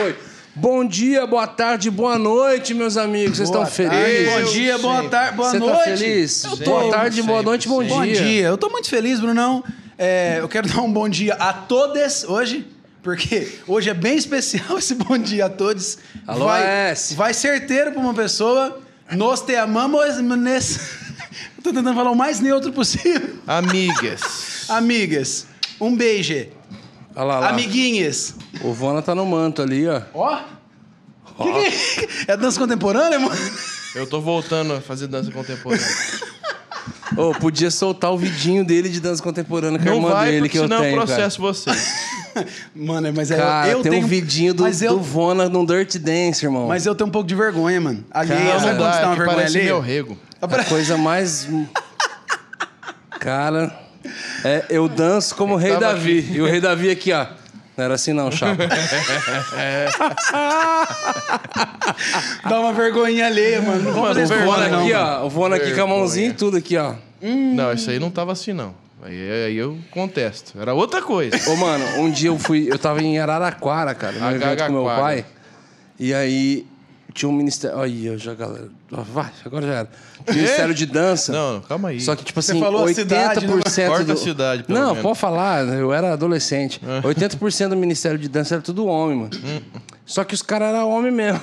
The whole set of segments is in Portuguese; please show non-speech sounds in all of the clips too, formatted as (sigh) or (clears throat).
foi. Bom dia, boa tarde, boa noite, meus amigos. Vocês estão felizes? Bom dia, boa tarde, boa Você noite. tá feliz? Eu tô. Boa tarde, boa noite, bom sempre. Bom dia. dia. Eu tô muito feliz, Brunão. É, eu quero dar um bom dia a todas hoje, porque hoje é bem especial (laughs) esse bom dia a todos. Alô, vai, S. vai certeiro pra uma pessoa. Nós te amamos nesse... (laughs) Tô tentando falar o mais neutro possível. Amigas. Amigas, um beijo. Olha lá, lá. Amiguinhas. O Vona tá no manto ali, ó. Ó. Que que é? É dança contemporânea, mano? Eu tô voltando a fazer dança contemporânea. Ô, podia soltar o vidinho dele de dança contemporânea com a Não irmã vai, dele porque que eu senão tenho, eu processo vocês. (laughs) Mano, mas é, cara. Cara, eu tem tenho um vidinho do, mas eu, do Vona num Dirty Dance, irmão. Mas eu tenho um pouco de vergonha, mano. Alheia, Cara, sabe não quando você dá, tá uma é vergonha alheia? meu rego. A coisa mais. (laughs) Cara. É, eu danço como o rei tava Davi. E o rei Davi aqui, ó. Não era assim, não, chapa. (laughs) Dá uma vergonhinha alheia, mano. Não vou Mano, fazer isso O ela, não. aqui, ó. O Vona aqui com a mãozinha e tudo aqui, ó. Não, isso aí não tava assim, não. Aí, aí eu contesto. Era outra coisa. Ô, mano, um dia eu fui. Eu tava em Araraquara, cara, no evento com meu Araraquara. pai. E aí tinha um ministério. Aí, eu já, galera. ó, Vai, agora já era. Tinha um Ministério de dança. Não, calma aí. Só que, tipo Você assim, falou a 80% cidade, não- Corta do... a cidade, pelo Não, menos. pode falar, eu era adolescente. 80% do Ministério de Dança era tudo homem, mano. Hum. Só que os caras eram homem mesmo.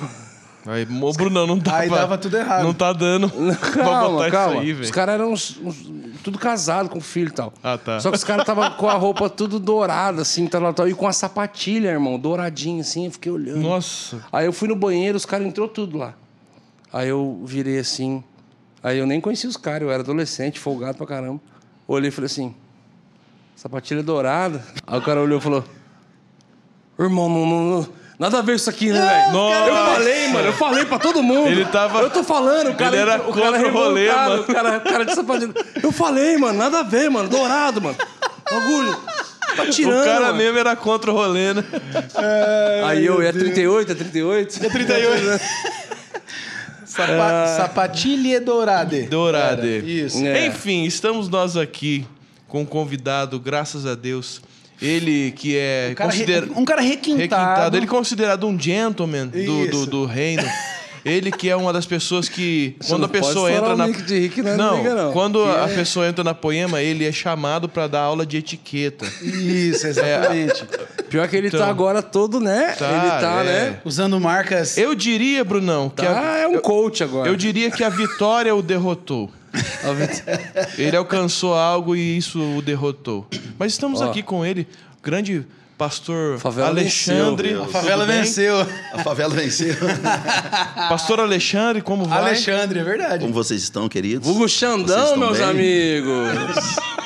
Aí, ô, Brunão, não dá Aí dava tudo errado. Não tá dando (laughs) pra Calma, botar calma. isso aí, os caras eram uns- uns- tudo casado, com filho e tal. Ah, tá. Só que os caras estavam com a roupa tudo dourada, assim, tal, tal, tal, e com a sapatilha, irmão, douradinha, assim, eu fiquei olhando. Nossa. Aí eu fui no banheiro, os caras entrou tudo lá. Aí eu virei assim. Aí eu nem conhecia os caras, eu era adolescente, folgado pra caramba. Olhei e falei assim: sapatilha dourada. Aí o cara olhou e falou: Irmão, não, não- nada a ver isso aqui, né, velho? Nossa. Eu falei, mano, eu falei pra todo mundo. Ele tava- Eu tô falando, o cara. Ele era o cara contra o rolê, mano. O cara, o cara de sapatilha. Eu falei, mano, nada a ver, mano, dourado, mano. Bagulho. Tá tirando. o cara mano. mesmo era contra o rolê, né? Aí eu, é 38, é 38? É 38. (laughs) Sapa Sapatilha dourada. Dourada. Era, Isso. É. Enfim, estamos nós aqui com um convidado, graças a Deus. Ele que é Um cara, re- considera- um cara requintado. requintado. Ele é considerado um gentleman do, do, do reino. (laughs) Ele que é uma das pessoas que, quando não a pessoa entra na. de Rick, não, Não liga, não. quando Que a é- pessoa entra na poema, ele é chamado para dar aula de etiqueta. Isso, exatamente. Pior que ele Então. tá agora todo, né? Tá, ele tá, é. né? Usando marcas. Eu diria, Brunão, que Tá, a- é um coach agora. eu diria que a vitória o derrotou. Ele alcançou algo e isso o derrotou. Mas estamos Ó. aqui com ele, grande pastor Favela Alexandre. venceu. A favela venceu. A favela venceu. Pastor Alexandre, como vai? Alexandre, é verdade. Como vocês estão, queridos? Vulgo Xandão, meus bem? amigos. (laughs)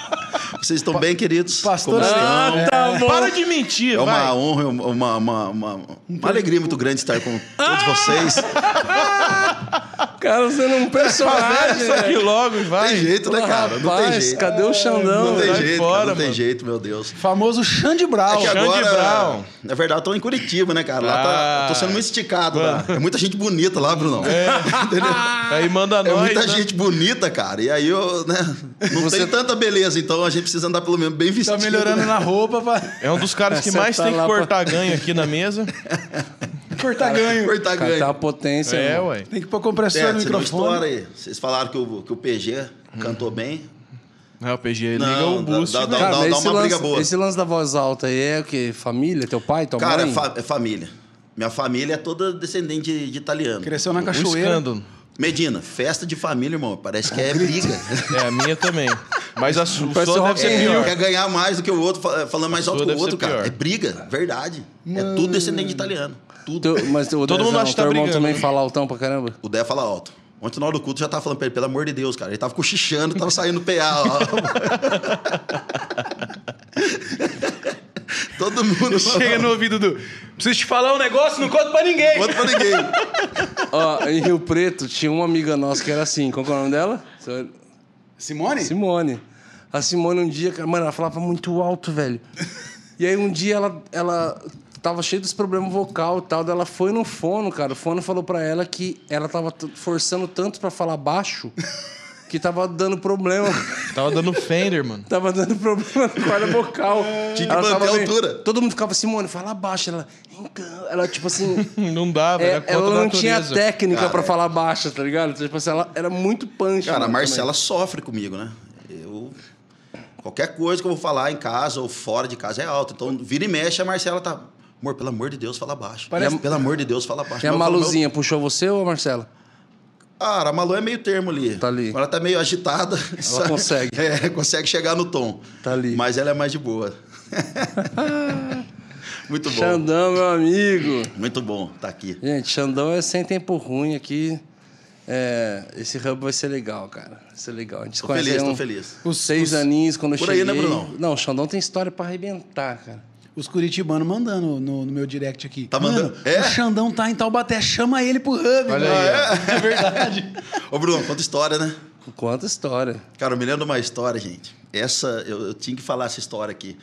Vocês estão bem, queridos? Pastor Como estão? Ah, tá bom. Para de mentir, É vai. uma honra, uma, uma, uma, uma alegria muito grande estar com todos vocês. (laughs) Cara, você não é um personagem, isso aqui velho. logo e vai. Tem jeito, né, cara? Não tem Rapaz, jeito. cadê o Xandão? Não tem jeito, fora, cara, não tem mano. jeito, meu Deus. Famoso Xande Brau. É que Xande agora, Brown. na verdade, eu tô em Curitiba, né, cara? Lá Ah. tá, eu tô sendo muito esticado lá. É muita gente bonita lá, Bruno. (laughs) Entendeu? Aí manda É nós. muita né? gente bonita, cara. E aí eu, né, não Você- tem tanta beleza, então a gente precisa andar pelo menos bem Tá vestido. melhorando né? na roupa pra É um dos caras (laughs) que mais tá tem que lá pra- cortar ganho aqui na mesa. (laughs) cortar ganho. Cortar ganho. tá uma potência, É, irmão. ué. Tem que pôr compressor É, no microfone. aí. Vocês falaram que o, que o PG cantou bem. É, o PG liga Não, o boost. dá- dá- velho. Cara, dá mas uma esse, briga lance, boa. esse lance da voz alta aí é o quê? Família? Teu pai, tua Cara, mãe? é, fa- é família. Minha família é toda descendente de, de italiano. Cresceu na cachoeira. escândalo. Medina, festa de família, irmão. Parece que é briga. É, a minha também. Mas a sua deve Rock ser pior. Quer ganhar mais do que o outro, fa- falando mais alto que o outro, pior. cara. É briga, verdade. É tudo descendente de italiano. Tudo. Teu- mas o Todo mundo acha que tá teu irmão brigando, também né? fala altão pra caramba? O Dé fala alto. Ontem, na hora do culto, já tava falando pra ele, pelo amor de Deus, cara. Ele tava cochichando, tava saindo PA. ó. (laughs) Todo mundo Chega no ouvido do. Preciso te falar um negócio, não conta pra ninguém. Conta pra ninguém. (laughs) Ó, em Rio Preto tinha uma amiga nossa que era assim. Qual que é o nome dela? Simone? Simone. A Simone um dia, cara, mano, ela falava muito alto, velho. E aí um dia ela, ela tava cheia dos problemas vocal e tal. Ela foi no fono, cara. O fono falou pra ela que ela tava forçando tanto pra falar baixo que tava dando problema. (laughs) Tava dando Fender, mano. tava dando problema no corda vocal. (laughs) Tinha que Ela manter a meio- altura. Todo mundo ficava, Simone, fala baixo. Ela, então. Ela, tipo assim. (laughs) Não dava, é, ela a não tinha técnica Cara, pra é. falar baixa, tá ligado? Tipo assim, ela era muito punch. Cara, a mano, Marcela sofre comigo, né? Eu. Qualquer coisa que eu vou falar em casa ou fora de casa é alta. Então, vira e mexe, a Marcela tá. Amor, pelo amor de Deus, fala baixo. Parece- Pelo amor de Deus, fala baixo. E a falo, Maluzinha puxou você ou a Marcela? Ah, a Malu é meio termo ali. Tá ali. Ela tá meio agitada. Ela (laughs) consegue. É, consegue chegar no tom. Tá ali. Mas ela é mais de boa. (laughs) Muito bom. Xandão, meu amigo. Muito bom tá aqui. Gente, Xandão é sem tempo ruim aqui. É, esse hub vai ser legal, cara. Vai ser legal. A gente se Tô feliz, há tô um- feliz. Os seis aninhos quando eu Por aí, cheguei. né, Brunão? Não, o Xandão tem história pra arrebentar, cara. Os curitibanos mandando no, no meu direct aqui. Tá Mano, mandando? É? O Xandão tá em Taubaté, chama ele pro hub. Olha mano. aí, É (laughs) verdade. Ô, Bruno, conta história, né? Quanta história. Cara, eu me lembro de uma história, gente. Essa, eu, eu tinha que falar essa história aqui.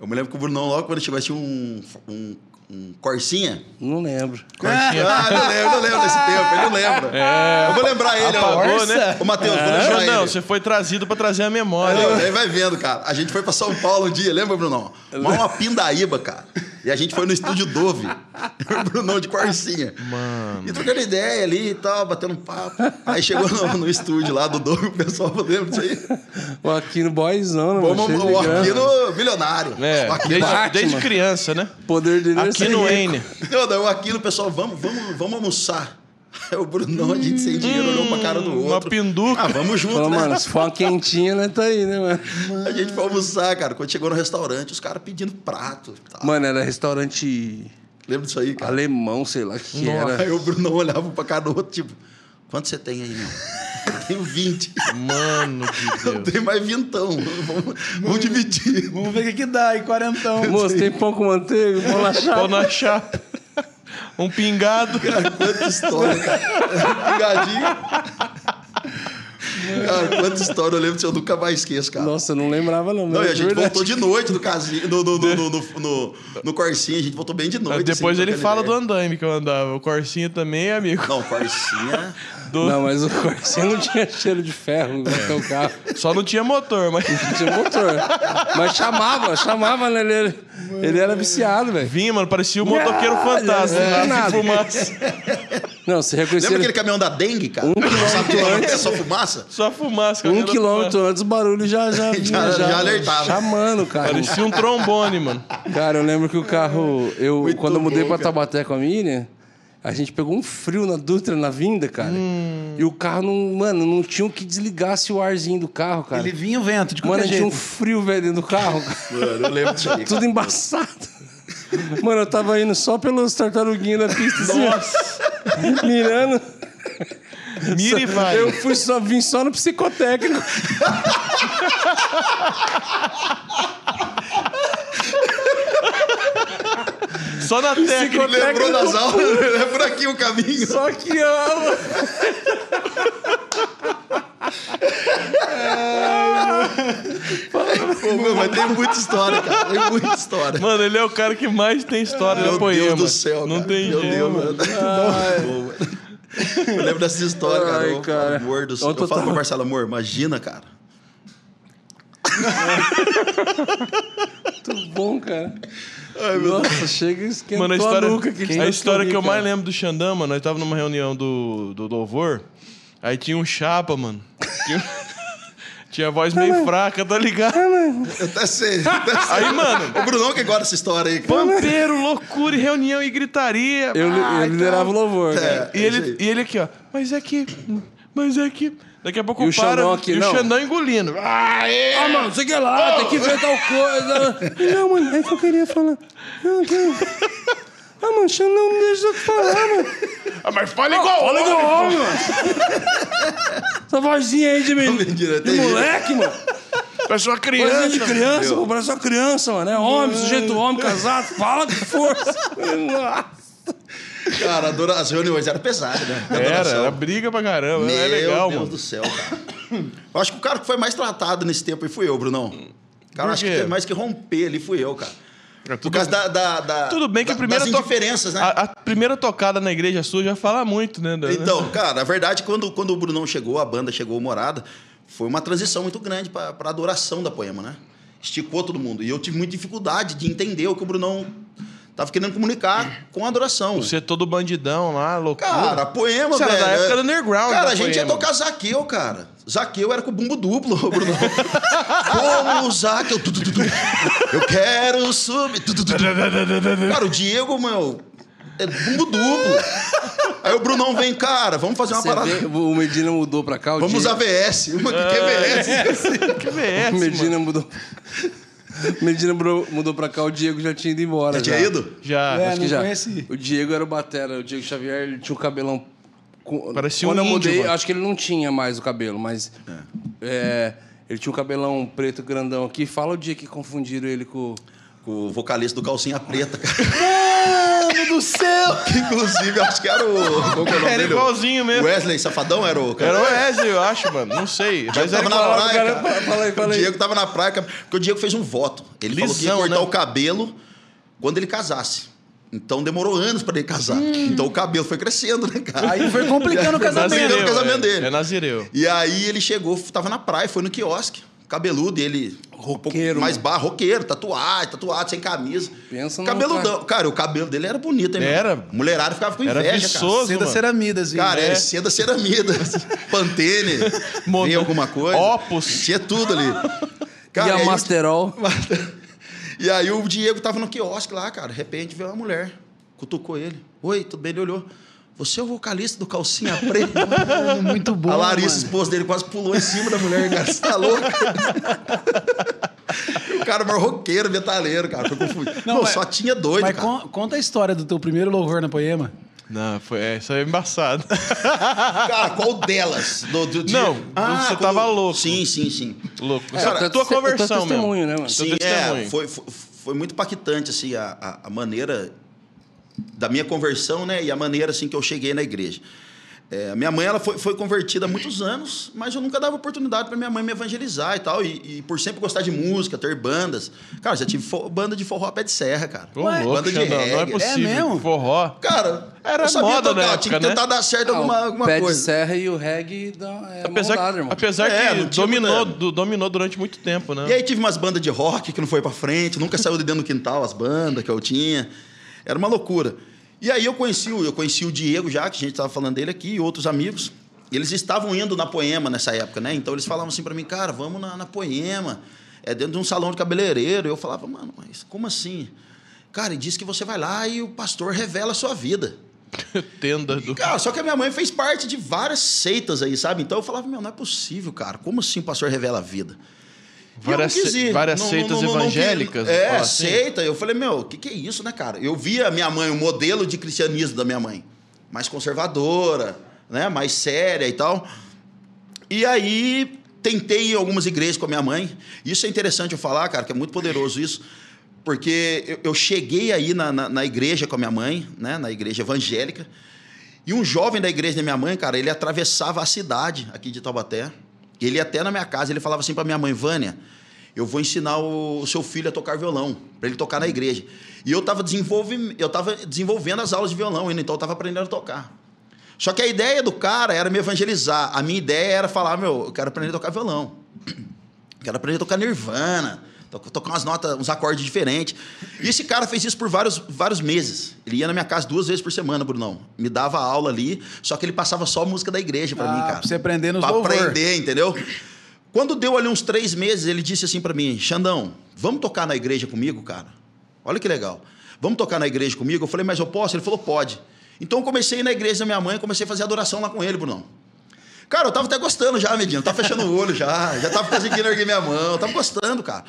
Eu me lembro que o Brunão, logo quando chegou, tinha um, um, um Corsinha. Não lembro. Corsinha. (laughs) Ah, não lembro, não lembro desse tempo, ele não lembra. É. Eu vou lembrar ele, ó. Apagou, né? Ô, Matheus, vou lembrar Não, ele. você foi trazido pra trazer a memória. Aí vai vendo, cara. A gente foi pra São Paulo um dia, lembra, Brunão? Uma, uma pindaíba, cara. E a gente foi no estúdio Dove. (laughs) o Brunão de Corsinha. Mano. E trocando ideia ali e tal, batendo um papo. Aí chegou no, no estúdio lá do Dove, o pessoal lembra disso aí? O Aquino Boyzão, Vamos, mano. de o. Aquino milionário. É, O Aquino desde, desde criança, né? Poder dele é Aqui ser no rico. N. Não, não, o Aquino, pessoal, vamos, vamos, vamos almoçar. Aí (laughs) o Brunão, a gente sem dinheiro, olhou pra cara do Hum, Uma outro. pinduca. Ah, vamos junto, Falou, né? mano, se for uma quentinha, né, tá aí, né, mano? A gente foi almoçar, cara. Quando chegou no restaurante, os caras pedindo prato. tal. Mano, era restaurante Lembra disso aí, cara? alemão, sei lá o que era. Aí o Brunão olhava pra cara do outro, tipo, quanto você tem aí, meu? Eu tenho 20. Mano de (laughs) Eu Deus. tenho mais vintão. Vamos, vamos dividir. Vamos ver o que, que dá aí, quarentão. Moço, tem pão com manteiga, pão na chapa. na chapa. Um pingado. Cara, quanta história, cara. Pingadinho. Cara, quanta história. Eu lembro disso, eu nunca mais esqueço, cara. Nossa, eu não lembrava não. Não, e a é gente verdade. voltou de noite do casinho, no, no, no, no, no, no, no Corsinha, a gente voltou bem de noite. Depois assim, ele trocando fala do andaime que eu andava. O Corsinha também é amigo. Não, Corsinha. Não, mas o Corsinha não tinha cheiro de ferro igual teu carro. Só não tinha motor, mas Não tinha motor. Mas chamava, chamava, né? Ele, ele, era viciado, velho. vinha, mano. Parecia o motoqueiro fantasma. é, né? nada. de fumaça. Não, você reconhecia Lembra ele aquele caminhão da dengue, cara? Um quilômetro antes. é só fumaça? Só fumaça. um quilômetro fumaça. antes, o barulho já, já (laughs) vinha, Já- já, já alertava. chamando, cara. Parecia um trombone, mano. Cara, eu lembro que o carro. Eu, quando eu mudei bom, pra. Tabaté com a Miriam, a gente pegou um frio na Dutra na vinda, cara. Hum. E o carro não. Mano, não tinha o que desligasse o arzinho do carro, cara. Ele vinha o vento, de Mano, qualquer tinha um jeito. frio, velho, dentro do carro. cara. Mano, eu lembro disso aí. Tudo embaçado. Mano, eu tava indo só pelos tartaruguinhos da pista, assim, ó, mirando. Mira e vai. Eu fui só, vim só no psicotécnico. (laughs) Só na técnica. Lembrou das aulas? (laughs) É por aqui o caminho. Só que ó, Pô, meu, mas tem muita história, cara. Tem muita história. Mano, ele é o cara que mais tem história Meu no poema. Deus do céu, Não cara. tem Meu jeito. Deus, mano. Mano. Eu lembro dessas histórias, cara. Ai, Eu- cara. Amor do céu. Eu Eu falo pro Marcelo, amor, imagina, cara. (laughs) muito bom, cara. Nossa, chega e esquentou Mano, a história, a nuca aqui. de a história eu ri, que eu mais lembro do Xandão, mano, nós tava numa reunião do, do Louvor, aí tinha um chapa, mano. Tinha, (laughs) tinha a voz meio fraca, tá ligado? Eu até sei. eu até sei. Aí, mano, O Brunão que gosta dessa história aí. cara. pampeiro, loucura, e reunião e gritaria. Eu, ah, eu liderava o tal. louvor. É, E ele, e ele aqui, ó. Mas é que. Mas é que. Daqui a pouco E o para. Xandão aqui, e não? o Xandão engolindo. Ah, é. Ah, mano, sei que lá, tem que ver tal coisa. Não, mano, é que eu queria falar. Não, que... Ah, mano, Xandão não deixa eu falar, mano. Ah, mas fala igual. Fala homem. igual homem, mano. Essa vozinha aí de, menino, Mentira, de tem moleque, mano. Parece uma Vozinha criança. de criança, pô, parece uma criança, mano. É homem, sujeito homem, casado. Fala com força. Nossa. Cara, adora- as reuniões eram pesadas, né? Era, era briga pra caramba. Meu é legal, Deus mano. do céu, cara. Eu acho que o cara que foi mais tratado nesse tempo aí fui eu, Brunão. Cara, Por acho que teve mais que romper ali fui eu, cara. É Por tudo- causa da, da, da- Tudo bem que a primeira to- né? A, a primeira tocada na igreja sua já fala muito, né? da- Então, cara, a verdade é quando, quando o Brunão chegou, a banda chegou morada, foi uma transição muito grande para a adoração da poema, né? Esticou todo mundo. E eu tive muita dificuldade de entender o que o Brunão tava querendo comunicar com a adoração. Você é todo bandidão lá, loucura. Cara, poema, Você era velho. da época do underground Cara, da a gente ia Poema. tocar Zaqueu, cara. Zaqueu era com bumbo duplo, (laughs) Bruno. Como Zaqueu. Tu, tu, tu, tu. Eu quero subir. Tu, tu, tu, tu. Cara, o Diego, meu, é bumbo duplo. Aí o Brunão vem, cara, vamos fazer uma Você parada. vê, o Medina mudou pra cá. o Vamos Diego- usar VS. Uma que VS. Que VS, O Medina mano. mudou. O (laughs) Medina mudou, pra cá, o Diego já tinha ido embora. Já tinha ido? Já. É, Acho que não já. conheci. O Diego era o Batera, o Diego Xavier, ele tinha o cabelão. Com... Parecia Quando um eu índio, mudei, mano. acho que ele não tinha mais o cabelo, mas. é, ele tinha um cabelão preto grandão aqui. Fala o dia que confundiram ele com. Com o vocalista do Calcinha Preta, cara. (laughs) Mano do céu! (laughs) Que, inclusive, acho que era o. Qual que é o nome Era dele? igualzinho mesmo. Wesley Safadão era o cara. Era o Wesley, eu acho, mano. Não sei. Diego Mas era tava na praia, cara, cara. fala aí, fala O aí. Diego tava na praia, porque o Diego fez um voto. Ele falou que ia Lisão, cortar né? o cabelo quando ele casasse. Então demorou anos pra ele casar. Hum. Então o cabelo foi crescendo, né, cara? Aí foi complicando o Foi (laughs) casamento. complicando o Nazireu, casamento é. dele. É Nazireu. E aí ele chegou, tava na praia, foi no quiosque, cabeludo, e ele. um pouco Roqueiro, mais mano. barro, roqueiro, tatuado, tatuado, sem camisa. Pensa no Cabeludão. Cara. o cabelo dele era bonito, hein, mano? Era. Mulherada ficava com Era inveja, viçoso. Seda mano. ceramidas, viu? Cara, É. é seda ceramida, (laughs) pantene, (laughs) vem alguma coisa. Opus. Tinha tudo ali. (laughs) e a Masterol. E aí o Diego tava no quiosque lá, cara. De repente veio uma mulher, cutucou ele. Oi, tudo bem? Ele olhou. Você é o vocalista do Calcinha Preta? Mano, (laughs) muito bom. a Larissa, mano. esposa dele, quase pulou em cima da mulher, cara. Você tá (laughs) louco? o cara maior roqueiro, metaleiro, cara. Foi confundido. Não, Não, mas- só tinha doido, Mas cara. con- conta a história do teu primeiro louvor na poema. Não, foi, é, isso aí é embaçado. (laughs) Cara, qual delas? Do, do Não, Diego? você tava louco. Sim, sim, sim. Louco. É, Só tá- tua conversão tá testemunho, mesmo. né, mano? Sim, testemunho. é, foi, foi, foi muito impactante, assim, a, a, a maneira da minha conversão, né? E a maneira, assim, que eu cheguei na igreja. É, a minha mãe, ela foi, foi convertida há muitos anos, mas eu nunca dava oportunidade para minha mãe me evangelizar e tal. E, e por sempre gostar de música, ter bandas. Cara, já tive banda de forró a pé de serra, cara. Ô, louco, banda de Xandão, não é reggae. possível. mesmo? Forró. Cara, Era eu sabia moda tocar, na tinha época, que tentar né? dar certo Ah, alguma, o alguma pé coisa. de serra e o reggae dá, é Apesar, moldado, irmão. apesar É, que dominou, do- dominou durante muito tempo, né? E aí tive umas bandas de rock que não foi pra frente, nunca saiu de dentro do quintal as bandas que eu tinha. Era uma loucura. E aí eu conheci, o- eu conheci o Diego já, que a gente estava falando dele aqui, e outros amigos. Eles estavam indo na Poema nessa época, né? Então eles falavam assim pra mim, cara, vamos na, na Poema. É dentro de um salão de cabeleireiro. Eu falava, mano, mas como assim? Cara, ele disse que você vai lá e o pastor revela a sua vida. (laughs) Tenda do. Cara, só que a minha mãe fez parte de várias seitas aí, sabe? Então eu falava, meu, não é possível, cara. Como assim o pastor revela a vida? Várias, se- várias Não- seitas não- não- evangélicas. É, assim. seita. Eu falei, meu, o que, que é isso, né, cara? Eu via a minha mãe, o modelo de cristianismo da minha mãe. Mais conservadora, né? Mais séria e tal. E aí tentei em algumas igrejas com a minha mãe. Isso é interessante eu falar, cara, que é muito poderoso isso. Porque eu, eu cheguei aí na, na, na igreja com a minha mãe, né? Na igreja evangélica. E um jovem da igreja da minha mãe, cara, ele atravessava a cidade aqui de Taubaté. Ele até na minha casa, ele falava assim para minha mãe, Vânia, eu vou ensinar o, seu filho a tocar violão, para ele tocar na igreja. E eu estava desenvolve, eu tava desenvolvendo as aulas de violão ainda, então eu estava aprendendo a tocar. Só que a ideia do cara era me evangelizar. A minha ideia era falar, meu, eu quero aprender a tocar violão. (clears throat) Quero aprender a tocar Nirvana, tocar umas notas, uns acordes diferentes. E esse cara fez isso por vários, vários meses. Ele ia na minha casa duas vezes por semana, Brunão. Me dava aula ali, só que ele passava só música da igreja para Ah, mim, cara. pra você aprender nos Pra louvor. aprender, entendeu? Quando deu ali uns três meses, ele disse assim para mim, Xandão, vamos tocar na igreja comigo, cara? Olha que legal. Vamos tocar na igreja comigo? Eu falei, mas eu posso? Ele falou, pode. Então eu comecei a ir na igreja da minha mãe, comecei a fazer adoração lá com ele, Brunão. Cara, eu tava até gostando já, Medina. Tava fechando o olho já. Já tava conseguindo erguer minha mão. Eu tava gostando, cara.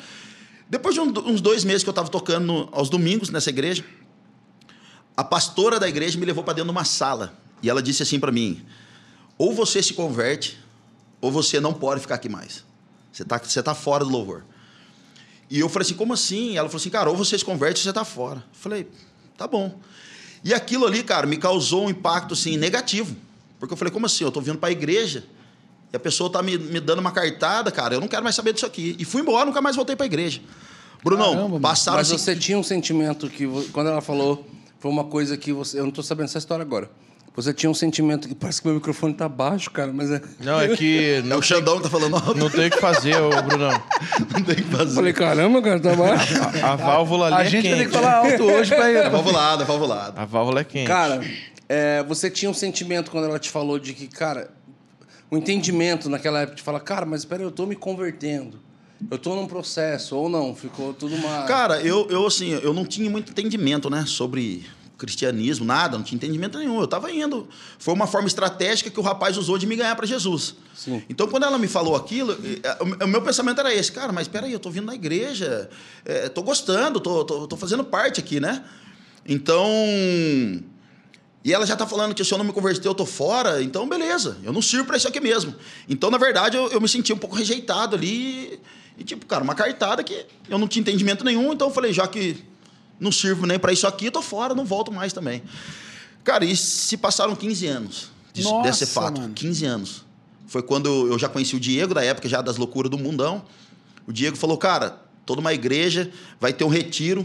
Depois de um- uns dois meses que eu tava tocando no- aos domingos nessa igreja, a pastora da igreja me levou para dentro de uma sala. E ela disse assim para mim: ou você se converte, ou você não pode ficar aqui mais. Você tá, você tá fora do louvor. E eu falei assim: como assim? Ela falou assim: cara, ou você se converte ou você tá fora. Eu falei: tá bom. E aquilo ali, cara, me causou um impacto assim, negativo. Porque eu falei: como assim? Eu tô vindo para a igreja e a pessoa tá me, me dando uma cartada, cara, eu não quero mais saber disso aqui. E fui embora, nunca mais voltei para a igreja. Brunão, Caramba, passaram Mas assim. você tinha um sentimento que, quando ela falou, foi uma coisa que você. Eu não tô sabendo essa história agora. Você tinha um sentimento que parece que meu microfone tá baixo, cara, mas é. Não, é que (laughs) É não, o Xandão que tá falando alto. não tem o que fazer, ô Brunão. (laughs) Não tem o que Eu fazer. falei, caramba, cara, tá baixo. A válvula ali A é gente vai ter quente. que falar alto hoje pra É ir. (laughs) valvulado, é valvulado. A válvula é quente. Cara, é, você tinha um sentimento quando ela te falou de que, cara, um entendimento naquela época de falar, cara, mas espera, eu tô me convertendo. Eu tô num processo, ou não, ficou tudo uma. (laughs) Cara, eu, eu assim, eu não tinha muito entendimento, né, sobre cristianismo, nada, não tinha entendimento nenhum. Eu tava indo. Foi uma forma estratégica que o rapaz usou de me ganhar para Jesus. Sim. Então, quando ela me falou aquilo, eh, o meu pensamento era esse, cara, mas espera aí, eu tô vindo na igreja, eh, tô gostando, tô, tô, tô fazendo parte aqui, né? Então, e ela já tá falando que se eu não me converter, eu tô fora, então beleza, eu não sirvo para isso aqui mesmo. Então, na verdade, eu, eu me senti um pouco rejeitado ali. E, tipo, cara, uma cartada que eu não tinha entendimento nenhum, então eu falei, já que não sirvo nem para isso aqui, eu tô fora, não volto mais também. Cara, e se passaram 15 anos disso- Nossa, desse fato. mano. 15 anos. Foi quando eu já conheci o Diego, da época já das loucuras do mundão. O Diego falou, cara, toda uma igreja vai ter um retiro.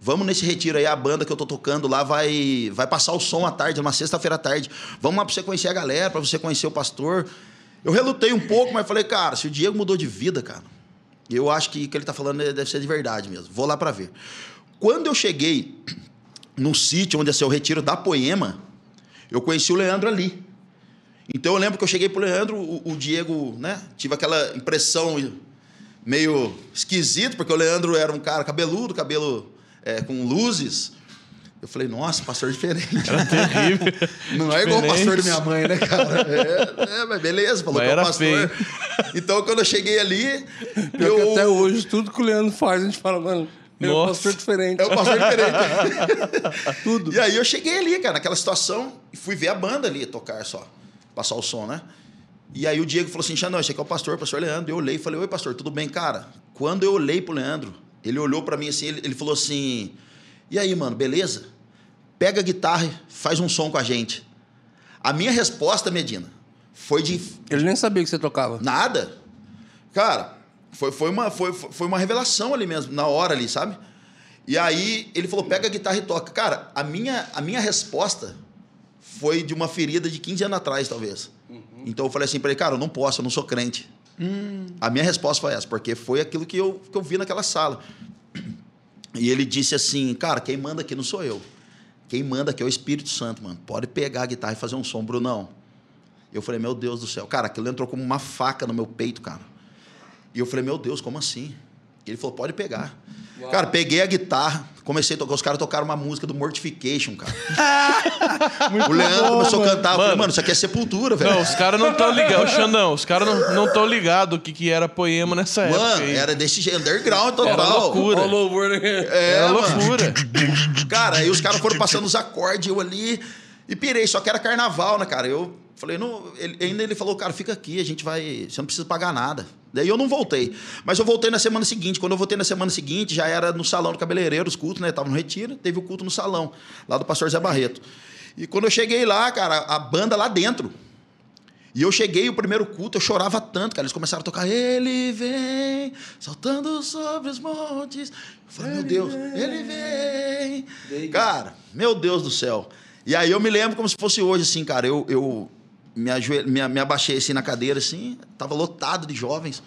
Vamos nesse retiro aí, a banda que eu tô tocando lá vai, vai passar o som à tarde, numa sexta-feira à tarde. Vamos lá pra você conhecer a galera, pra você conhecer o pastor. Eu relutei um pouco, mas falei, cara, se o Diego mudou de vida, cara, eu acho que o que ele tá falando deve ser de verdade mesmo. Vou lá pra ver. Quando eu cheguei no sítio onde ia ser o retiro da Poema, eu conheci o Leandro ali. Então eu lembro que eu cheguei pro Leandro, o, o Diego, né? Tive aquela impressão meio esquisita, porque o Leandro era um cara cabeludo, cabelo é, com luzes. Eu falei, nossa, pastor diferente. Era terrível. (laughs) Não é igual o pastor da minha mãe, né, cara? É, é, mas beleza, falou Mas que é o era pastor. Então, quando eu cheguei ali, eu... até hoje, tudo que o Leandro faz, a gente fala, mano, é um pastor diferente. É o pastor diferente. (laughs) Tudo. E aí eu cheguei ali, cara, naquela situação, e fui ver a banda ali tocar só, passar o som, né? E aí o Diego falou assim, Xandão, esse aqui é o pastor, o pastor Leandro. Eu olhei e falei, oi, pastor, tudo bem? Cara, quando eu olhei pro Leandro, ele olhou pra mim assim, ele, ele falou assim, e aí, mano, beleza? Pega a guitarra e faz um som com a gente. A minha resposta, Medina, foi de Ele nem sabia que você tocava. Nada. Cara, foi, foi, uma, foi, foi uma revelação ali mesmo, na hora ali, sabe? E aí ele falou: pega a guitarra e toca. Cara, a minha, a minha resposta foi de uma ferida de 15 anos atrás, talvez. Então eu falei assim pra ele: cara, eu não posso, eu não sou crente. A minha resposta foi essa, porque foi aquilo que eu, que eu vi naquela sala. E ele disse assim: cara, quem manda aqui não sou eu. Quem manda aqui é o Espírito Santo, mano. Pode pegar a guitarra e fazer um som, Brunão. Eu falei, meu Deus do céu. Cara, aquilo entrou como uma faca no meu peito, cara. E eu falei, meu Deus, como assim? Ele falou, pode pegar. Cara, peguei a guitarra, comecei a tocar. Os caras tocaram uma música do Mortification, cara. (laughs) o Leandro começou a cantar. Eu falei, Mano. mano, isso aqui é sepultura, velho. Não, os caras não estão ligados. (laughs) Xandão, os caras não, não tão ligados o que, que era poema nessa época. Mano, era desse jeito, underground total. Era loucura. Né? É, Era mano. loucura. Cara, aí os caras foram passando os acordes, eu ali e pirei, só que era carnaval, né, cara? Eu falei, não, ele, ainda ele falou, cara, fica aqui, a gente vai, você não precisa pagar nada. Daí eu não voltei. Mas eu voltei na semana seguinte. Quando eu voltei na semana seguinte, já era no salão do cabeleireiro, os cultos, né? Tava no retiro, teve o culto no salão, lá do pastor Zé Barreto. E quando eu cheguei lá, cara, a banda lá dentro. E eu cheguei, o primeiro culto, eu chorava tanto, cara. Eles começaram a tocar, ele vem, saltando sobre os montes. Eu falei, meu Deus, ele vem. Cara, meu Deus do céu. E aí eu me lembro como se fosse hoje, assim, cara. Eu, eu me, me, me abaixei assim na cadeira, assim, tava lotado de jovens.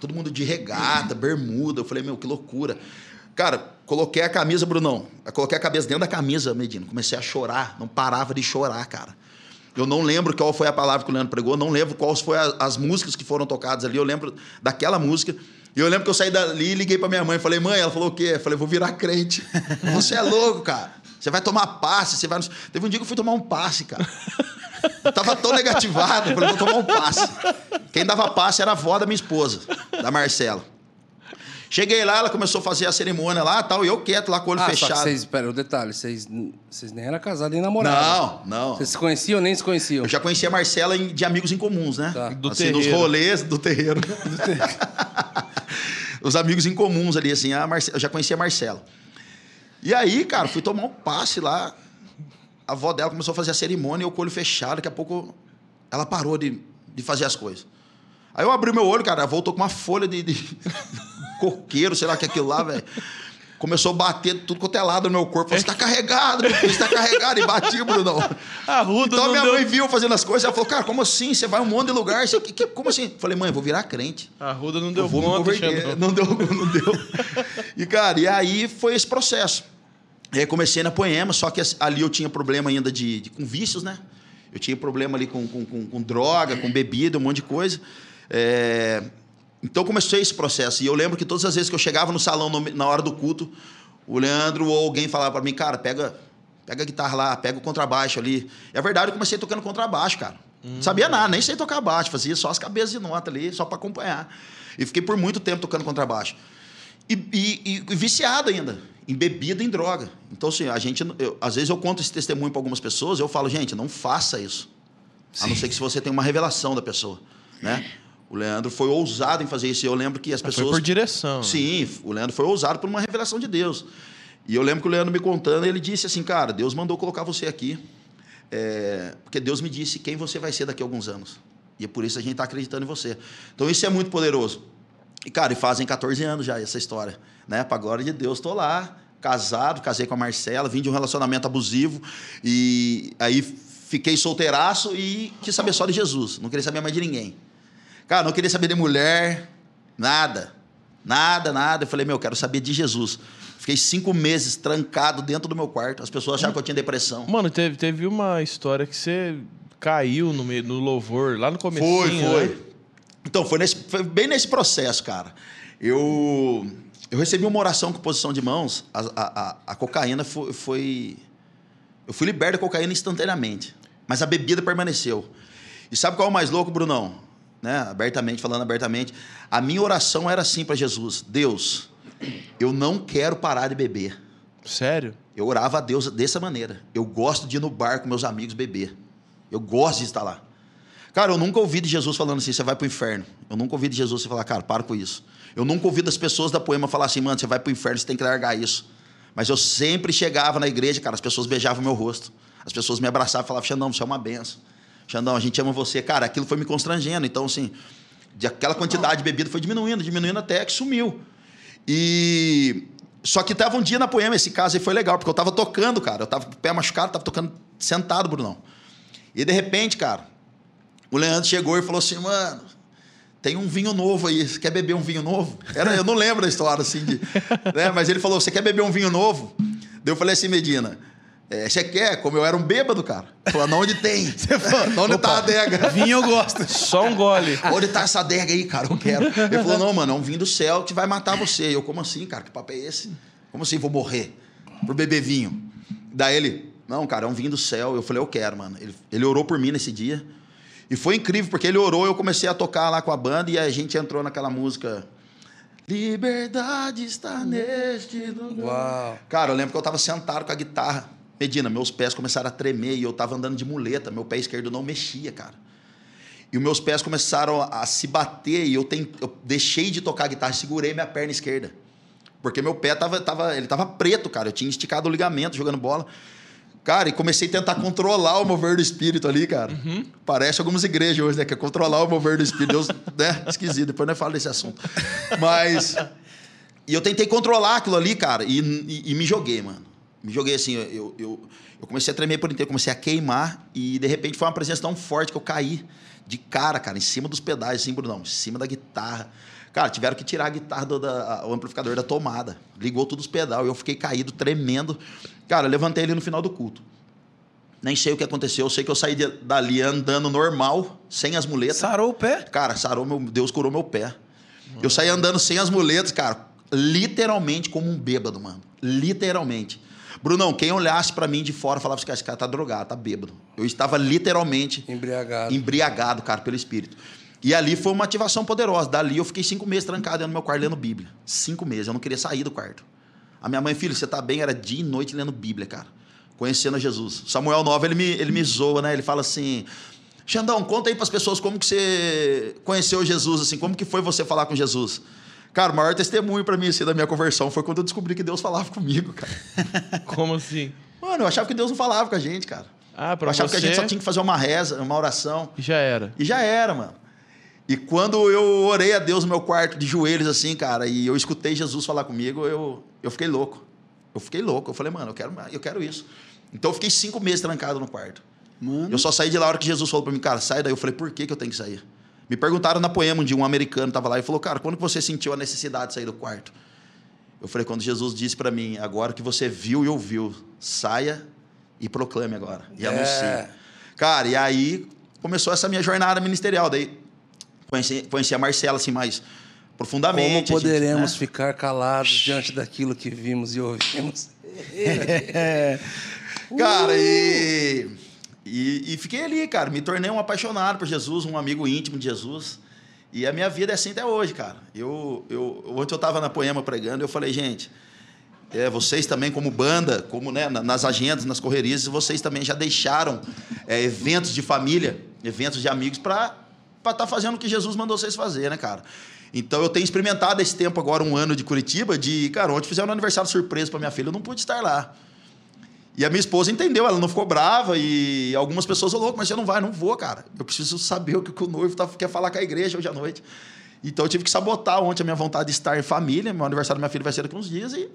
Todo mundo de regata, bermuda. Eu falei, meu, que loucura. Cara, coloquei a camisa, Brunão. Eu coloquei a cabeça dentro da camisa, Medina. Comecei a chorar, não parava de chorar, cara. Eu não lembro qual foi a palavra que o Leandro pregou, não lembro quais foram as músicas que foram tocadas ali. Eu lembro daquela música. E eu lembro que eu saí dali e liguei pra minha mãe. Falei, mãe, ela falou o quê? Eu falei, vou virar crente. (laughs) Você é louco, cara. Você vai tomar passe, você vai. Teve um dia que eu fui tomar um passe, cara. Eu tava tão negativado, eu falei, vou tomar um passe. Quem dava passe era a avó da minha esposa, da Marcela. Cheguei lá, ela começou a fazer a cerimônia lá tal, e eu quieto lá com o olho Ah, só fechado. vocês, pera, o detalhe, vocês, vocês nem eram casados nem namorados. Não, não. Vocês se conheciam ou nem se conheciam? Eu já conhecia a Marcela em- de amigos em comuns, né? Tá. Do assim, nos terreiro. rolês (laughs) do terreiro. Os amigos em comuns ali, assim, a Marce... eu já conhecia a Marcela. E aí, cara, fui tomar um passe lá. A avó dela começou a fazer a cerimônia e eu com o olho fechado. Daqui a pouco ela parou de, de fazer as coisas. Aí eu abri meu olho, cara, voltou com uma folha de, de (laughs) coqueiro, sei lá o que é aquilo lá, velho. Começou a bater tudo quanto é lado no meu corpo. Falei, você tá carregado, meu filho, você tá carregado. E bati, Brunão. A Ruda Então não minha deu... mãe viu fazendo as coisas, ela falou, cara, como assim? Você vai um monte de lugar, você, que, que- como assim? Falei, mãe, eu vou virar crente. A Ruda não deu Eu vou me conta, converter. Não deu, não deu. E, cara, e aí foi esse processo. E aí comecei na Poema, só que ali eu tinha problema ainda de, de- com vícios, né? Eu tinha problema ali com, com, com- com droga, com bebida, um monte de coisa. É, Então comecei esse processo. E eu lembro que todas as vezes que eu chegava no salão na hora do culto, o Leandro ou alguém falava para mim, cara, pega, pega a guitarra lá, pega o contrabaixo ali. E a verdade, eu comecei tocando contrabaixo, cara. Não sabia nada, nem sei tocar baixo, fazia só as cabeças de nota ali, só para acompanhar. E fiquei por muito tempo tocando contrabaixo. E, e, e viciado ainda, em bebida e em droga. Então, assim, a gente. eu- às vezes eu conto esse testemunho para algumas pessoas, eu falo, gente, não faça isso. A não ser que se você tem uma revelação da pessoa. Né? O Leandro foi ousado em fazer isso. E eu lembro que as Foi pessoas. por direção. né? Sim, o Leandro foi ousado por uma revelação de Deus. E eu lembro que o Leandro me contando, ele disse assim, cara, Deus mandou colocar você aqui, é, porque Deus me disse quem você vai ser daqui a alguns anos. E é por isso a gente está acreditando em você. Então isso é muito poderoso. E, cara, e fazem 14 anos já essa história. Né? Pra glória de Deus, tô lá, casado, casei com a Marcela, vim de um relacionamento abusivo. E aí fiquei solteiraço e quis saber só de Jesus. Não queria saber mais de ninguém. Cara, não queria saber de mulher, nada. Nada, nada. Eu falei, meu, eu quero saber de Jesus. Fiquei cinco meses trancado dentro do meu quarto. As pessoas achavam que eu tinha depressão. Mano, teve, teve uma história que você caiu no, meio, no louvor, lá no começo. Foi, foi. Então, foi, nesse, foi bem nesse processo, cara. Eu, eu recebi uma oração com posição de mãos. A, a, a- cocaína foi, foi. Eu fui liberto da cocaína instantaneamente. Mas a bebida permaneceu. E sabe qual é o mais louco, Brunão? Né? Abertamente, falando abertamente. A minha oração era assim para Jesus: Deus, eu não quero parar de beber. Sério? Eu orava a Deus dessa maneira. Eu gosto de ir no bar com meus amigos beber. Eu gosto de estar lá. Cara, eu nunca ouvi de Jesus falando assim, você vai pro inferno. Eu nunca ouvi de Jesus você falar, cara, para com isso. Eu nunca ouvi das pessoas da poema falar assim, mano, você vai pro inferno, você tem que largar isso. Mas eu sempre chegava na igreja, cara, as pessoas beijavam meu rosto. As pessoas me abraçavam e falavam, Xandão, você é uma benção. Xandão, a gente ama você. Cara, aquilo foi me constrangendo. Então, assim, de aquela quantidade de bebida foi diminuindo, diminuindo até que sumiu. E. Só que tava um dia na poema, esse caso aí foi legal, porque eu tava tocando, cara. Eu tava com o pé machucado, tava tocando sentado, Brunão. E de repente, cara, o Leandro chegou e falou assim, mano, tem um vinho novo aí, você quer beber um vinho novo? Era, eu não lembro da história assim, de, né? mas ele falou, você quer beber um vinho novo? Daí eu falei assim, Medina, é, você quer? Como eu era um bêbado, cara. Falou, não, onde tem? (laughs) onde tá a adega? Vinho eu gosto. (laughs) Só um gole. Onde tá essa adega aí, cara? Eu quero. Ele falou, não, mano, é um vinho do céu que vai matar você. Eu, como assim, cara? Que papo é esse? Como assim vou morrer por beber vinho? Daí ele, não, cara, é um vinho do céu. Eu falei, eu quero, mano. Ele, ele orou por mim nesse dia. E foi incrível, porque ele orou, eu comecei a tocar lá com a banda e a gente entrou naquela música. Liberdade está neste lugar. Uau. Cara, eu lembro que eu tava sentado com a guitarra. Medina, meus pés começaram a tremer e eu tava andando de muleta. Meu pé esquerdo não mexia, cara. E os meus pés começaram a, se bater e eu, tem, eu deixei de tocar a guitarra e segurei minha perna esquerda. Porque meu pé tava, tava, ele tava preto, cara. Eu tinha esticado o ligamento jogando bola. Cara, e comecei a tentar controlar o mover do espírito ali, cara. Parece algumas igrejas hoje, né? Que é controlar o mover do espírito. Deus, né? Esquisito. Depois não falo desse assunto. Mas... E eu tentei controlar aquilo ali, cara, e, e- e me joguei, mano. Me joguei assim, eu, eu, eu comecei a tremer por inteiro, comecei a queimar, e de repente foi uma presença tão forte que eu caí de cara, cara, em cima dos pedais, assim, Brunão, em cima da guitarra. Cara, tiveram que tirar a guitarra do da, o amplificador da tomada. Ligou todos os pedal, e eu fiquei caído, tremendo. Cara, levantei ali no final do culto. Nem sei o que aconteceu, eu sei que eu saí de- dali andando normal, sem as muletas. Sarou o pé? Cara, sarou meu. Deus curou meu pé. Eu saí andando sem as muletas, cara, literalmente como um bêbado, mano. Literalmente. Brunão, quem olhasse pra mim de fora falava assim, esse cara tá drogado, tá bêbado. Eu estava literalmente Embriagado. embriagado, cara, pelo Espírito. E ali foi uma ativação poderosa. Dali eu fiquei cinco meses trancado dentro do meu quarto lendo Bíblia. Cinco meses. Eu não queria sair do quarto. A minha mãe, filho, você tá bem? Era dia e noite lendo Bíblia, cara. Conhecendo a Jesus. Samuel 9, ele me, ele me zoa, né? Ele fala assim... Xandão, conta aí pras pessoas como que você conheceu Jesus, assim. Como que foi você falar com Jesus? Cara, o maior testemunho pra mim, assim, da minha conversão foi quando eu descobri que Deus falava comigo, cara. (laughs) Como assim? Mano, eu achava que Deus não falava com a gente, cara. Ah, pra eu achava você que a gente só tinha que fazer uma reza, uma oração. já era. E já era, mano. E quando eu orei a Deus no meu quarto, de joelhos assim, cara, e eu escutei Jesus falar comigo, eu, eu fiquei louco. Eu fiquei louco. Eu falei, mano, eu quero, eu quero isso. Então eu fiquei cinco meses trancado no quarto. Mano. Eu só saí de lá a hora que Jesus falou para mim, cara, sai daí. Eu falei, por que, que eu tenho que sair? Me perguntaram na poema um dia, um americano estava lá e falou, cara, quando você sentiu a necessidade de sair do quarto? Eu falei, quando Jesus disse para mim, agora que você viu e ouviu, saia e proclame agora. E É. anuncie. Cara, e aí começou essa minha jornada ministerial. Daí conheci, conheci a Marcela assim mais Como profundamente. gente, poderemos né? ficar calados diante daquilo que vimos e ouvimos? (laughs) Cara, e, e, e fiquei ali, cara. Me tornei um apaixonado por Jesus, um amigo íntimo de Jesus. E a minha vida é assim até hoje, cara. Eu, eu, ontem eu estava na Poema pregando e eu falei, gente, é, vocês também como banda, como né, na- nas agendas, nas correrias, vocês também já deixaram é, eventos de família, eventos de amigos para estar fazendo o que Jesus mandou vocês fazer, né, cara? Então eu tenho experimentado esse tempo agora, um ano de Curitiba, de, cara, ontem fizeram um aniversário surpresa para minha filha, eu não pude estar lá. E a minha esposa entendeu, ela não ficou brava e algumas pessoas falaram, louco, mas você não vai, não vou, cara. Eu preciso saber o que o noivo tá, quer falar com a igreja hoje à noite. Então eu tive que sabotar ontem a minha vontade de estar em família. Meu aniversário da minha filha vai ser daqui uns dias e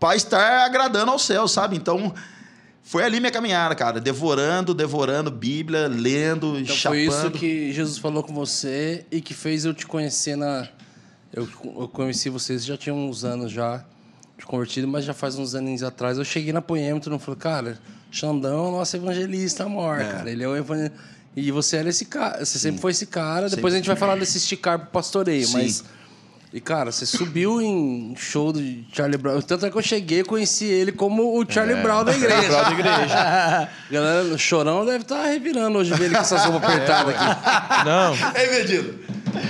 para estar agradando ao céu, sabe? Então foi ali minha caminhada, cara, devorando, devorando Bíblia, lendo, Então chapando. foi isso que Jesus falou com você e que fez eu te conhecer na. Eu, eu conheci vocês já tinha uns anos já de convertido, mas já faz uns aninhos atrás. Eu cheguei na Poêmetro e falei, cara, Xandão é o nosso evangelista maior, cara. Ele é o evangelista. E você era esse cara, você sempre foi esse cara. Depois a gente vai falar desse esticar pro pastoreio, Sim. mas. E, cara, você subiu em show de Charlie Brown. Tanto é que eu cheguei e conheci ele como o Charlie Brown da (laughs) igreja. Brown da igreja. (laughs) Galera, o chorão deve estar revirando hoje ver ele com essa roupa (laughs) apertada aqui. Não, Ei, Medino.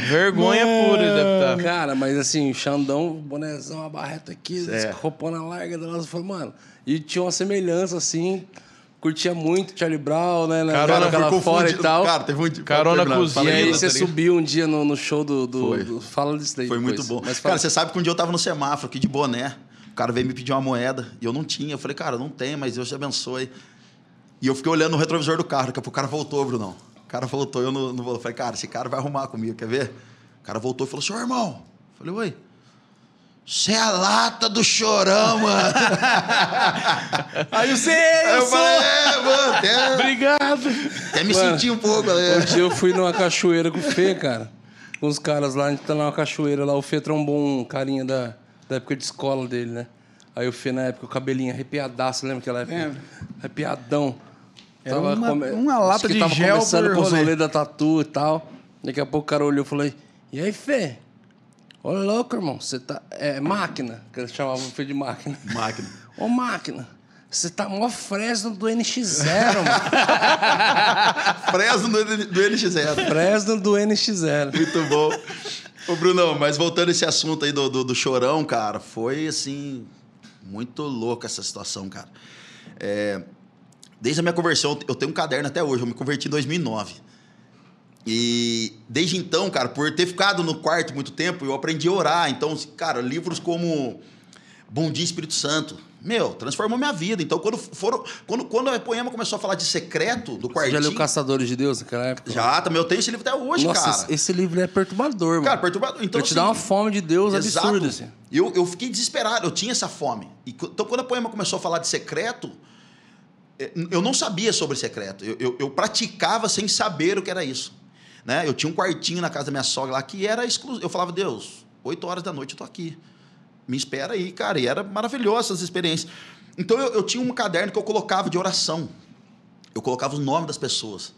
vergonha pura ele deve estar. Cara, mas assim, Xandão, bonezão, a barreta aqui, É. roupona larga do lado. Eu falei, mano, e tinha uma semelhança assim. Curtia muito Charlie Brown, né? né, Carona, Fui fora e confundido. tal. Cara, teve um dia- Carona cozinha e aí você tá subiu um dia no, no show do, do, do- Fala disso daí. Foi muito depois. bom. Mas Cara, você sabe que um dia eu tava no semáforo aqui de boné. O cara veio me pedir uma moeda e eu não tinha. Eu falei, cara, não tem, mas Deus te abençoe. E eu fiquei olhando no retrovisor do carro. Daqui a pouco o cara voltou, Brunão. O cara voltou, eu não, não vou. Eu falei, cara, esse cara vai arrumar comigo, quer ver? O cara voltou e falou, senhor irmão. Eu falei, oi. Você é a lata do chorão, mano. (laughs) Aí você, eu eu sou... falei, é, mano, até, (laughs) Obrigado. até me Mano, senti um pouco. né? Um dia eu fui numa cachoeira com o Fê, cara. Com os caras lá, a gente tá numa cachoeira lá. O Fê trombou um carinha da, da época de escola dele, né? Aí o Fê, na época, o cabelinho arrepiadaço, lembra aquela época? Lembro. Arrepiadão. Era uma- uma lata acho que de tava gel começando rolê. rolê da tatu e tal. Daqui a pouco o cara olhou e falou: E aí, Fê? Ô, louco, irmão, você tá. É máquina, que eles chamavam o Fê de máquina. Máquina. Ô, máquina, você tá mó Fresno do NX0, mano. (laughs) Fresno do, do NX0. Fresno do NX0. Muito bom. Ô, Brunão, mas voltando a esse assunto aí do, do, do chorão, cara, foi assim. Muito louca essa situação, cara. É, desde a minha conversão, eu tenho um caderno até hoje, eu me converti em 2009. E desde então, cara, por ter ficado no quarto muito tempo, eu aprendi a orar. Então, cara, livros como Bom Dia Espírito Santo, meu, transformou minha vida. Então, quando foram, quando, quando a poema começou a falar de secreto do Você quartinho, já leu Caçadores de Deus naquela época? já também eu tenho esse livro até hoje, Nossa, cara. esse livro é perturbador, mano. Cara, perturbador. Então, Pra te assim, dar uma fome de Deus Exato. absurda, assim. Eu, eu fiquei desesperado, eu tinha essa fome. E, então, quando a poema começou a falar de secreto, eh, eu não sabia sobre secreto. Eu, eu, eu praticava sem saber o que era isso. Né? Eu tinha um quartinho na casa da minha sogra lá que era exclusivo. Eu falava, Deus, 8 horas da noite eu tô aqui. Me espera aí, cara. E era maravilhoso essas experiências. Então, eu, eu tinha um caderno que eu colocava de oração. Eu colocava o nome das pessoas.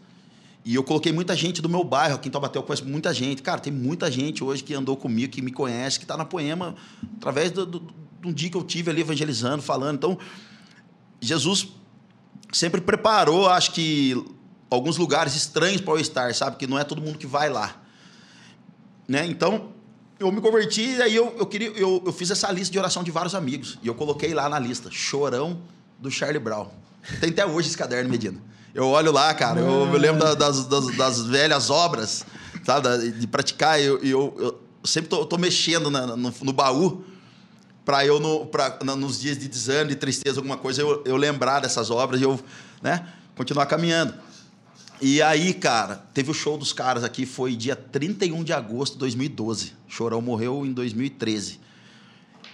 E eu coloquei muita gente do meu bairro, aqui em Taubaté eu conheço muita gente. Cara, tem muita gente hoje que andou comigo, que me conhece, que está na Poema, através do, do, de um dia que eu tive ali evangelizando, falando. Então, Jesus sempre preparou, acho que, alguns lugares estranhos para eu estar, sabe? Que não é todo mundo que vai lá. Né? Então, eu me converti e aí eu, eu, queria, eu, eu fiz essa lista de oração de vários amigos. E eu coloquei lá na lista, Chorão do Charlie Brown. Tem até hoje esse caderno, Medina. Eu olho lá, cara, eu me lembro da- das, das, das velhas obras, sabe? de praticar. Eu, eu, eu sempre tô, tô mexendo na- no, no baú para eu, no, pra, nos dias de desânimo, de tristeza, alguma coisa, eu, eu lembrar dessas obras e eu né, continuar caminhando. E aí, cara, teve o show dos caras aqui, foi dia 31 de agosto de 2012. Chorão morreu em 2013.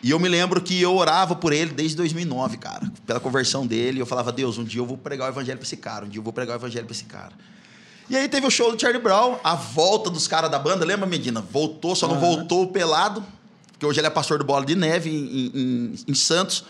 E eu me lembro que eu orava por ele desde 2009, cara, pela conversão dele. Eu falava, Deus, um dia eu vou pregar o evangelho pra esse cara, um dia eu vou pregar o evangelho pra esse cara. E aí teve o show do Charlie Brown, a volta dos caras da banda, lembra, Medina? Voltou, só não voltou pelado, porque hoje ele é pastor do Bola de Neve em, em- em Santos.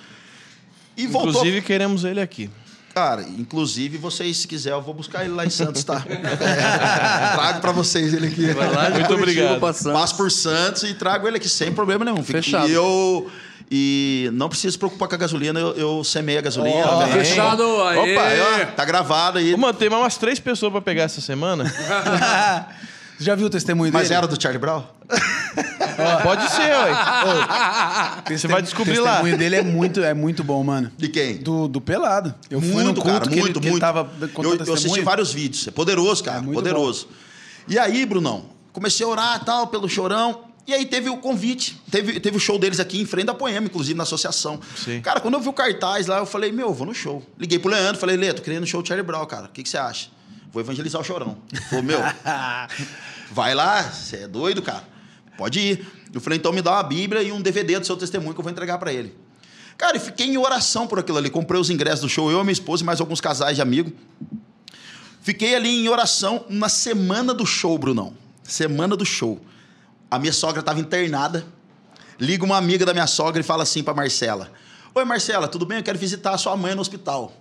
E voltou. Inclusive, queremos ele aqui. Cara, inclusive, vocês, se quiser, eu vou buscar ele lá em Santos, tá? (laughs) É, trago pra vocês ele aqui. Vai lá Muito obrigado. Passo por Santos e trago ele aqui sem problema nenhum. Fechado. E eu. E não precisa se preocupar com a gasolina, eu, eu semei a gasolina. Também. fechado, aê. Opa, aí, ó, tá gravado aí. Ô, mano, tem mais umas três pessoas pra pegar essa semana. Você (laughs) já viu o testemunho Mas dele? era do Charlie Brown? (laughs) Pode ser, ué. Você vai descobrir o lá. testemunho dele é muito, é muito bom, mano. De quem? Do, do Pelado. Eu fui no muito, culto cara, que, muito, ele, que muito. ele tava eu, eu assisti vários vídeos. É poderoso, cara. É muito poderoso. E aí, Brunão, comecei a orar tal, pelo chorão. E aí teve o convite. Teve, teve o show deles aqui em frente da Poema, inclusive, na associação. Sim. Cara, quando eu vi o cartaz lá, eu falei, meu, vou no show. Liguei pro Leandro, falei, Lê, tô querendo no show do Charlie Brown, cara. O que, que você acha? Vou evangelizar o chorão. Falou, meu, (laughs) vai lá, você é doido, cara. Pode ir. Eu falei, então me dá uma Bíblia e um DVD do seu testemunho que eu vou entregar pra ele. Cara, e fiquei em oração por aquilo ali. Comprei os ingressos do show, eu, minha esposa e mais alguns casais de amigos. Fiquei ali em oração na semana do show, Brunão. Semana do show. A minha sogra estava internada. Liga uma amiga da minha sogra e fala assim para Marcela: Oi, Marcela, tudo bem? Eu quero visitar a sua mãe no hospital.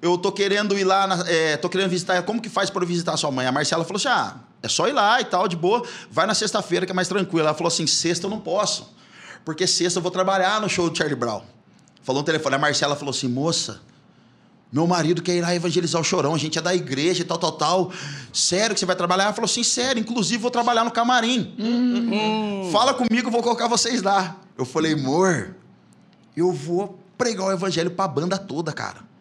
Eu tô querendo ir lá, na, é, tô querendo visitar. Como que faz para visitar a sua mãe? A Marcela falou assim: Ah, é só ir lá e tal, de boa. Vai na sexta-feira que é mais tranquilo. Ela falou assim: Sexta eu não posso, porque sexta eu vou trabalhar no show do Charlie Brown. Falou no telefone. A Marcela falou assim: Moça, meu marido quer ir lá evangelizar o chorão, a gente é da igreja e tal, tal, tal. Sério que você vai trabalhar? Ela falou assim: sério, inclusive vou trabalhar no camarim. Fala comigo, vou colocar vocês lá. Eu falei, amor, eu vou pregar o evangelho pra banda toda, cara.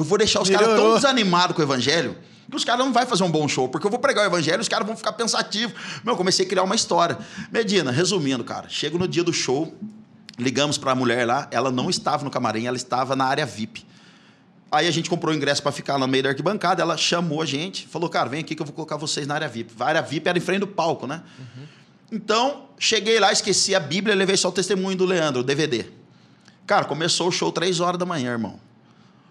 Eu vou deixar os caras tão desanimados com o evangelho que os caras não vão fazer um bom show, porque eu vou pregar o evangelho e os caras vão ficar pensativos. Meu, eu comecei a criar uma história. Medina, resumindo, cara, chego no dia do show, ligamos pra mulher lá, ela não estava no camarim, ela estava na área VIP. Aí a gente comprou o ingresso para ficar no meio da arquibancada, ela chamou a gente, falou, cara, vem aqui que eu vou colocar vocês na área VIP. A área VIP era em frente do palco, né? Então, cheguei lá, esqueci a Bíblia, levei só o testemunho do Leandro, o DVD. Cara, começou o show três horas da manhã, irmão.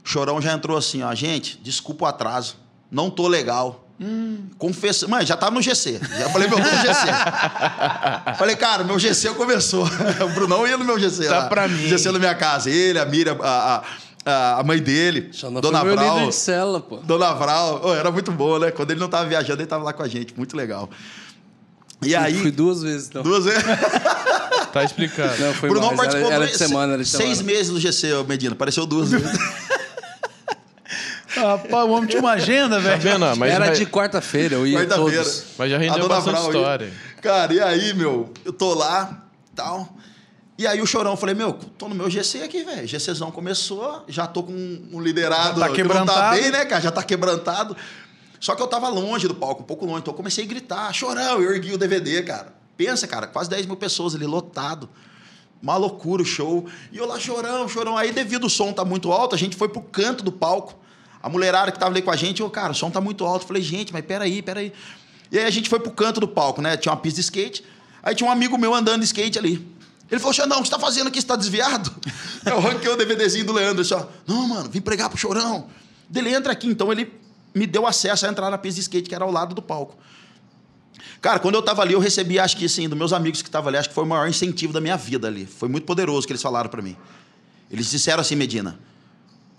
Chorão já entrou assim, ó, gente, desculpa o atraso, não tô legal. Confesso, mano, já tava no GC. Já falei, meu, tô no GC. (laughs) falei, cara, meu GC começou. (laughs) o Brunão ia no meu GC Tá lá. pra mim. GC na minha casa. Ele, a Miriam, a, a, a mãe dele, Xandão Dona foi meu líder Vral. de cela, pô. Dona Vral. Ô, era muito bom, né? Quando ele não tava viajando, ele tava lá com a gente. Muito legal. E aí... Fui duas vezes, então. Duas vezes. (laughs) Tá explicado. Não, foi Brunão mais. participou Era, era de semana, era de semana. seis meses do GC, Medina. Apareceu duas vezes. Rapaz, o homem tinha uma agenda, Tá velho. vendo? ó? Mas, era já- de quarta-feira, eu ia Quarta-feira. todos. mas já A rendeu bastante aí. história. Cara, e aí, meu? Eu tô lá, tal. E aí o Chorão, eu falei, meu, tô no meu GC aqui, velho. GCzão começou, já tô com um liderado Já tá que não tá quebrantado. bem, né, cara? Já tá quebrantado. Só que eu tava longe do palco, um pouco longe. Então eu comecei a gritar, Chorão, eu ergui o DVD, cara. Pensa, cara, quase 10 mil pessoas ali, lotado. Uma loucura o show. E eu lá chorão, chorão. Aí, devido ao som tá muito alto, a gente foi pro canto do palco. A mulherada que tava ali com a gente, eu, cara, o som tá muito alto. Eu falei, gente, mas peraí, peraí. E aí a gente foi pro canto do palco, né? Tinha uma pista de skate. Aí tinha um amigo meu andando de skate ali. Ele falou, Xandão, o que você tá fazendo aqui? Você tá desviado? (laughs) Eu arranquei o DVDzinho do Leandro. Ele só, não, mano, vim pregar pro chorão. Dele entra aqui. Então ele me deu acesso a entrar na pista de skate, que era ao lado do palco. Cara, quando eu tava ali, eu recebi, acho que assim, dos meus amigos que estavam ali, acho que foi o maior incentivo da minha vida ali. Foi muito poderoso que eles falaram pra mim. Eles disseram assim, Medina,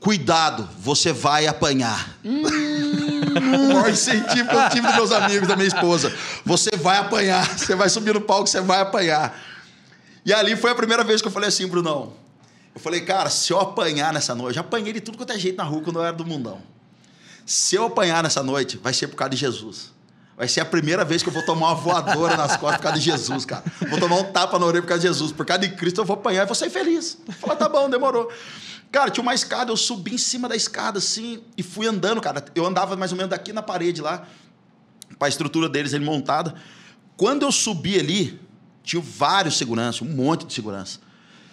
cuidado, você vai apanhar. o maior incentivo que eu tive dos meus amigos, da minha esposa. Você vai apanhar, você vai subir no palco, você vai apanhar. E ali foi a primeira vez que eu falei assim, Brunão. Eu falei, cara, se eu apanhar nessa noite, eu já apanhei de tudo quanto é jeito na rua quando eu era do mundão. Se eu apanhar nessa noite, vai ser por causa de Jesus. Vai ser a primeira vez que eu vou tomar uma voadora nas costas por causa de Jesus, cara. Vou tomar um tapa na orelha por causa de Jesus. Por causa de Cristo eu vou apanhar e vou sair feliz. Falei, tá bom, demorou. Cara, tinha uma escada, eu subi em cima da escada assim e fui andando, cara. Eu andava mais ou menos daqui na parede lá, para a estrutura deles ele montada. Quando eu subi ali, tinha vários seguranças, um monte de segurança.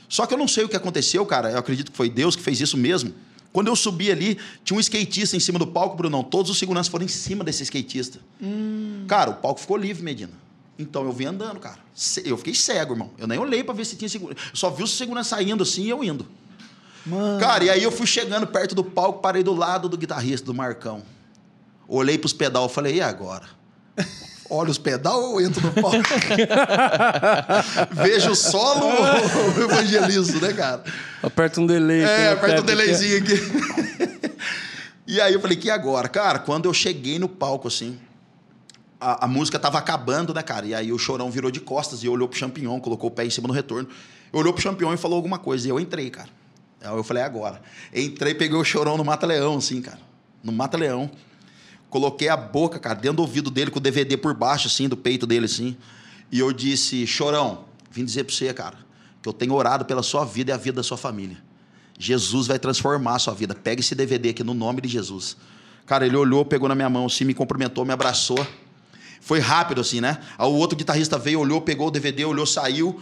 Só que eu não sei o que aconteceu, cara. Eu acredito que foi Deus que fez isso mesmo. Quando eu subi ali, tinha um skatista em cima do palco, Brunão. Todos os seguranças foram em cima desse skatista. Cara, o palco ficou livre, Medina. Então eu vim andando, cara. Eu fiquei cego, irmão. Eu nem olhei pra ver se tinha segurança. Só vi os seguranças saindo assim e eu indo. Mano. Cara, e aí eu fui chegando perto do palco, parei do lado do guitarrista, do Marcão. Olhei pros pedal, falei, e agora? Olha os pedal ou entro no palco? (laughs) Vejo o solo ou evangelizo, né, cara? Aperta um delay. É, tem aperta aqui. delayzinho aqui. e aí eu falei, que agora? Cara, quando eu cheguei no palco, assim, a, a música tava acabando, né, cara? E aí o Chorão virou de costas e olhou pro Champignon, colocou o pé em cima no retorno. Olhou pro Champignon e falou alguma coisa. E eu entrei, cara. Eu falei, agora. Entrei, peguei o Chorão no Mata-Leão, assim, cara. No Mata-Leão. Coloquei a boca, cara, dentro do ouvido dele, com o DVD por baixo, assim, do peito dele, assim. E eu disse, Chorão, vim dizer pra você, cara, que eu tenho orado pela sua vida e a vida da sua família. Jesus vai transformar a sua vida. Pega esse DVD aqui no nome de Jesus. Cara, ele olhou, pegou na minha mão, assim, me cumprimentou, me abraçou. Foi rápido, assim, né? Aí o outro guitarrista veio, olhou, pegou o DVD, olhou, saiu.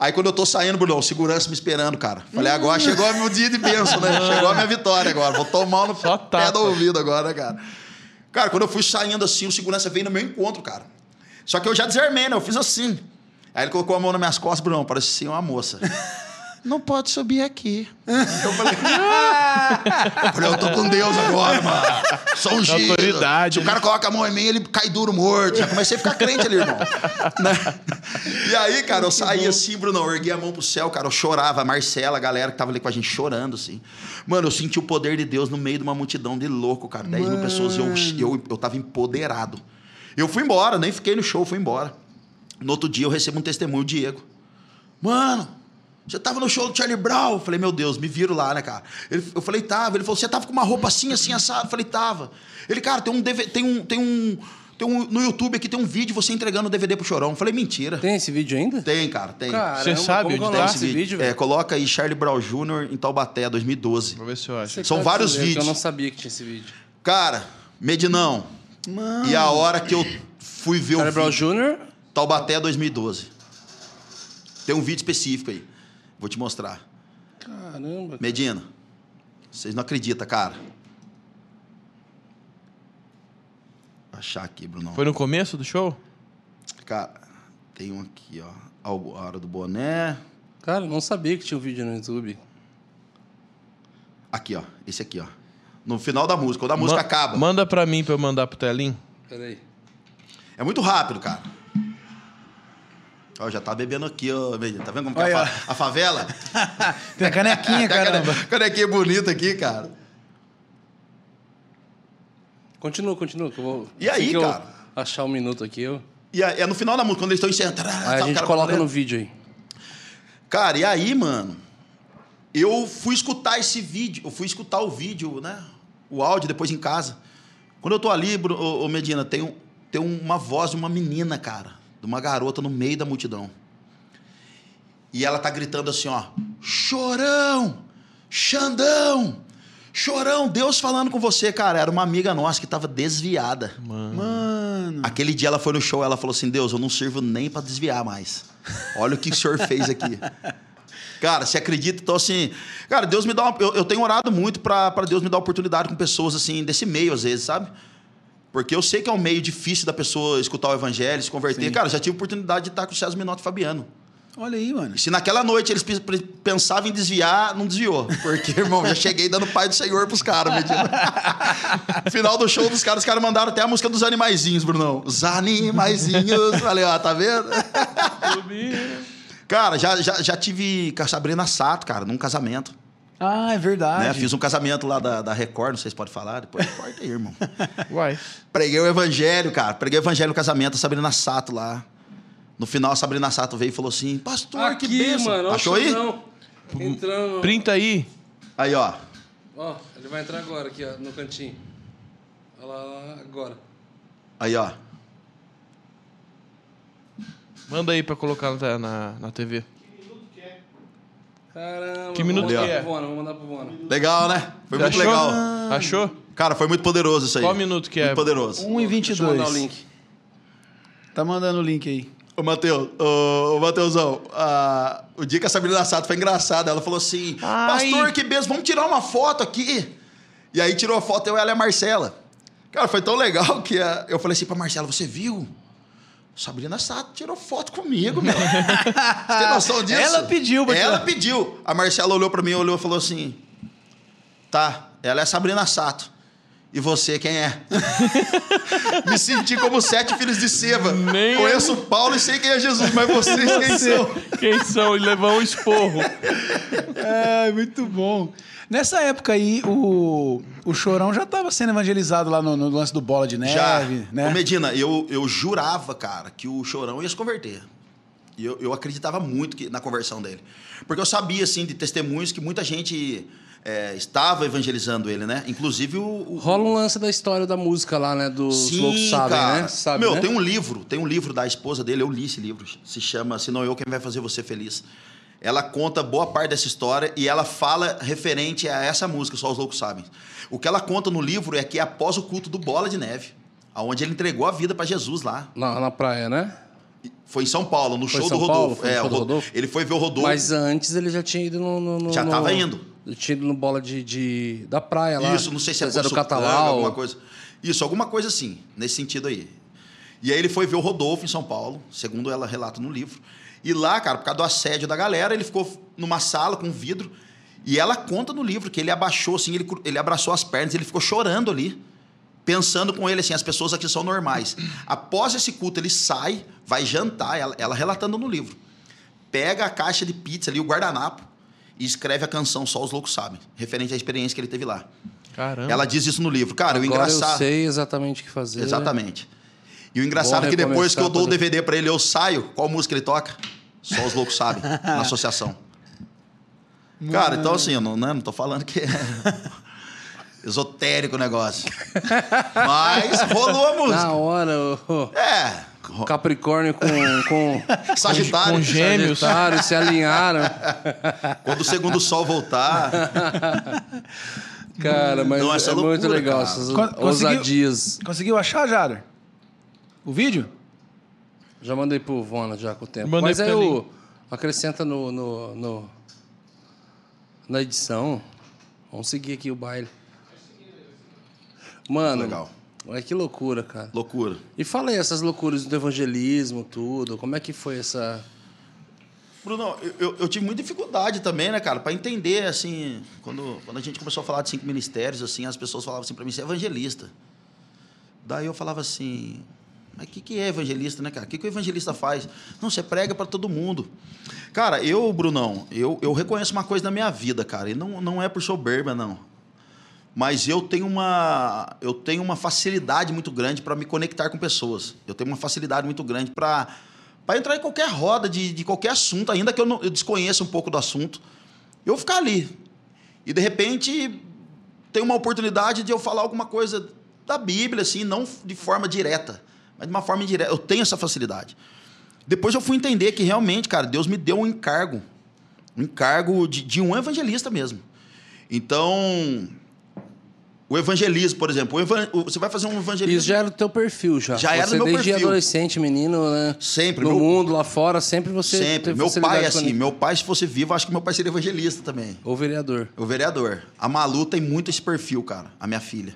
Aí quando eu tô saindo, Bruno, segurança me esperando, cara. Falei, agora chegou o meu dia de bênção, né? (laughs) Chegou a minha vitória agora. Vou tomar no Só pé do ouvido agora, né, cara? Cara, quando eu fui saindo assim, o segurança veio no meu encontro, cara. Só que eu já desarmei, né? Eu fiz assim. Aí ele colocou a mão nas minhas costas, Bruno, parecia uma moça. Não pode subir aqui. (laughs) Eu falei, eu falei, eu tô com Deus agora, mano. Sou um giro. autoridade, Se o cara coloca a mão em mim, ele cai duro morto. Já comecei a ficar crente ali, irmão. Né? E aí, cara, eu saí assim, Bruno, eu ergui a mão pro céu, cara, eu chorava. A Marcela, a galera que tava ali com a gente chorando, assim. Mano, eu senti o poder de Deus no meio de uma multidão de louco, cara. 10 mil pessoas. Eu, eu, eu tava empoderado. Eu fui embora, nem fiquei no show, fui embora. No outro dia eu recebo um testemunho, o Diego. Mano, você tava no show do Charlie Brown? Eu falei, meu Deus, me viram lá, né, cara? Ele- eu falei, tava. Ele falou, você tava com uma roupa assim, assim, assado? Eu falei, tava. Ele, cara, tem um, tem um, tem um, tem um, no YouTube aqui tem um vídeo você entregando o DVD pro Chorão. Eu falei, mentira. Tem, Tem esse vídeo ainda? cara, tem. Caramba, Você sabe é onde tá? desse vídeo, é, velho? coloca aí Charlie Brown Jr. em Taubaté, 2012. Vou ver se eu acho. São vários vídeos. Eu não sabia que tinha esse vídeo. Cara, Medinão. E a hora que eu fui ver Charlie o Brown vídeo, Jr. Taubaté 2012. Tem um vídeo específico aí. Vou te mostrar. Caramba. Medina, vocês não acreditam, cara. Vou achar aqui, Bruno. Foi no começo do show? Cara, tem um aqui, ó. A hora do boné. Cara, eu não sabia que tinha um vídeo no YouTube. Aqui, ó. Esse aqui, ó. No final da música. Quando a música Ma- acaba. Manda pra mim pra eu mandar pro Telinho. Peraí. É muito rápido, cara. Ó, já tá bebendo aqui, ó. Medina. Tá vendo como que é a, Olha, fa- a favela? (laughs) (laughs) Tem a canequinha, Tem a caramba. cane- Canequinha bonita aqui, cara. Continua, continua. Que eu vou... E aí, assim cara? achar um minuto aqui, eu... E é, é no final da música, quando eles estão encerrando. Aí a gente coloca no vídeo aí. Cara, e aí, mano, eu fui escutar esse vídeo, eu fui escutar o vídeo, né? O áudio depois em casa. Quando eu tô ali, ô Medina, tem, um- tem uma voz de uma menina, cara, de uma garota no meio da multidão. E ela tá gritando assim, ó: Chorão! Xandão! Chorão, Deus falando com você, cara. Era uma amiga nossa que tava desviada. Mano. Aquele dia ela foi no show, ela falou assim: Deus, eu não sirvo nem pra desviar mais. Olha o que o senhor fez aqui. (laughs) Cara, você acredita? Então, assim, cara, Deus me dá uma. Eu, eu tenho orado muito pra pra Deus me dar oportunidade com pessoas, assim, desse meio, às vezes, sabe? Porque eu sei que é um meio difícil da pessoa escutar o evangelho, se converter. Sim. Cara, já tive oportunidade de estar com o César Minotti e Fabiano. Olha aí, mano. E se naquela noite eles pe- pe- pensavam em desviar, não desviou. Porque, irmão, já cheguei dando pai do Senhor pros caras, Medina. (laughs) Final do show dos caras, os caras mandaram até a música dos animaizinhos, Brunão. Os animaizinhos. Falei, ó, tá vendo? cara, já, já, já tive com a Sabrina Sato, cara, num casamento. Ah, é verdade. Né? Fiz um casamento lá da, da Record, não sei se pode falar, depois corta aí, irmão. (laughs) Uai. Preguei o evangelho, cara. Preguei o evangelho no casamento, a Sabrina Sato lá. No final, a Sabrina Sato veio e falou assim: Pastor, que Aqui, bênção. mano. Achou aí? Xandão Entrando. Printa aí. Aí, ó. Ó, ele vai entrar agora aqui, ó, no cantinho. Olha lá, lá, agora. Aí, ó. Manda aí pra colocar na, na TV. Caramba. Que minuto vou mandar que é? pro Vona, vou mandar pro Vona. Legal, né? Foi Você muito achou? legal. Achou? Cara, foi muito poderoso isso aí. Qual minuto que é? Muito poderoso. 1 e Deixa eu mandar o 22. link. Tá mandando o link aí. Ô, Matheus, ô, ô Matheusão, ah, o dia que a Sabrina Sato foi engraçada, ela falou assim: Ai. Pastor, que benção, vamos tirar uma foto aqui. E aí tirou a foto, eu, ela e a Marcela. Cara, foi tão legal que ah, eu falei assim pra Marcela: Você viu? Sabrina Sato tirou foto comigo, meu. Você tem noção (laughs) disso? Ela pediu pra Ela tirar. pediu. A Marcela olhou pra mim, olhou e falou assim: Tá, ela é Sabrina Sato. E você quem é? (laughs) Me senti como sete filhos de Seva. Nem Conheço o Paulo e sei quem é Jesus, mas vocês quem são? Quem são? E levar um esporro. (laughs) É, muito bom. Nessa época aí, o, o Chorão já estava sendo evangelizado lá no, no lance do Bola de Neve, Já. né? Ô, Medina, eu, eu jurava, cara, que o Chorão ia se converter. E eu, eu acreditava muito que, na conversão dele. Porque eu sabia, assim, de testemunhos que muita gente é, estava evangelizando ele, né? Inclusive o... o Rola um lance da história da música lá, né? Dos loucos sabem, né? Sabe, Meu, né? tem um livro, tem um livro da esposa dele, eu li esse livro. Se chama Se Não Eu Quem Vai Fazer Você Feliz. Ela conta boa parte dessa história e ela fala referente a essa música, Só os Loucos Sabem. O que ela conta no livro é que é após o culto do Bola de Neve, aonde ele entregou a vida para Jesus lá. Na, na praia, né? Foi em São Paulo, no Foi show do Rodolfo. Paulo? É, show do Rodolfo? Ele foi ver o Rodolfo. Mas antes ele já tinha ido no. no- no- Já no- tava indo. Tinha ido no bola de, de- da praia lá. Isso, não sei se é Zé do Catalau. alguma coisa. Isso, alguma coisa assim, nesse sentido aí. E aí ele foi ver o Rodolfo em São Paulo, segundo ela relata no livro. E lá, cara, por causa do assédio da galera, ele ficou numa sala com vidro. E ela conta no livro que ele abaixou, assim, ele, ele abraçou as pernas, ele ficou chorando ali, pensando com ele assim: as pessoas aqui são normais. Após esse culto, ele sai, vai jantar, ela, ela relatando no livro. Pega a caixa de pizza ali, o guardanapo, e escreve a canção Só os Loucos Sabem, referente à experiência que ele teve lá. Caramba. Ela diz isso no livro. Cara, o Agora engraçado. eu sei exatamente o que fazer. Exatamente. E o engraçado é que depois que eu dou o DVD pra ele, eu saio, qual música ele toca? Só os loucos sabem, (laughs) na associação. Cara, então assim, eu não, né, não tô falando que é (laughs) esotérico o negócio. Mas rolou a música. Na hora, o, É. Capricórnio com, (laughs) com Sagitário. com gêmeos. Sagitário se alinharam. Quando o segundo sol voltar. Cara, mas Não, essa é é muito loucura, legal cara. essas Con- conseguiu- ousadias. Conseguiu achar, Jader? O vídeo? Já mandei pro Vona já com o tempo. Mandei Mas aí ele. eu acrescenta no, no, no- na edição. Vamos seguir aqui o baile. Mano, Legal. olha que loucura, cara. Loucura. E fala aí essas loucuras do evangelismo, tudo. Como é que foi essa. Bruno, eu, eu, eu tive muita dificuldade também, né, cara, para entender, assim, quando, quando a gente começou a falar de cinco ministérios, assim, as pessoas falavam assim para mim, você é evangelista. Daí eu falava assim, mas o que, que é evangelista, né, cara? O que, que o evangelista faz? Não, você prega para todo mundo. Cara, eu, Brunão, eu, eu reconheço uma coisa na minha vida, cara, e não, não é por soberba, não. Mas eu tenho uma, eu tenho uma facilidade muito grande para me conectar com pessoas. Eu tenho uma facilidade muito grande para entrar em qualquer roda de, de qualquer assunto, ainda que eu, não, eu desconheça um pouco do assunto, eu ficar ali. E de repente tem uma oportunidade de eu falar alguma coisa da Bíblia, assim, não de forma direta, mas de uma forma indireta. Eu tenho essa facilidade. Depois eu fui entender que realmente, cara, Deus me deu um encargo. Um encargo de, de um evangelista mesmo. Então, o evangelismo, por exemplo, o evan- o- você vai fazer um evangelismo. Isso já era o teu perfil, já. Já era você no meu desde perfil. adolescente, menino, né? Sempre. No Meu- mundo, lá fora, sempre você. Sempre. Meu pai, assim, meu pai, se fosse vivo, acho que meu pai seria evangelista também. Ou vereador. O vereador. A Malu tem muito esse perfil, cara, a minha filha.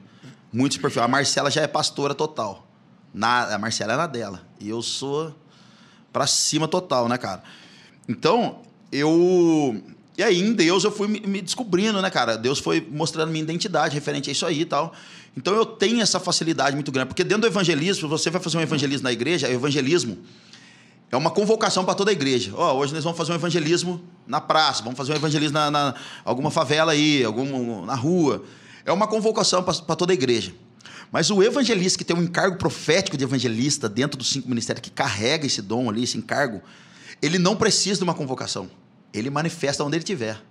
Muito esse perfil. A Marcela já é pastora total. Na, a Marcela é na dela. E eu sou pra cima total, né, cara? Então, eu. E aí, em Deus, eu fui me, descobrindo, né, cara? Deus foi mostrando minha identidade referente a isso aí e tal. Então, eu tenho essa facilidade muito grande. Porque dentro do evangelismo, você vai fazer um evangelismo na igreja, evangelismo é uma convocação para toda a igreja. Ó, hoje nós vamos fazer um evangelismo na praça, vamos fazer um evangelismo na, na alguma favela aí, algum, na rua. É uma convocação para toda a igreja. Mas o evangelista que tem um encargo profético de evangelista dentro dos cinco ministérios, que carrega esse dom ali, esse encargo, ele não precisa de uma convocação. Ele manifesta onde ele estiver.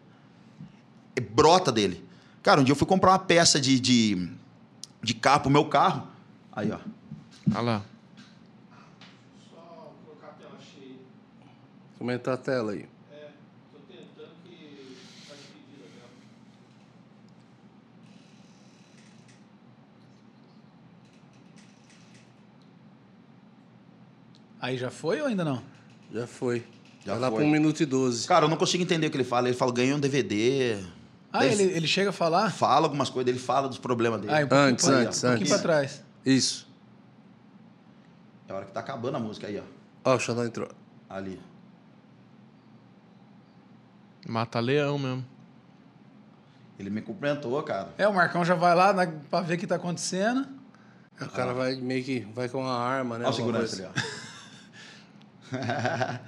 É, Brota dele. Cara, um dia eu fui comprar uma peça de, de, de carro pro meu carro. Aí, ó. Olha lá. Comentar a tela aí. Aí já foi ou ainda não? Já foi. Já Já lá foi. pra 1 minuto e 12. Cara, eu não consigo entender o que ele fala. Ele fala, ganhei um DVD. Ah, ele, ele chega a falar? Fala algumas coisas, ele fala dos problemas dele. Ah, um pouquinho Antes, pra, antes, um pouquinho antes. pra trás. Isso. É a hora que tá acabando a música aí, ó. Ó, o Xandão entrou. Ali. Mata leão mesmo. Ele me cumprimentou, cara. É, o Marcão já vai lá na, pra ver o que tá acontecendo. O cara vai meio que vai com uma arma, né? Olha o alguma segurança coisa. ali, ó.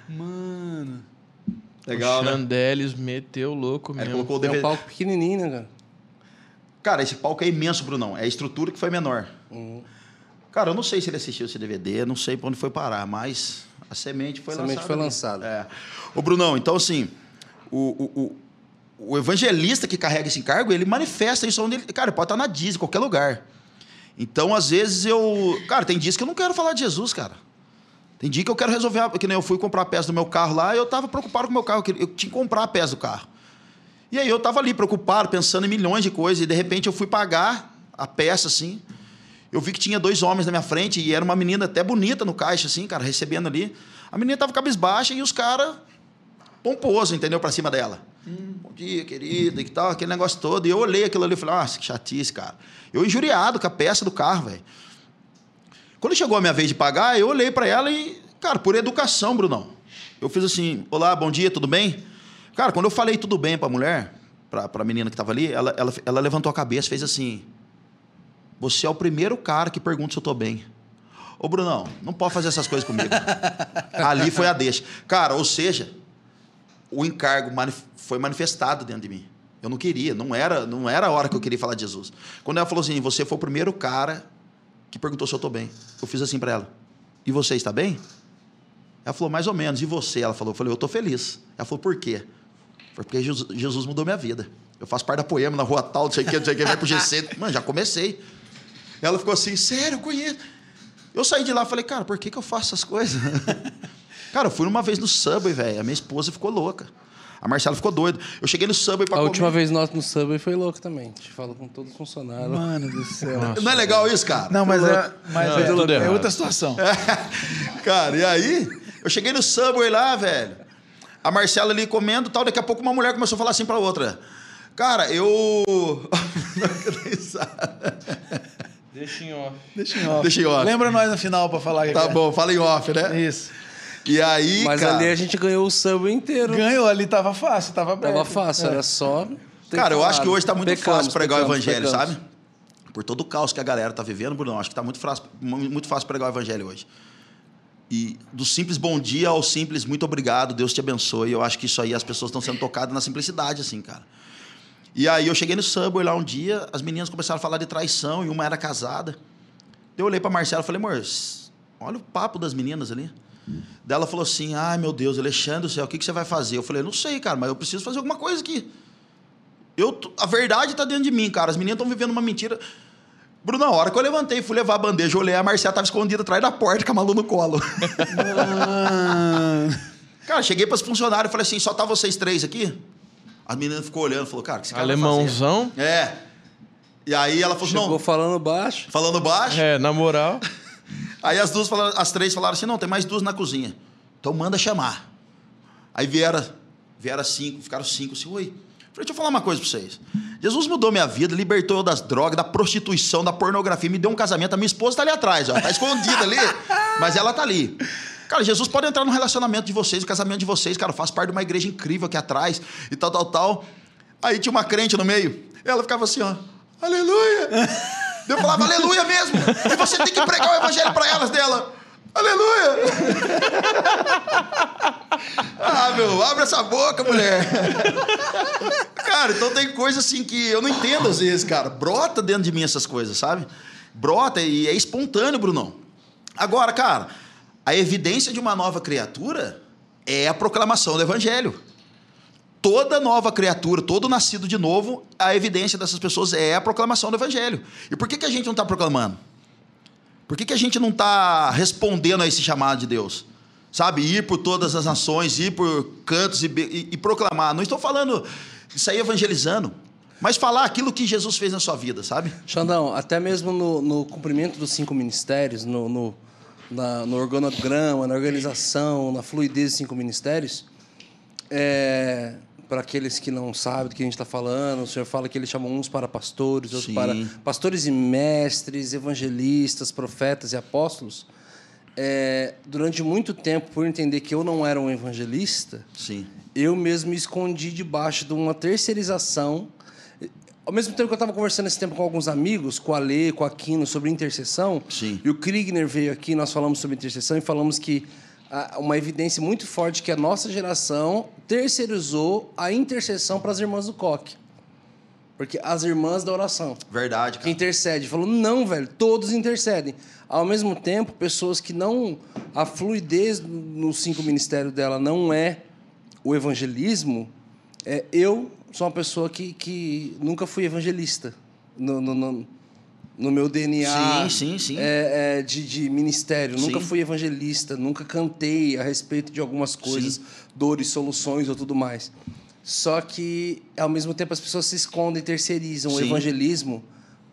Mano. Legal, o né? Chandelis meteu louco ele mesmo. colocou o Tem um DVD. palco pequenininho, né, cara? Cara, esse palco é imenso, Brunão. É a estrutura que foi menor. Uhum. Cara, eu não sei se ele assistiu esse DVD, não sei pra onde foi parar, mas a semente foi A semente lançada. foi lançada. É. Ô, Brunão, então assim, o, o, o, o evangelista que carrega esse encargo, ele manifesta isso onde ele. Cara, pode estar na Disney, em qualquer lugar. Então, às vezes, eu. Cara, tem dias que eu não quero falar de Jesus, cara. Tem dia que eu quero resolver. a- Que nem eu fui comprar a peça do meu carro lá, e eu tava preocupado com o meu carro, eu tinha que comprar a peça do carro. E aí eu tava ali preocupado, pensando em milhões de coisas, e de repente eu fui pagar a peça, assim. Eu vi que tinha dois homens na minha frente, e era uma menina até bonita no caixa, assim, cara, recebendo ali. A menina tava cabisbaixa e os caras pomposo, entendeu? Pra cima dela. Bom dia, querida, e tal, aquele negócio todo. E eu olhei aquilo ali e falei, nossa, que chatice, cara. Eu injuriado com a peça do carro, velho. Quando chegou a minha vez de pagar, eu olhei pra ela e, cara, por educação, Brunão. Eu fiz assim, olá, bom dia, tudo bem? Cara, quando eu falei tudo bem pra mulher, pra, pra menina que tava ali, ela, ela, ela levantou a cabeça e fez assim, você é o primeiro cara que pergunta se eu tô bem. Ô, Brunão, não pode fazer essas coisas comigo. (laughs) ali foi a deixa. Cara, ou seja, o encargo manif- foi manifestado dentro de mim. Eu não queria, não era, não era a hora que eu queria falar de Jesus. Quando ela falou assim, você foi o primeiro cara que perguntou se eu estou bem. Eu fiz assim para ela. E você está bem? Ela falou, mais ou menos. E você? Ela falou, eu falei, eu estou feliz. Ela falou, por quê? Foi porque Jesus, mudou minha vida. Eu faço parte da poema na rua tal, não sei o que, não sei o que, vai pro GC. (laughs) Mano, já comecei. Ela ficou assim, sério, eu conheço. Eu saí de lá e falei, cara, por que, que eu faço essas coisas? (laughs) cara, eu fui uma vez no Subway, velho. A minha esposa ficou louca. A Marcela ficou doida. Eu cheguei no Subway pra A comer. última vez nós no Subway foi louco também. A gente falou com todos os funcionários. Mano do céu. Não é legal isso, cara? Não, mas é, mas Não, é, tudo é outra situação. (laughs) Cara, e aí? Eu cheguei no Subway lá, velho. A Marcela ali comendo e tal. Daqui a pouco uma mulher começou a falar assim pra outra. Cara, eu. Deixa em off. Deixa em off. Deixa em off. Lembra nós no final pra falar. tá é. bom, fala em off, né? Isso. E aí, Mas cara. ali a gente ganhou o Subway inteiro. Ganhou ali, tava fácil, tava aberto. Tava fácil, É. era só. Cara, eu acho que hoje tá muito Pecamos, fácil pregar o pecamos, evangelho, pecamos. sabe? Por todo o caos que a galera tá vivendo, Bruno, acho que tá muito fácil, mu- muito fácil pregar o evangelho hoje. E do simples bom dia ao simples muito obrigado, Deus te abençoe. Eu acho que isso aí as pessoas estão sendo tocadas na simplicidade, assim, cara. E aí eu cheguei no Subway lá um dia, as meninas começaram a falar de traição e uma era casada. Eu olhei pra Marcela e falei, amor, olha o papo das meninas ali. Daí ela falou assim: ai meu Deus, Alexandre do céu, o que, que você vai fazer? Eu falei: não sei, cara, mas eu preciso fazer alguma coisa aqui. Eu, a verdade está dentro de mim, cara. As meninas estão vivendo uma mentira. Bruno, na hora que eu levantei, fui levar a bandeja, olhei, a Marcela estava escondida atrás da porta com a Malu no colo. (laughs) (laughs) Cara, cheguei para os funcionários e falei assim: só tá vocês três aqui? As meninas ficou olhando, falou: cara, o que esse cara Alemãozão. fazer? É. E aí ela falou: Chegou não, falando baixo. falando baixo. É, na moral. (laughs) Aí as duas falaram, as três falaram assim: não, tem mais duas na cozinha. Então manda chamar. Aí vieram, vieram cinco, ficaram cinco assim, oi. Falei, deixa eu falar uma coisa pra vocês. Jesus mudou minha vida, libertou eu das drogas, da prostituição, da pornografia, me deu um casamento. A minha esposa tá ali atrás, ó. Tá escondida ali, (laughs) mas ela tá ali. Cara, Jesus pode entrar no relacionamento de vocês, no casamento de vocês, cara. Eu faço parte de uma igreja incrível aqui atrás e tal, tal, tal. Aí tinha uma crente no meio. Ela ficava assim, ó. Aleluia! (laughs) Eu falava, aleluia mesmo! E você tem que pregar o evangelho para elas dela. Aleluia! ah, meu, abre essa boca, mulher. cara, então tem coisa assim que eu não entendo às vezes, cara. Brota dentro de mim essas coisas, sabe? Brota e é espontâneo, Brunão. Agora, cara, a evidência de uma nova criatura é a proclamação do evangelho toda nova criatura, todo nascido de novo, a evidência dessas pessoas é a proclamação do evangelho. E por que, que a gente não está proclamando? Por que, que a gente não está respondendo a esse chamado de Deus? Sabe, ir por todas as nações, ir por cantos e, e- e proclamar. Não estou falando isso aí evangelizando, mas falar aquilo que Jesus fez na sua vida, sabe? Xandão, até mesmo no, no cumprimento dos cinco ministérios, no, no, na, no organograma, na organização, na fluidez dos cinco ministérios, é, para aqueles que não sabem do que a gente está falando, o senhor fala que ele chama uns para pastores, outros Sim. para pastores e mestres, evangelistas, profetas e apóstolos. É, durante muito tempo, por entender que eu não era um evangelista, Sim. eu mesmo me escondi debaixo de uma terceirização. Ao mesmo tempo que eu estava conversando esse tempo com alguns amigos, com a Lê, com a Aquino, sobre intercessão, Sim. e o Kriegner veio aqui, nós falamos sobre intercessão e falamos que uma evidência muito forte que a nossa geração terceirizou a intercessão para as irmãs do coque. Porque as irmãs da oração Verdade, que cara. intercede. Falou, não, velho, todos intercedem. Ao mesmo tempo, pessoas que não. A fluidez nos cinco ministérios dela não é o evangelismo. É, eu sou uma pessoa que, que nunca fui evangelista. No, no, no, no meu DNA Sim, sim, sim. é, é, de, de ministério. Nunca fui evangelista, nunca cantei a respeito de algumas coisas, dores, soluções ou tudo mais. Só que, ao mesmo tempo, as pessoas se escondem e terceirizam o evangelismo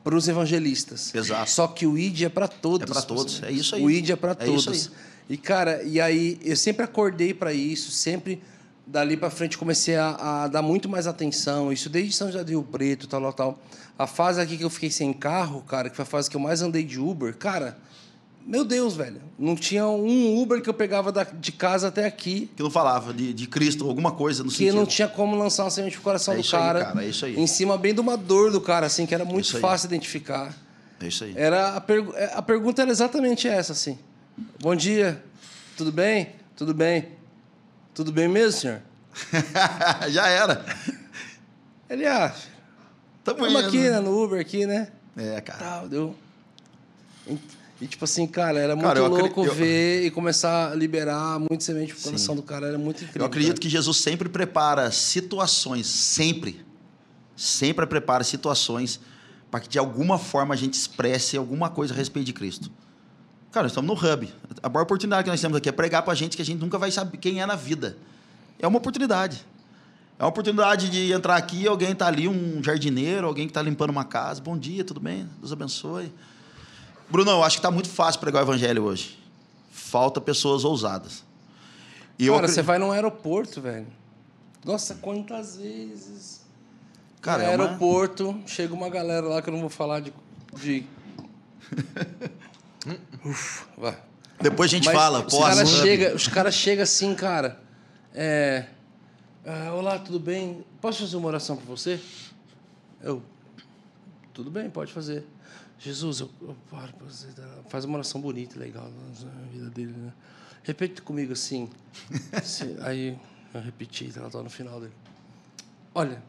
para os evangelistas. Exato. Só que o ID é para todos. É pra todos, é isso aí. O ID é para É isso todos. aí. E, cara, e aí eu sempre acordei para isso, sempre dali para frente comecei a, a dar muito mais atenção. Isso desde São José do Rio Preto, tal, tal, tal. A fase aqui que eu fiquei sem carro, cara, que foi a fase que eu mais andei de Uber, cara, meu Deus, velho. Não tinha um Uber que eu pegava da- de casa até aqui Que não falava de, de Cristo, alguma coisa no que sentido. não tinha como lançar uma semente pro coração É do isso aí, cara. cara, é isso aí. Em cima bem de uma dor do cara, assim, que era muito aí. fácil identificar. É isso aí. Era a, pergu- é, a pergunta era exatamente essa, assim. Bom dia, tudo bem? Tudo bem. Tudo bem mesmo, senhor? (laughs) Já era. Ele, ah, Tamo estamos aqui, né, no Uber aqui, né? É, cara. Tal, deu. E, tipo assim, cara, era muito Cara, eu louco eu- ver e começar a liberar muito semente pro coração do cara. Era muito incrível. Eu acredito cara. que Jesus sempre prepara situações, sempre, sempre prepara situações para que de alguma forma a gente expresse alguma coisa a respeito de Cristo. Cara, nós estamos no hub. A maior oportunidade que nós temos aqui é pregar para gente que a gente nunca vai saber quem é na vida. É uma oportunidade. É uma oportunidade de entrar aqui, alguém está ali, um jardineiro, alguém que está limpando uma casa. Bom dia, tudo bem? Deus abençoe. Brunão, eu acho que está muito fácil pregar o evangelho hoje. Falta pessoas ousadas. E Cara, você vai num aeroporto, velho. Nossa, quantas vezes. Cara, no é uma- aeroporto, chega uma galera lá que eu não vou falar de. de... (laughs) Ufa, vai. Depois a gente Mas fala, os pós. caras hub. chegam os cara chega assim, cara. É, ah, Olá, tudo bem? Posso fazer uma oração por você? Eu. Tudo bem, pode fazer. Jesus, eu, eu paro você. Faz uma oração bonita, legal na vida dele, né? Repete comigo assim. Se- (laughs) aí eu repeti, ela tá no final dele. Olha,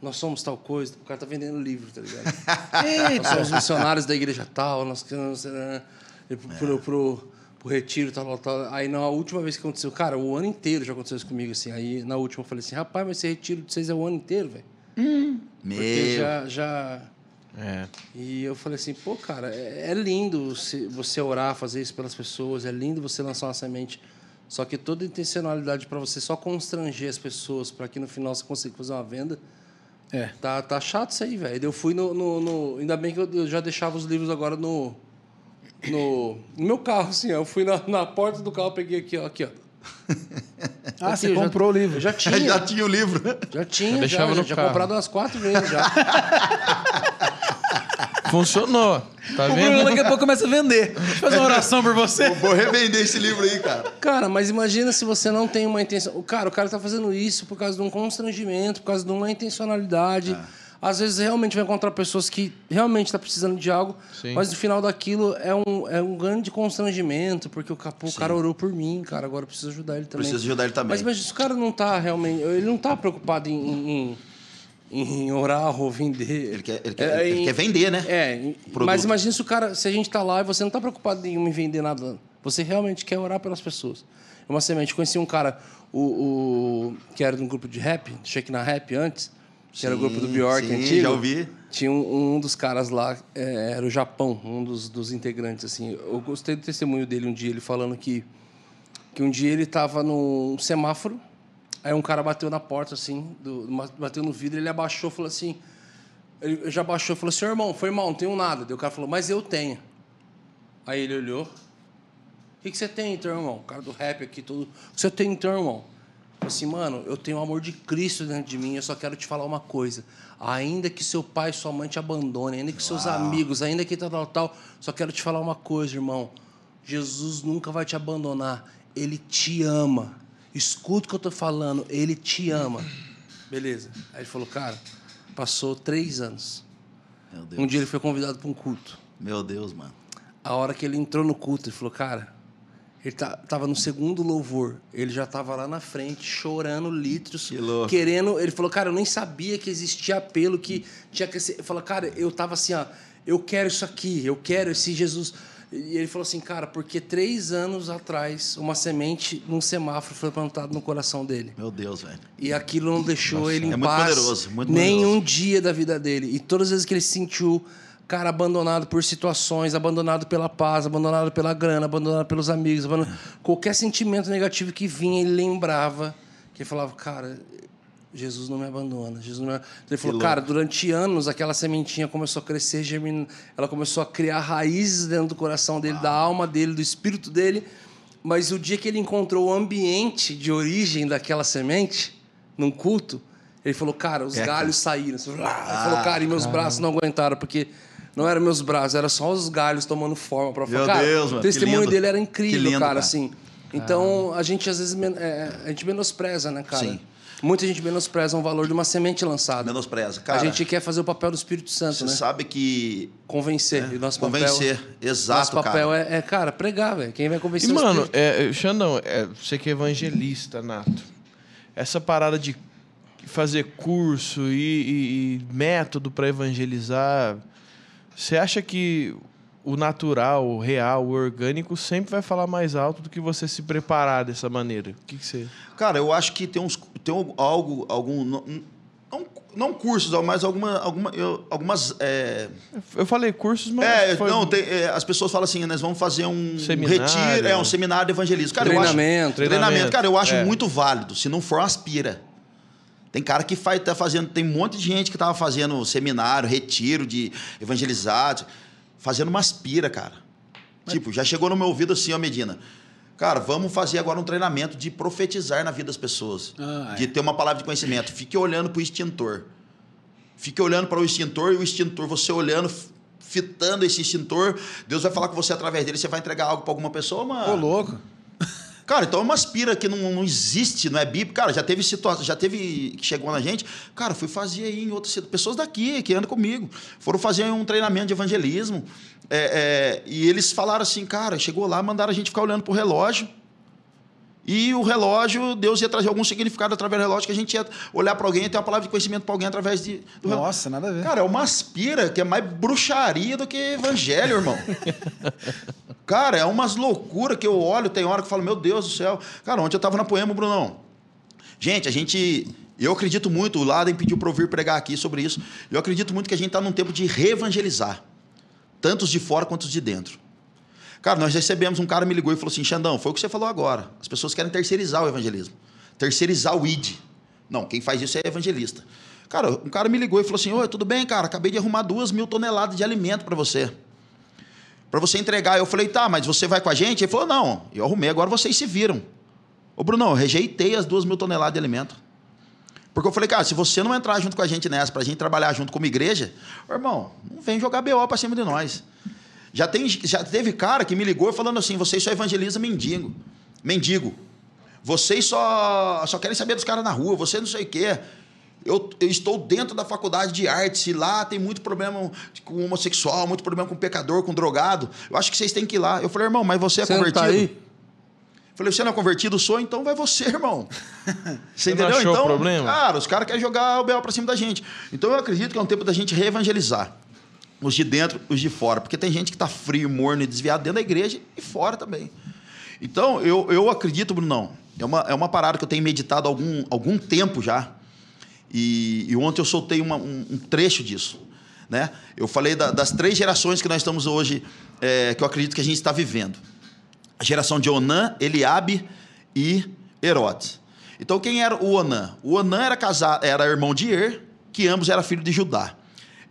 nós somos tal coisa. O cara tá vendendo livro, tá ligado? (laughs) nós somos missionários da igreja tal, nós queremos. ir pro, pro, pro, pro retiro, tal, tal, tal. Aí na última vez que aconteceu, cara, o ano inteiro já aconteceu isso comigo, assim. Aí na última eu falei assim, rapaz, mas esse retiro de vocês é o ano inteiro, velho. Porque Meu. já, já. É. E eu falei assim, pô, cara, é, é lindo você orar, fazer isso pelas pessoas, é lindo você lançar uma semente. Só que toda intencionalidade para você só constranger as pessoas para que no final você consiga fazer uma venda, É. tá, tá chato isso aí, velho. Eu fui no, no, no- Ainda bem que eu, já deixava os livros agora no. No, no meu carro, assim, ó. Eu fui na, na porta do carro, peguei aqui, ó. Aqui, ó. Ah, Aqui, você eu já- comprou o livro. Já tinha. (laughs) Já tinha o livro. Já tinha, Eu já, deixava já, no tinha carro. comprado umas quatro vezes já. (laughs) Funcionou. Tá o vendo? Bruno daqui a pouco começa a vender. Deixa eu fazer uma oração por você. (laughs) Vou revender esse livro aí, cara. Cara, mas imagina se você não tem uma intenção. O cara, o cara tá fazendo isso por causa de um constrangimento, por causa de uma intencionalidade. Às vezes realmente vai encontrar pessoas que realmente estão precisando de algo, Sim. mas no final daquilo é um, é um grande constrangimento, porque o, capô, o cara orou por mim, cara, agora eu preciso ajudar ele também. Preciso ajudar ele também. Mas imagina, se o cara não tá realmente. Ele não tá preocupado em, em, em orar ou vender. Ele quer, ele quer, ele quer vender, né? É, em- mas imagina se o cara, se a gente tá lá e você não tá preocupado em me vender nada, você realmente quer orar pelas pessoas. É uma semente. Conheci um cara, o, o que era de um grupo de rap, Shake na Rap antes, que era o grupo do Sim, Bjork sim, antigo. já ouvi. Tinha um, um dos caras lá, é, era o Japão, um dos, dos integrantes, assim. Eu gostei do testemunho dele um dia, ele falando que, que um dia ele estava num semáforo, aí um cara bateu na porta, assim, do, bateu no vidro, ele abaixou falou assim... Ele já baixou e falou assim, irmão, foi mal, não tenho nada. Daí o cara falou, mas eu tenho. Aí ele olhou, O que, que você tem então, irmão? O cara do rap aqui, todo. O que você tem então, irmão? Falei assim, mano, eu tenho o amor de Cristo dentro de mim, eu só quero te falar uma coisa. Ainda que seu pai e sua mãe te abandonem, ainda que seus amigos, ainda que tal, tal, tal, só quero te falar uma coisa, irmão. Jesus nunca vai te abandonar. Ele te ama. Escuta o que eu tô falando, ele te ama. Beleza. Aí ele falou, cara, passou três anos. Meu Deus. Um dia ele foi convidado para um culto. Meu Deus, mano. A hora que ele entrou no culto, ele falou, cara, ele tá, tava no segundo louvor, ele já tava lá na frente, chorando litros, Que querendo. Ele falou, cara, eu nem sabia que existia apelo, que tinha que ser. Ele falou, cara, eu tava assim, ó, eu quero isso aqui, eu quero esse Jesus. E ele falou assim, cara, porque três anos atrás, uma semente num semáforo foi plantada no coração dele. Meu Deus, velho. E aquilo não deixou ele em é muito paz poderoso, muito nenhum poderoso. dia da vida dele. E todas as vezes que ele se sentiu, cara, abandonado por situações, abandonado pela paz, abandonado pela grana, abandonado pelos amigos, abandonado... qualquer sentimento negativo que vinha, ele lembrava que ele falava, cara, Jesus não me abandona. Jesus não me... Ele falou, louco. cara, durante anos aquela sementinha começou a crescer, germin... ela começou a criar raízes dentro do coração dele, da alma dele, do espírito dele. Mas o dia que ele encontrou o ambiente de origem daquela semente, num culto, ele falou, cara, os É, cara. galhos saíram. Ele falou, cara, e meus braços não aguentaram, porque não eram meus braços, era só os galhos tomando forma para Meu Cara, Deus, mano, o que testemunho lindo. dele era incrível, lindo, cara, cara. assim. Então, a gente às vezes é, a gente menospreza, né, cara? Sim. Muita gente menospreza o valor de uma semente lançada. Menospreza. Cara, a gente quer fazer o papel do Espírito Santo, você né? sabe que Convencer. E nosso convencer. papel, Exato, nosso papel cara. É, é, cara, pregar, velho. Quem vai convencer E, o mano, Espírito? é, Xandão, é, você que é evangelista, Nato. Essa parada de fazer curso e, e- e método para evangelizar, você acha que o natural, o real, o orgânico sempre vai falar mais alto do que você se preparar dessa maneira? O que, que você. Cara, eu acho que tem uns tem algo algum não, não, não cursos, mas alguma, alguma eu- algumas é, Eu falei cursos, mas. é, foi- não, tem, é, as pessoas falam assim, nós vamos fazer um Seminário. retiro, é um seminário de evangelismo. Cara, eu acho, Treinamento. treinamento, cara, eu acho É. muito válido. Se não for, aspira. Tem cara que faz, tá fazendo, tem um monte de gente que tava fazendo seminário, retiro de evangelizar, fazendo uma aspira, cara. Tipo, já chegou no meu ouvido assim, ó, Medina. Cara, vamos fazer agora um treinamento de profetizar na vida das pessoas. Ah, é. de ter uma palavra de conhecimento. Fique olhando para o extintor. Fique olhando para o extintor e o extintor, você olhando, fitando esse extintor, Deus vai falar com você através dele, você vai entregar algo para alguma pessoa, mano. Ô, louco. Cara, então é uma aspira que não, não existe, não é bíblico. Cara, já teve situação, já teve que chegou na gente. Cara, fui fazer aí em outras pessoas daqui que andam comigo. Foram fazer um treinamento de evangelismo. é, é, e eles falaram assim, cara, chegou lá, mandaram a gente ficar olhando pro relógio. E o relógio, Deus ia trazer algum significado através do relógio, que a gente ia olhar para alguém e ter uma palavra de conhecimento para alguém através de, do relógio. Nossa, nada a ver. Cara, é uma aspira que é mais bruxaria do que evangelho, irmão. (laughs) Cara, é umas loucuras que eu olho, tem hora que eu falo, meu Deus do céu. Cara, ontem eu tava na Poema, Brunão. Gente, a gente. Eu acredito muito, o Laden pediu para eu vir pregar aqui sobre isso. Eu acredito muito que a gente está num tempo de reevangelizar. Tanto os de fora quanto os de dentro. Cara, nós recebemos um cara me ligou e falou assim: Xandão, foi o que você falou agora. As pessoas querem terceirizar o evangelismo. Terceirizar o ID. Não, quem faz isso é evangelista. Cara, um cara me ligou e falou assim: Oi, tudo bem, cara? Acabei de arrumar duas mil toneladas de alimento para você. Para você entregar. Eu falei: Tá, mas você vai com a gente? Ele falou: Não, eu arrumei, agora vocês se viram. Ô, Brunão, eu rejeitei as duas mil toneladas de alimento. Porque eu falei, cara, se você não entrar junto com a gente nessa, pra gente trabalhar junto como igreja, irmão, não vem jogar BO pra cima de nós. Já, tem, já teve cara que me ligou falando assim: vocês só evangelizam mendigo. Mendigo. Vocês só, só querem saber dos caras na rua, você não sei o quê. Eu, eu estou dentro da faculdade de artes e lá tem muito problema com homossexual, muito problema com pecador, com drogado. Eu acho que vocês têm que ir lá. Eu falei, irmão, mas você é Você não convertido? tá aí? Falei, você não é convertido? Sou, então vai você, irmão. (laughs) Você não entendeu? achou então, o problema? cara, os caras querem jogar o B.O. pra cima da gente. Então eu acredito que é um tempo da gente reevangelizar. Os de dentro, os de fora. Porque tem gente que tá frio, morno e desviado dentro da igreja e fora também. Então, eu, eu acredito, Brunão, é uma, é uma parada que eu tenho meditado há algum, algum tempo já. E, e ontem eu soltei uma- um, um trecho disso. Né? Eu falei da- das três gerações que nós estamos hoje, é, que eu acredito que a gente está vivendo a geração de Onã, Eliabe e Herodes. Então quem era o Onã? O Onã era casado, era irmão de Er, que ambos eram filhos de Judá.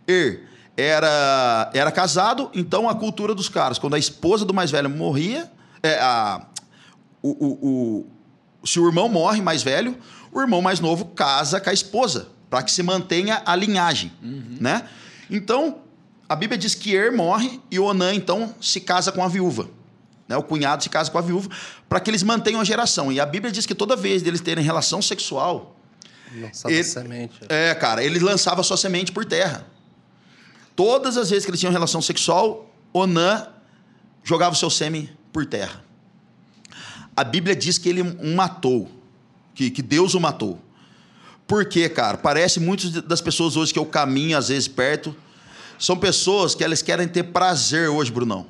Er era, era casado, então a cultura dos caras, quando a esposa do mais velho morria, É, a, o, o, o- se o irmão morre mais velho, o irmão mais novo casa com a esposa, para que se mantenha a linhagem. Né? Então, a Bíblia diz que Er morre e Onã, então, se casa com a viúva. Né? O cunhado se casa com a viúva, para que eles mantenham a geração. E a Bíblia diz que toda vez deles terem relação sexual, Lançava Ele- semente. é, cara, ele lançava sua semente por terra. Todas as vezes que eles tinham relação sexual, Onã jogava o seu sêmen por terra. A Bíblia diz que ele o matou, que, que Deus o matou. Por quê, cara? Parece muitas das pessoas hoje que eu caminho, às vezes, perto, são pessoas que elas querem ter prazer hoje, Brunão.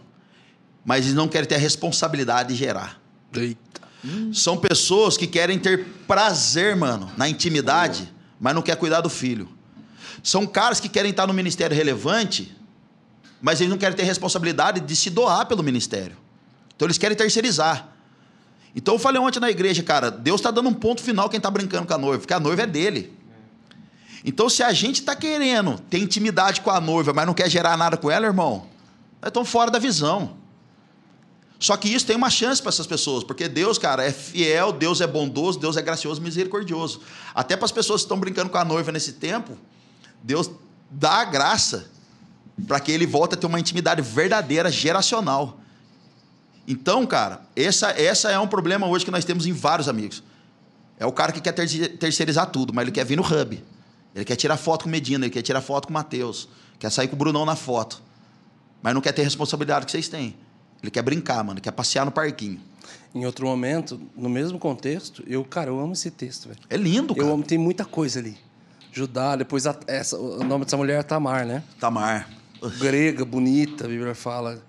Mas eles não querem ter a responsabilidade de gerar. Eita. São pessoas que querem ter prazer, mano, na intimidade, mas não quer cuidar do filho. São caras que querem estar no ministério relevante, mas eles não querem ter responsabilidade de se doar pelo ministério. Então eles querem terceirizar. Então eu falei ontem na igreja, cara, Deus está dando um ponto final quem está brincando com a noiva, porque a noiva é dele. Então se a gente está querendo ter intimidade com a noiva, mas não quer gerar nada com ela, irmão, nós estamos fora da visão. Só que isso tem uma chance para essas pessoas, porque Deus, cara, é fiel, Deus é bondoso, Deus é gracioso, misericordioso. Até para as pessoas que estão brincando com a noiva nesse tempo, Deus dá a graça para que ele volte a ter uma intimidade verdadeira, geracional. Então, cara, essa, essa é um problema hoje que nós temos em vários amigos. É o cara que quer terci- terceirizar tudo, mas ele quer vir no hub. Ele quer tirar foto com Medina, ele quer tirar foto com o Matheus, quer sair com o Brunão na foto. Mas não quer ter a responsabilidade que vocês têm. Ele quer brincar, mano, quer passear no parquinho. Em outro momento, no mesmo contexto, eu, cara, eu amo esse texto, velho. É lindo, cara. Eu amo, tem muita coisa ali. Judá, depois a- essa, o nome dessa mulher é Tamar, né? Tamar. Grega, bonita, a Bíblia fala.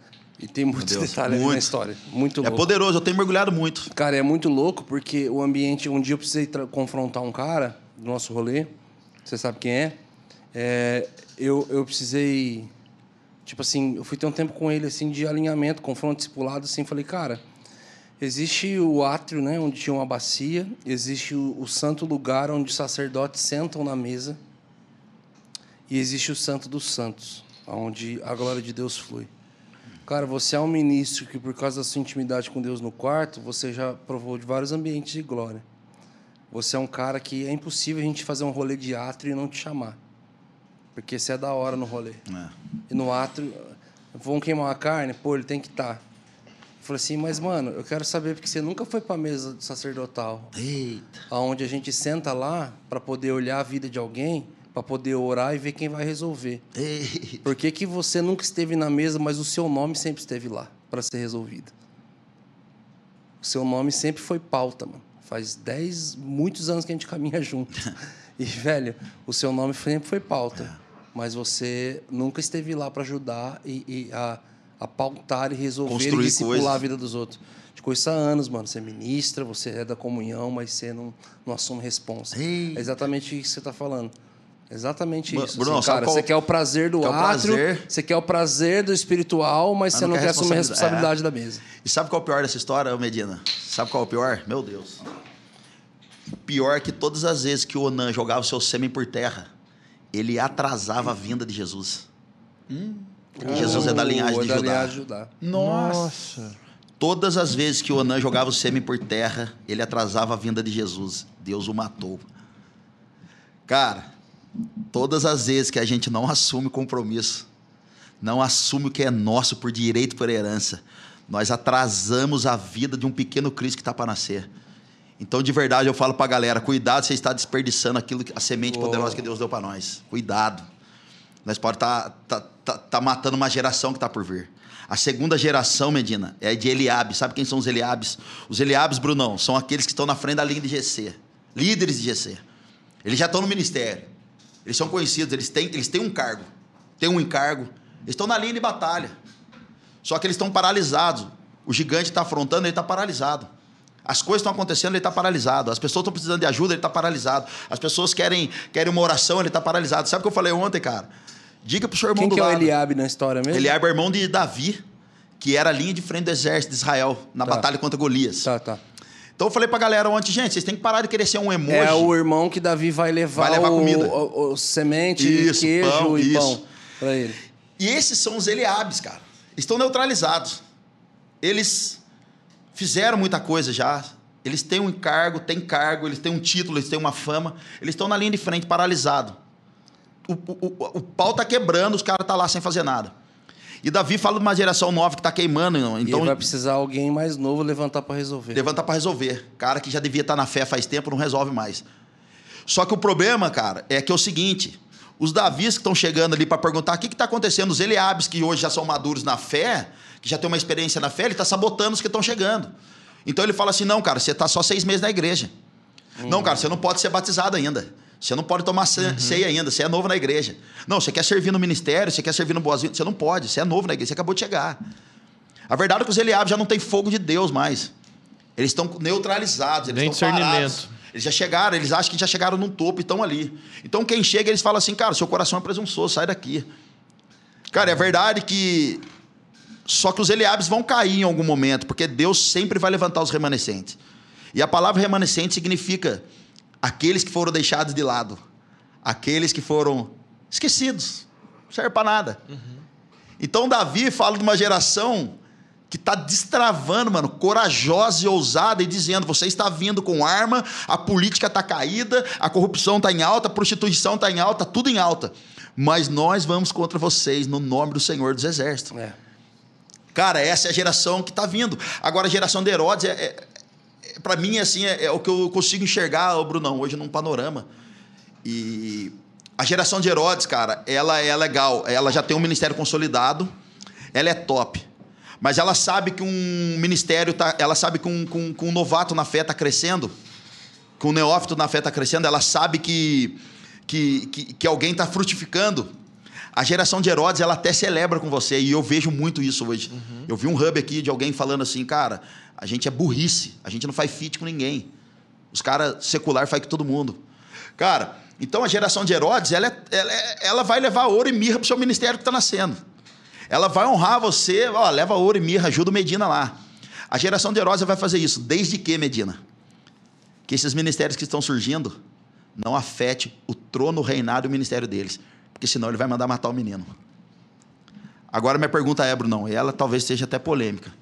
E tem muitos Deus, detalhes ali na muito. história. Muito É louco. poderoso, eu tenho mergulhado muito. Cara, é muito louco porque o ambiente. Um dia eu precisei confrontar um cara do nosso rolê. Você sabe quem é? É, eu, eu precisei. Tipo assim, eu fui ter um tempo com ele assim de alinhamento, confronto discipulado, assim. Falei, cara, existe o átrio, né? Onde tinha uma bacia. Existe o, o santo lugar onde os sacerdotes sentam na mesa. E existe o santo dos santos, onde a glória de Deus flui. Cara, você é um ministro que, por causa da sua intimidade com Deus no quarto, você já provou de vários ambientes de glória. Você é um cara que é impossível a gente fazer um rolê de átrio e não te chamar. Porque você é da hora no rolê. É. E no átrio, vão queimar uma carne? Pô, ele tem que estar. Eu falei assim, mas, mano, eu quero saber porque você nunca foi pra mesa sacerdotal, Eita. aonde a gente senta lá para poder olhar a vida de alguém, para poder orar e ver quem vai resolver. Eita. Por que, que você nunca esteve na mesa, mas o seu nome sempre esteve lá para ser resolvido? O seu nome sempre foi pauta, mano. Faz 10, muitos anos que a gente caminha junto. (laughs) E, velho, o seu nome sempre foi pauta. Mas você nunca esteve lá para ajudar e, e a, a pautar e resolver Construir e discipular coisas. a vida dos outros. De coisa há anos, mano. Você ministra, você é da comunhão, mas você não, não assume responsa. Ei. É exatamente isso que você está falando. Exatamente isso. Bruno, assim, cara, qual- você quer o prazer do quer átrio, prazer? você quer o prazer do espiritual, mas, você não, quer assumir a responsabilidade da mesa. E sabe qual é o pior dessa história, Medina? Sabe qual é o pior? Meu Deus. Pior é que todas as vezes que o Onan jogava o seu sêmen por terra, ele atrasava a vinda de Jesus. Porque Jesus é da linhagem Oh, de é Judá. linhagem de Judá. Nossa. Todas as vezes que o Onan jogava o sêmen por terra, ele atrasava a vinda de Jesus. Deus o matou. Cara, todas as vezes que a gente não assume compromisso, não assume o que é nosso por direito, por herança, nós atrasamos a vida de um pequeno Cristo que está para nascer. Então, de verdade, eu falo para a galera: cuidado, você está desperdiçando aquilo, que- a semente Boa. poderosa que Deus deu para nós. Cuidado. Nós pode estar tá, tá, tá matando uma geração que está por vir. A segunda geração, Medina, é de Eliabe. Sabe quem são os Eliabes? Os Eliabes, Brunão, são aqueles que estão na frente da linha de GC. Líderes de GC. Eles já estão no ministério. Eles são conhecidos, eles têm, eles têm um cargo. Têm um encargo. Eles estão na linha de batalha. Só que eles estão paralisados. O gigante está afrontando, ele está paralisado. As coisas estão acontecendo, ele está paralisado. As pessoas estão precisando de ajuda, ele está paralisado. As pessoas querem, querem uma oração, ele está paralisado. Sabe o que eu falei ontem, cara? Diga pro seu irmão Quem do que é o lado. Eliabe na história mesmo? Eliabe é irmão de Davi, que era a linha de frente do exército de Israel na Tá. batalha contra Golias. Tá, tá. Então eu falei pra galera ontem, gente, vocês têm que parar de querer ser um emoji. É o irmão que Davi vai levar, Vai levar o, comida. o- o semente, Isso, queijo pão, e isso. pão pra ele. E esses são os Eliabes, cara. Estão neutralizados. Eles fizeram muita coisa já. Eles têm um encargo, têm cargo, eles têm um título, eles têm uma fama. Eles estão na linha de frente, paralisado. O, o, o, pau tá quebrando, os caras tá lá sem fazer nada. E Davi fala de uma geração nova que tá queimando. Então e vai precisar alguém mais novo levantar para resolver. levantar para resolver. Cara que já devia estar na fé faz tempo, não resolve mais. Só que o problema, cara, é que é o seguinte: os Davis que estão chegando ali para perguntar o que está acontecendo, os Eliabes que hoje já são maduros na fé, que já tem uma experiência na fé, ele está sabotando os que estão chegando. Então ele fala assim: não, cara, você está só seis meses na igreja. Não, cara, você não pode ser batizado ainda. Você não pode tomar ce- ceia ainda, você é novo na igreja. Não, você quer servir no ministério, você quer servir no Boazinho, você não pode, você é novo na igreja, você acabou de chegar. A verdade é que os Eliabes já não têm fogo de Deus mais. Eles estão neutralizados, eles Nem estão parados. Eles já chegaram, eles acham que já chegaram num topo e estão ali. Então quem chega, eles falam assim, cara, seu coração é presunçoso, sai daqui. Cara, é verdade que. Só que os Eliabes vão cair em algum momento, porque Deus sempre vai levantar os remanescentes. E a palavra remanescente significa aqueles que foram deixados de lado, aqueles que foram esquecidos, não serve para nada. Então Davi fala de uma geração que está destravando, mano, corajosa e ousada e dizendo: você está vindo com arma, a política está caída, a corrupção está em alta, a prostituição está em alta, tudo em alta. Mas nós vamos contra vocês no nome do Senhor dos Exércitos. É. Cara, essa é a geração que está vindo. Agora, a geração de Herodes, é, é, para mim, assim, é, é o que eu consigo enxergar, ô Brunão, hoje num panorama. E a geração de Herodes, cara, ela é legal. Ela já tem um ministério consolidado, ela é top. Mas ela sabe que um ministério, tá, ela sabe que um, com, com um novato na fé está crescendo, que um neófito na fé está crescendo, ela sabe que, que, que, que alguém está frutificando. A geração de Herodes, ela até celebra com você, e eu vejo muito isso hoje. Eu vi um hub aqui de alguém falando assim, cara, a gente é burrice, a gente não faz fit com ninguém. Os caras secular faz com todo mundo. Cara, então a geração de Herodes, ela, é- ela, é- ela vai levar ouro e mirra para o seu ministério que está nascendo. Ela vai honrar você, ó, leva ouro e mirra, ajuda o Medina lá. A geração de Herodes vai fazer isso. Desde que, Medina? Que esses ministérios que estão surgindo não afete o trono, o reinado e o ministério deles. Porque senão ele vai mandar matar o menino. Agora minha pergunta é, Brunão, e ela talvez seja até polêmica.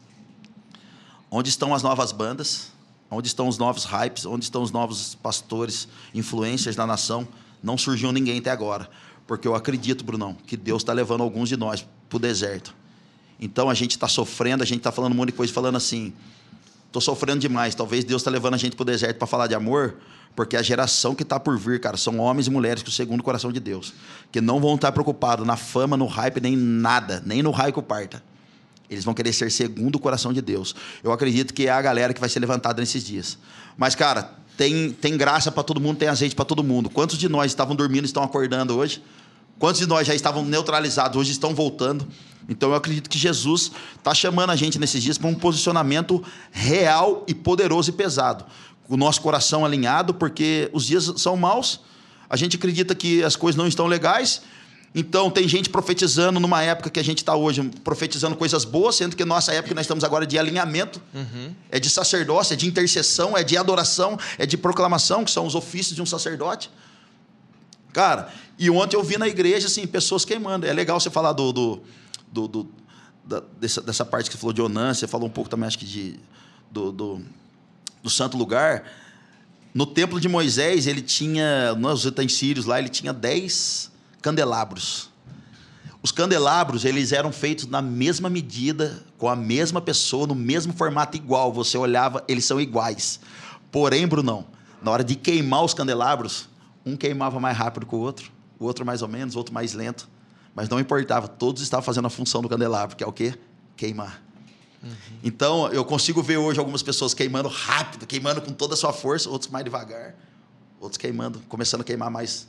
Onde estão as novas bandas? Onde estão os novos hypes? Onde estão os novos pastores, influencers da nação? Não surgiu ninguém até agora. Porque eu acredito, Brunão, que Deus está levando alguns de nós para o deserto. Então a gente está sofrendo, a gente está falando um monte de coisa, falando assim: estou sofrendo demais. Talvez Deus está levando a gente para o deserto para falar de amor, porque a geração que está por vir, cara, são homens e mulheres que o segundo coração de Deus, que não vão estar preocupados na fama, no hype, nem nada, nem no raio que parta. Eles vão querer ser segundo o coração de Deus. Eu acredito que é a galera que vai ser levantada nesses dias. Mas, cara, tem, tem graça para todo mundo, tem azeite para todo mundo. Quantos de nós estavam dormindo e estão acordando hoje? Quantos de nós já estavam neutralizados, hoje estão voltando? Então eu acredito que Jesus está chamando a gente nesses dias para um posicionamento real e poderoso e pesado. O nosso coração alinhado, porque os dias são maus, a gente acredita que as coisas não estão legais. Então tem gente profetizando numa época que a gente está hoje, profetizando coisas boas, sendo que nossa época nós estamos agora de alinhamento, é de sacerdócio, é de intercessão, é de adoração, é de proclamação, que são os ofícios de um sacerdote. Cara, e ontem eu vi na igreja, assim, pessoas queimando. É legal você falar do. do, do, do- da- dessa, dessa parte que você falou de Onan, você falou um pouco também, acho que de, do, do, do santo lugar. No templo de Moisés, ele tinha, nos utensílios lá, ele tinha 10 candelabros. Os candelabros, eles eram feitos na mesma medida, com a mesma pessoa, no mesmo formato igual. Você olhava, eles são iguais. Porém, Brunão, na hora de queimar os candelabros, um queimava mais rápido que o outro, o outro mais ou menos, o outro mais lento. Mas não importava, todos estavam fazendo a função do candelabro, que é o quê? Queimar. Então, eu consigo ver hoje algumas pessoas queimando rápido, queimando com toda a sua força, outros mais devagar, outros queimando, começando a queimar mais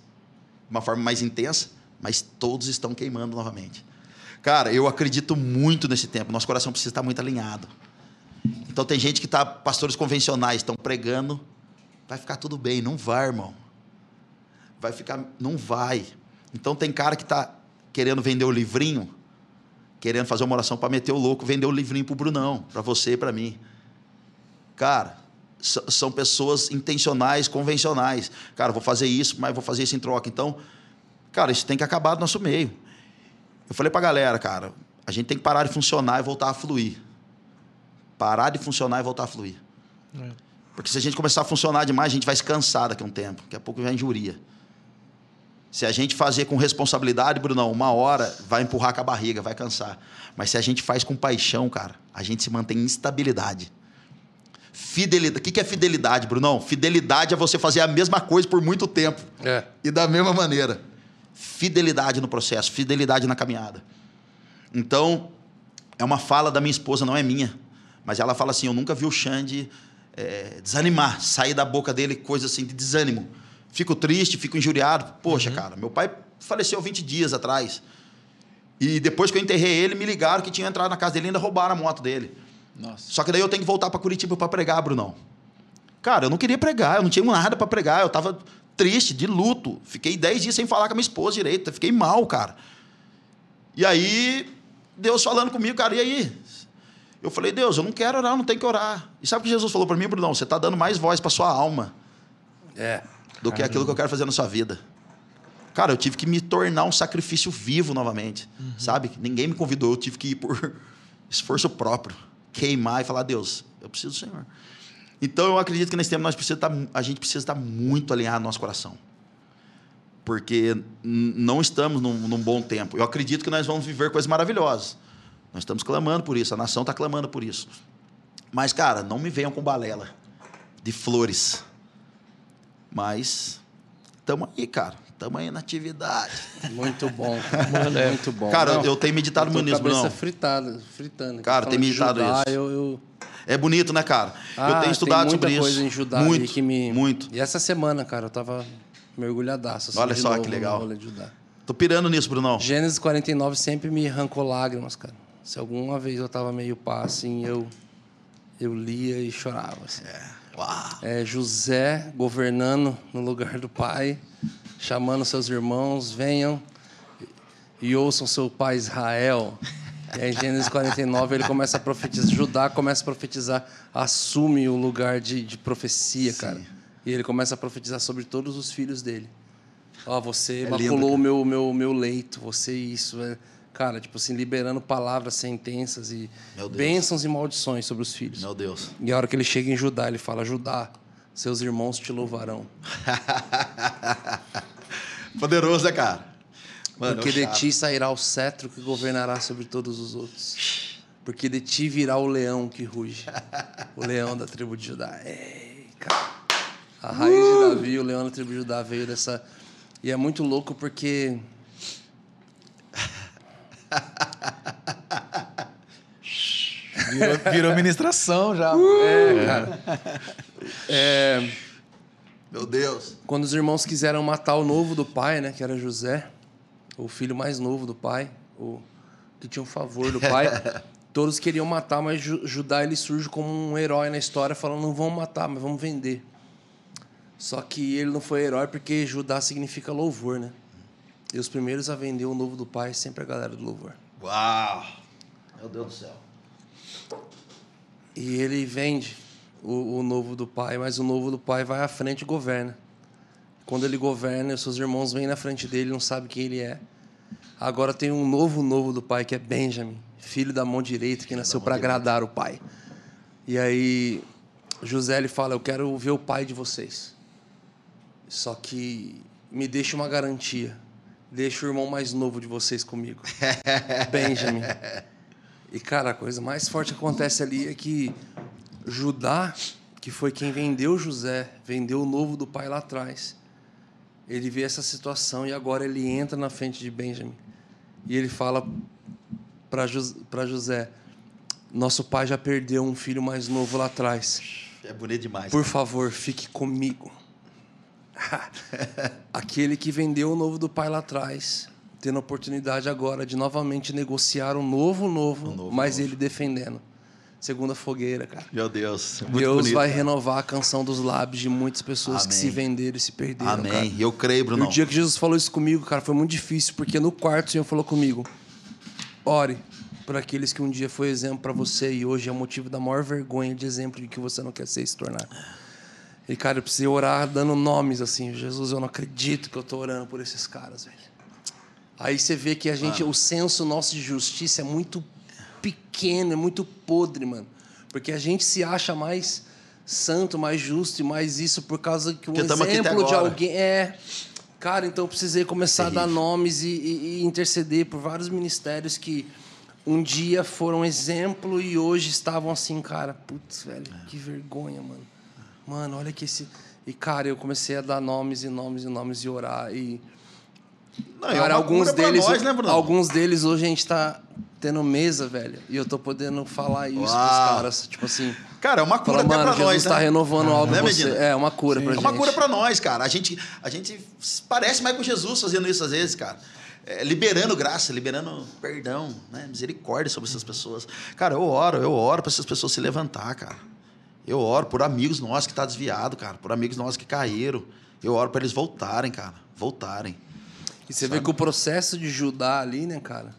de uma forma mais intensa, mas todos estão queimando novamente. Cara, eu acredito muito nesse tempo. Nosso coração precisa estar muito alinhado. Então tem gente que tá, pastores convencionais estão pregando, vai ficar tudo bem, não vai, irmão. Vai ficar, não vai. Então tem cara que tá querendo vender o livrinho, querendo fazer uma oração para meter o louco, vender o livrinho pro Brunão, para você e para mim. Cara, são pessoas intencionais, convencionais. Cara, vou fazer isso, mas vou fazer isso em troca. Então, cara, isso tem que acabar do nosso meio. Eu falei pra galera, cara, a gente tem que parar de funcionar e voltar a fluir. Parar de funcionar e voltar a fluir. É. Porque se a gente começar a funcionar demais, a gente vai se cansar daqui a um tempo. Daqui a pouco vai injuria. Se a gente fazer com responsabilidade, Brunão, uma hora vai empurrar com a barriga, vai cansar. Mas se a gente faz com paixão, cara, a gente se mantém em estabilidade. Fidelidade. O que é fidelidade, Brunão? Fidelidade é você fazer a mesma coisa por muito tempo. É. E da mesma maneira. Fidelidade no processo, fidelidade na caminhada. Então, é uma fala da minha esposa, não é minha. Mas ela fala assim: eu nunca vi o Xande é, desanimar, sair da boca dele coisa assim de desânimo. Fico triste, fico injuriado. Poxa, cara, meu pai faleceu 20 dias atrás. E depois que eu enterrei ele, me ligaram que tinham entrado na casa dele e ainda roubaram a moto dele. Nossa. Só que daí eu tenho que voltar para Curitiba para pregar, Brunão. Cara, eu não queria pregar, eu não tinha nada para pregar, eu tava triste, de luto. Fiquei 10 dias sem falar com a minha esposa direito, fiquei mal, cara. E aí, Deus falando comigo, cara, e aí? Eu falei, Deus, eu não quero orar, eu não tenho que orar. E sabe o que Jesus falou para mim, Brunão? Você tá dando mais voz para sua alma É. do que aquilo que eu quero fazer na sua vida. Cara, eu tive que me tornar um sacrifício vivo novamente, sabe? Ninguém me convidou, eu tive que ir por (laughs) esforço próprio, queimar e falar, Deus, eu preciso do Senhor. Então eu acredito que nesse tempo nós precisa tá, a gente precisa estar muito alinhado no nosso coração. Porque não estamos num, num bom tempo. Eu acredito que nós vamos viver coisas maravilhosas. Nós estamos clamando por isso, a nação está clamando por isso. Mas, cara, não me venham com balela de flores. Mas estamos aí, cara. Estamos aí na atividade. Muito bom. (laughs) Mano, é. Muito bom. Cara, Não, eu tenho meditado muito nisso, cabeça Brunão. fritada, fritando. Cara, tem meditado Judá, isso. Eu, eu... É bonito, né, cara? Ah, eu tenho estudado tem muita sobre coisa isso. em Judá muito, que me... muito. E essa semana, cara, eu tava mergulhadaço. assim, Olha só novo que no legal. de Judá. Tô pirando nisso, Brunão. Gênesis 49 sempre me arrancou lágrimas, cara. Se alguma vez eu tava meio pá, assim, eu, eu lia e chorava. Assim. Uau. É, José governando no lugar do pai, chamando seus irmãos, venham e ouçam seu pai Israel. E aí, em Gênesis 49, ele começa a profetizar, Judá começa a profetizar, assume o lugar de, de profecia, cara. E ele começa a profetizar sobre todos os filhos dele. Ó, você É maculou o meu, meu, meu leito, você isso. É, cara, tipo assim, liberando palavras, sentenças e bênçãos e maldições sobre os filhos. Meu Deus. E a hora que ele chega em Judá, ele fala: Judá, seus irmãos te louvarão. (laughs) Poderoso, né, cara? Mano, porque de ti sairá o cetro que governará sobre todos os outros. Porque de ti virá o leão que ruge. O leão da tribo de Judá. Ei, cara. A raiz de Davi, o leão da tribo de Judá veio dessa. E é muito louco porque. Virou, virou ministração já. É, cara. É. Meu Deus. Quando os irmãos quiseram matar o novo do pai, né, que era José, o filho mais novo do pai, o que tinha um favor do pai, (laughs) todos queriam matar, mas Ju- Judá ele surge como um herói na história, falando não vamos matar, mas vamos vender. Só que ele não foi herói porque Judá significa louvor, né? E os primeiros a vender o novo do pai sempre a galera do louvor. Uau. Meu Deus do céu. E ele vende o, o novo do pai, mas o novo do pai vai à frente e governa. Quando ele governa, os seus irmãos vêm na frente dele, não sabem quem ele é. Agora tem um novo novo do pai, que é Benjamin, filho da mão direita, que nasceu para agradar o pai. E aí José ele fala: Eu quero ver o pai de vocês. Só que me deixa uma garantia. Deixa o irmão mais novo de vocês comigo. (laughs) Benjamin. E, cara, a coisa mais forte que acontece ali é que Judá, que foi quem vendeu José, vendeu o novo do pai lá atrás, ele vê essa situação e agora ele entra na frente de Benjamin. E ele fala para José: Nosso pai já perdeu um filho mais novo lá atrás. É bonito demais. Por favor, fique comigo. (laughs) Aquele que vendeu o novo do pai lá atrás, tendo a oportunidade agora de novamente negociar um novo novo, Um novo mas novo. ele defendendo. Segunda fogueira, cara. Meu Deus. Muito Deus bonito, vai cara. renovar a canção dos lábios de muitas pessoas que Amém. se venderam e se perderam. Amém. cara. E eu creio, E Bruno. o dia que Jesus falou isso comigo, cara, foi muito difícil, porque no quarto o Senhor falou comigo: ore por aqueles que um dia foi exemplo para você e hoje é motivo da maior vergonha de exemplo de que você não quer ser e se tornar. E, cara, eu precisei orar dando nomes assim. Jesus, eu não acredito que eu tô orando por esses caras, velho. Aí você vê que a gente, o senso nosso de justiça é muito pequeno, é muito podre, mano. Porque a gente se acha mais santo, mais justo e mais isso por causa que um exemplo de alguém é. Cara, então eu precisei começar a dar Terrível. nomes e, e- e interceder por vários ministérios que um dia foram exemplo e hoje estavam assim, cara, putz, velho, que vergonha, mano. Mano, olha que esse. E, cara, eu comecei a dar nomes e nomes e nomes e orar. E, Não, é cara, uma alguns cura pra deles. nós, né, Bruno? alguns deles hoje a gente tá tendo mesa, velho. E eu tô podendo falar isso pros Uau. caras. Tipo assim. Cara, é uma cura Falar, até pra Jesus nós, tá né? renovando algo Né, você. É uma cura pra É gente. uma cura pra nós, cara. A gente, a gente parece mais com Jesus fazendo isso às vezes, cara. É, liberando graça, liberando perdão, né? misericórdia sobre essas pessoas. Cara, eu oro, eu oro para essas pessoas se levantar, cara. Eu oro por amigos nossos que tá desviado, cara, por amigos nossos que caíram. Eu oro para eles voltarem, cara, voltarem. E você vê que o processo de Judá ali, né, cara?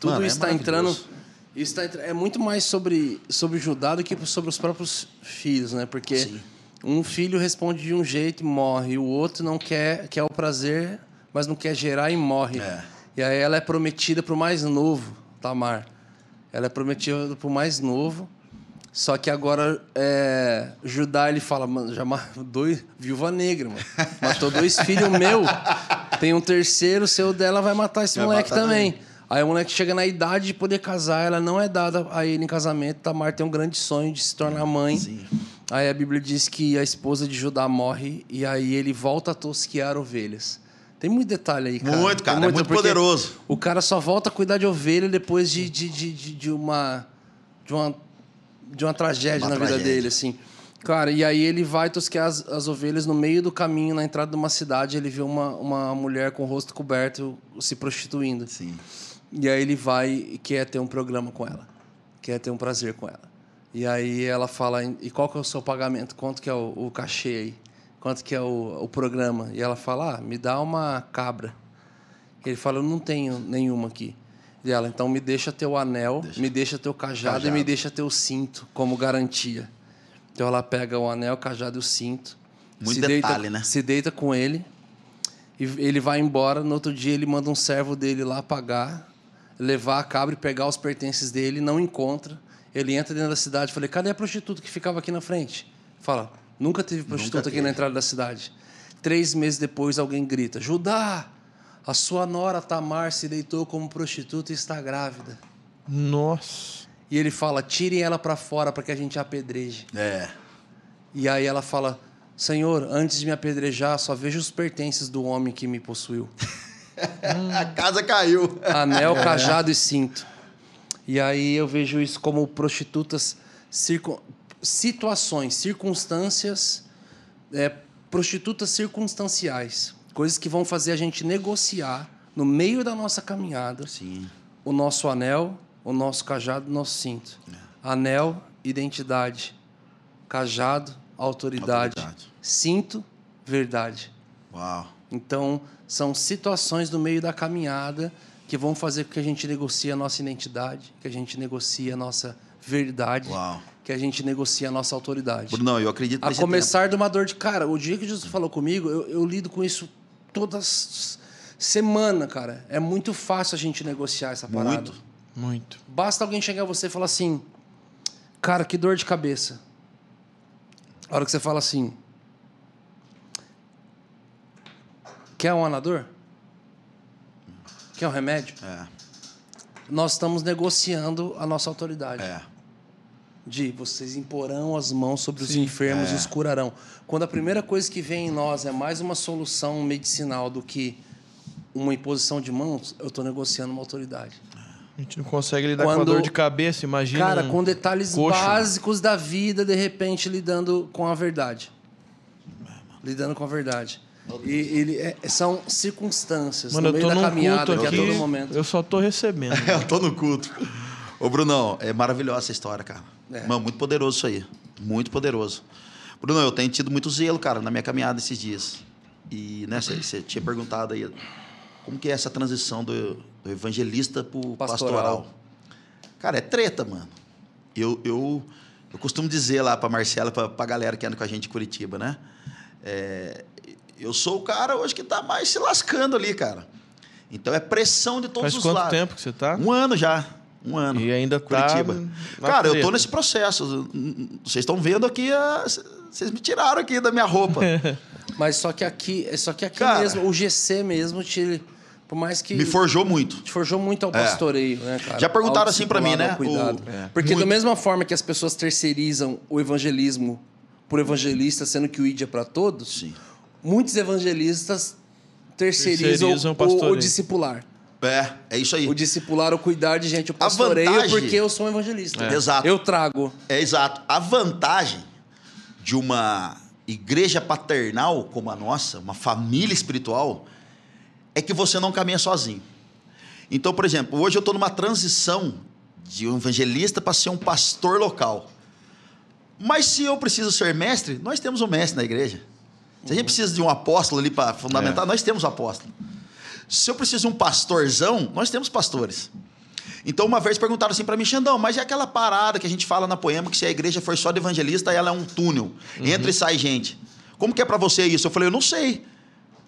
Tudo Mano, é isso está entrando. maravilhoso. Isso tá entra- é muito mais sobre, sobre Judá do que sobre os próprios filhos, né? Porque Sim. um filho responde de um jeito e morre, e o outro não quer, quer o prazer, mas não quer gerar e morre. É. E aí ela é prometida para o mais novo, Tamar. Ela é prometida para o mais novo. Só que agora é, Judá ele fala, mano, já matou (laughs) dois viúva negra, mano. Matou dois (laughs) filhos meu. Tem um terceiro, o seu dela vai matar esse Vai moleque matar também. também. Aí o moleque chega na idade de poder casar, ela não é dada a ele em casamento. Tamar tem um grande sonho de se tornar mãe. Sim. Aí a Bíblia diz que a esposa de Judá morre e aí ele volta a tosquear ovelhas. Tem muito detalhe aí, cara. Muito, cara, Tem é muito poderoso. O cara só volta a cuidar de ovelha depois de, de, de, de, de uma, de, uma, de uma tragédia Uma na vida tragédia. dele, assim. Cara, e aí ele vai tosquear as, as ovelhas no meio do caminho, na entrada de uma cidade, ele vê uma, uma mulher com o rosto coberto se prostituindo. Sim. E aí ele vai e quer ter um programa com ela. Quer ter um prazer com ela. E aí ela fala, e qual que é o seu pagamento? Quanto que é o, o cachê aí? Quanto que é o, o programa? E ela fala, ah, me dá uma cabra. Ele fala, eu não tenho nenhuma aqui. E ela, então me deixa teu anel, me deixa teu cajado, Cajado. e me deixa teu cinto como garantia. Então ela pega o anel, o cajado e o cinto. Muito se detalhe, deita, né? Se deita com ele. E ele vai embora. No outro dia ele manda um servo dele lá pagar, levar a cabra e pegar os pertences dele. Não encontra. Ele entra dentro da cidade. Falei, cadê a prostituta que ficava aqui na frente? Fala, nunca teve prostituta aqui teve. na entrada da cidade. Três meses depois alguém grita: Judá, a sua nora Tamar se deitou como prostituta e está grávida. Nossa. E ele fala: tirem ela para fora para que a gente a apedreje. É. E aí ela fala: Senhor, antes de me apedrejar, só vejo os pertences do homem que me possuiu. (laughs) A casa caiu. Anel, cajado e cinto. E aí eu vejo isso como prostitutas, circun... situações, circunstâncias, é, prostitutas circunstanciais. Coisas que vão fazer a gente negociar no meio da nossa caminhada Sim. o nosso anel, o nosso cajado, o nosso cinto. Anel, identidade. Cajado, autoridade. Autoridade. Cinto, verdade. Uau. Então, são situações no meio da caminhada que vão fazer com que a gente negocie a nossa identidade, que a gente negocie a nossa verdade, Uau. que a gente negocie a nossa autoridade. Bruno, eu acredito A começar de uma dor de cara. O dia que Jesus falou comigo, eu, eu lido com isso toda semana, cara. É muito fácil a gente negociar essa parada. Muito. Muito. Basta alguém chegar a você e falar assim, cara, que dor de cabeça. A hora que você fala assim, quer um anador? Quer um remédio? É. Nós estamos negociando a nossa autoridade. É. De vocês imporão as mãos sobre os Sim. enfermos É. e os curarão. Quando a primeira coisa que vem em nós é mais uma solução medicinal do que uma imposição de mãos, eu estou negociando uma autoridade. A gente não consegue lidar com a Quando- dor de cabeça, imagina. Cara, um com detalhes coxo. básicos da vida, de repente lidando com a verdade. Lidando com a verdade. E ele é- são circunstâncias Mano, no eu meio da caminhada culto que aqui. a todo momento. Eu só tô recebendo. (laughs) Eu tô no culto. Ô, Brunão, é maravilhosa essa história, cara. É. Mano, muito poderoso isso aí. Muito poderoso. Bruno, eu tenho tido muito zelo, cara, na minha caminhada esses dias. E, né, você tinha perguntado aí como que é essa transição do, do evangelista pro Pastoral. pastoral. Cara, é treta, mano. Eu, eu, eu costumo dizer lá pra Marcela, pra, pra galera que anda com a gente em Curitiba, né? É, eu sou o cara hoje que tá mais se lascando ali, cara. Então é pressão de todos Faz os quanto lados. tempo que você tá? Um ano já. Um ano. E ainda tá Curitiba. na Cara, eu tô nesse processo. Vocês estão vendo aqui, a- vocês me tiraram aqui da minha roupa. (laughs) Mas só que aqui, só que aqui Cara. mesmo, o GC mesmo, te, por mais que me forjou muito. te forjou muito ao pastoreio, né, cara? Já perguntaram assim pra mim, né? Cuidado. O- é. Porque Muito. da mesma forma que as pessoas terceirizam o evangelismo por evangelista, sendo que o ID é para todos, Sim. muitos evangelistas terceirizam, Terceirizam o o, o discipular. É, é isso aí. O discipular, o cuidar de gente, o pastoreio, vantagem- porque eu sou um evangelista. É. Exato. Eu trago. É exato. A vantagem de uma igreja paternal como a nossa, uma família espiritual, é que você não caminha sozinho. Então, por exemplo, hoje eu estou numa transição de um evangelista para ser um pastor local. Mas se eu preciso ser mestre, nós temos um mestre na igreja. Se a gente precisa de um apóstolo ali para fundamentar, nós temos um apóstolo. Se eu preciso de um pastorzão, nós temos pastores. Então, uma vez perguntaram assim para mim, Xandão, mas é aquela parada que a gente fala na poema que se a igreja for só de evangelista, ela é um túnel. Entra e sai gente. Como que é para você isso? Eu falei, eu não sei.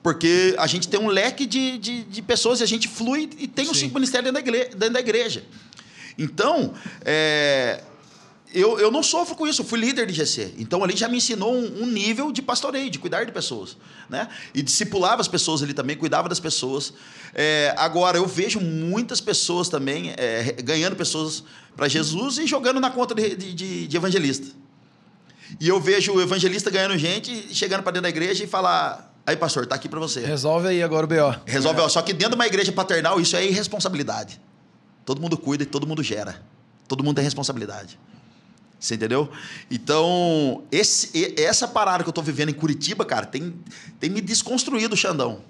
Porque a gente tem um leque de, de, de pessoas e a gente flui e tem os Sim. cinco ministérios dentro da igreja. Dentro da igreja. Então, é, eu, eu não sofro com isso, eu fui líder de GC. Então ali já me ensinou um, um nível de pastoreio, de cuidar de pessoas. Né? E discipulava as pessoas ali também, cuidava das pessoas. É, agora, eu vejo muitas pessoas também é, ganhando pessoas para Jesus e jogando na conta de, de- de- evangelista. E eu vejo o evangelista ganhando gente, e chegando para dentro da igreja e falar: aí, pastor, tá aqui para você. Resolve aí agora o BO. Resolve, ó, só que dentro de uma igreja paternal, isso é irresponsabilidade. Todo mundo cuida e todo mundo gera. Todo mundo tem responsabilidade. Você entendeu? Então, esse, essa parada que eu tô vivendo em Curitiba, cara, tem, tem me desconstruído Xandão.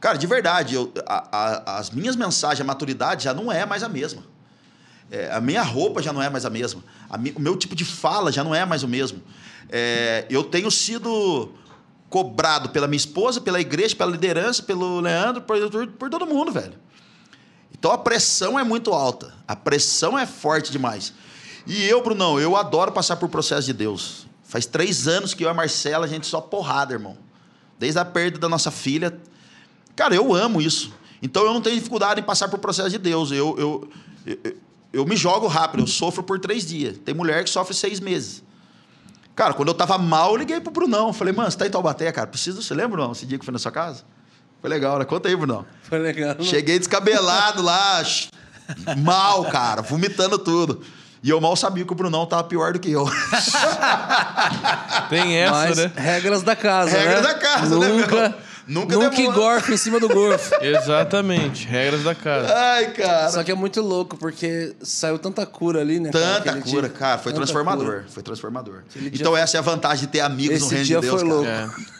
Cara, de verdade, eu- a- a- as minhas mensagens, a maturidade já não é mais a mesma. É, a minha roupa já não é mais a mesma. A mi- o meu tipo de fala já não é mais o mesmo. É, eu tenho sido cobrado pela minha esposa, pela igreja, pela liderança, pelo Leandro, por, por- por todo mundo, velho. Então a pressão é muito alta. A pressão é forte demais. E eu, Brunão, eu adoro passar por processo de Deus. Faz três anos que eu e a Marcela, a gente só porrada, irmão. Desde a perda da nossa filha. Cara, eu amo isso. Então eu não tenho dificuldade em passar por processo de Deus. Eu, eu, eu, eu me jogo rápido, eu sofro por três dias. Tem mulher que sofre seis meses. Cara, quando eu tava mal, eu liguei pro Brunão. Falei, mano, você tá em Taubaté, cara? Preciso, você lembra, Brunão, esse dia que foi na sua casa? Foi legal, né? Conta aí, Brunão. Foi legal. Cheguei descabelado lá, mal, cara, vomitando tudo. E eu mal sabia que o Brunão tava pior do que eu. (laughs) Tem essa, Mas né? regras da casa, Regra né? da casa, né, nunca, meu? Nunca Nunca engorfa em cima do gorfo. (laughs) Exatamente. Regras da casa. Ai, cara. Só que é muito louco, porque saiu tanta cura ali, né? cara, Tanta aquele cura, dia. cara, foi Tanta transformador. cura. Foi transformador. Aquele dia Então, essa é a vantagem de ter amigos no Esse reino dia de Deus. foi cara. louco.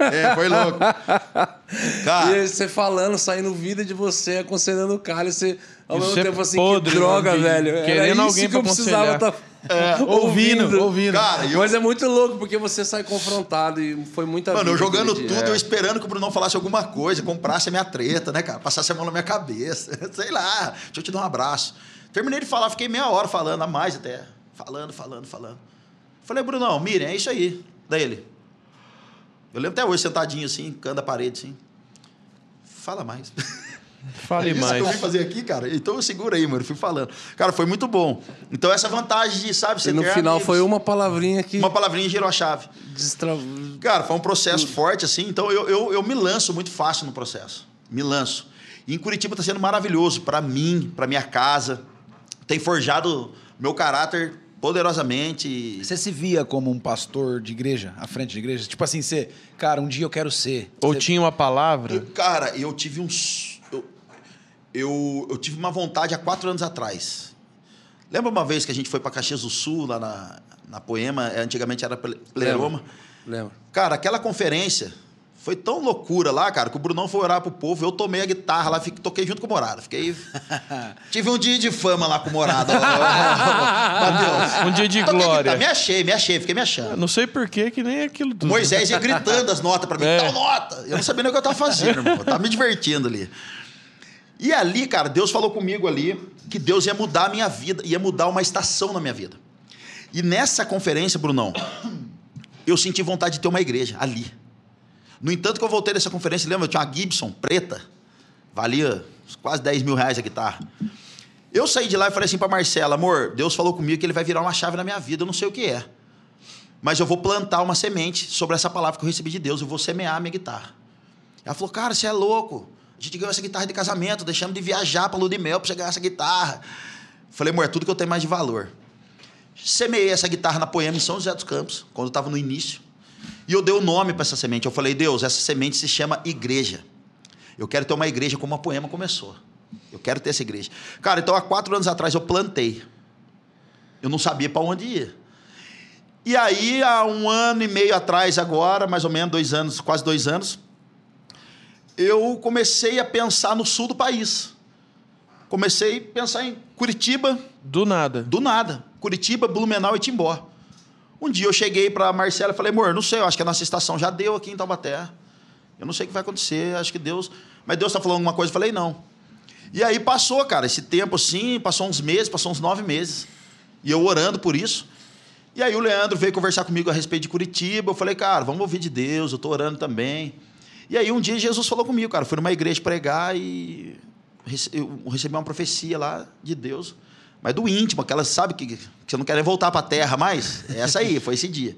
É. É, foi louco. (laughs) Cara, E você falando, saindo vida de você, aconselhando o cara, e você, ao Isso mesmo é tempo assim, podre, que droga, mano, velho. Era querendo isso alguém que eu precisava estar É, (laughs) ouvindo, ouvindo. cara, eu, Mas é muito louco, porque você sai confrontado e foi muita Mano, eu jogando tudo, É. eu esperando que o Brunão falasse alguma coisa, comprasse a minha treta, né, cara? Passasse a mão na minha cabeça. (laughs) Sei lá, deixa eu te dar um abraço. Terminei de falar, fiquei meia hora falando, a mais até. Falando, falando, falando. Falei, Brunão, Miriam, é isso aí. Daí ele. Eu lembro até hoje, sentadinho assim, cando a parede assim. Fala mais. (laughs) Fale É isso mais. que eu vim fazer aqui, cara. Então eu segura aí, mano. Fui falando. Cara, foi muito bom. Então essa vantagem de, sabe, você E no final amigos. foi uma palavrinha que Uma palavrinha girou a chave. destra... Cara, foi um processo forte, assim, então eu, eu, eu me lanço muito fácil no processo. Me lanço. E em Curitiba está sendo maravilhoso para mim, para minha casa. Tem forjado meu caráter poderosamente. Você se via como um pastor de igreja, à frente de igreja? Tipo assim, você, cara, um dia eu quero ser. Ou Você- tinha uma palavra. Eu- cara, eu tive uns. Eu, eu, eu tive uma vontade há quatro anos atrás. Lembra uma vez que a gente foi para Caxias do Sul, lá na, na Poema? é, Antigamente era Ple- Pleroma. Lembra? Cara, aquela conferência foi tão loucura lá, cara, que o Brunão foi orar pro povo. Eu tomei a guitarra lá, fiquei, toquei junto com o Morada. Fiquei. Tive um dia de fama lá com o Morada. Mateus. Um dia de Toquei glória. guitarra, Me achei, me achei, fiquei me achando. Não sei porquê que nem aquilo tudo. Moisés ia gritando as notas pra mim, É. tal nota. Eu não sabia nem o que eu tava fazendo, irmão. Eu tava me divertindo ali. E ali, cara, Deus falou comigo ali que Deus ia mudar a minha vida, ia mudar uma estação na minha vida. E nessa conferência, Brunão, eu senti vontade de ter uma igreja ali. No entanto, que eu voltei dessa conferência, lembra? Eu tinha uma Gibson preta, valia quase 10 mil reais a guitarra. Eu saí de lá e falei assim pra Marcela, amor, Deus falou comigo que ele vai virar uma chave na minha vida, eu não sei o que é. Mas eu vou plantar uma semente sobre essa palavra que eu recebi de Deus, eu vou semear a minha guitarra. Ela falou, cara, você é louco. A gente ganhou essa guitarra de casamento, deixamos de viajar pra lua de mel você ganhar essa guitarra. Falei, amor, é tudo que eu tenho mais de valor. Semeei essa guitarra na Poema em São José dos Campos, quando eu estava no início. E eu dei o um nome para essa semente. Eu falei, Deus, essa semente se chama igreja. Eu quero ter uma igreja como a Poema começou. Eu quero ter essa igreja. Cara, então há quatro anos atrás eu plantei. Eu não sabia para onde ir. E aí, há um ano e meio atrás, agora, mais ou menos dois anos, quase dois anos, eu comecei a pensar no sul do país. Comecei a pensar em Curitiba. Do nada. Do nada. Curitiba, Blumenau e Timbó. Um dia eu cheguei para Marcela e falei, amor, não sei, eu acho que a nossa estação já deu aqui em Taubaté. Eu não sei o que vai acontecer, acho que Deus. Mas Deus está falando alguma coisa? Eu falei, não. E aí passou, cara, esse tempo assim, passou uns meses, passou uns nove meses. E eu orando por isso. E aí o Leandro veio conversar comigo a respeito de Curitiba. Eu falei, cara, vamos ouvir de Deus, eu estou orando também. E aí um dia Jesus falou comigo, cara. Fui numa igreja pregar e eu recebi uma profecia lá de Deus mas do íntimo, aquela, sabe, que, que você não quer voltar para a terra mais. É essa aí, foi esse dia.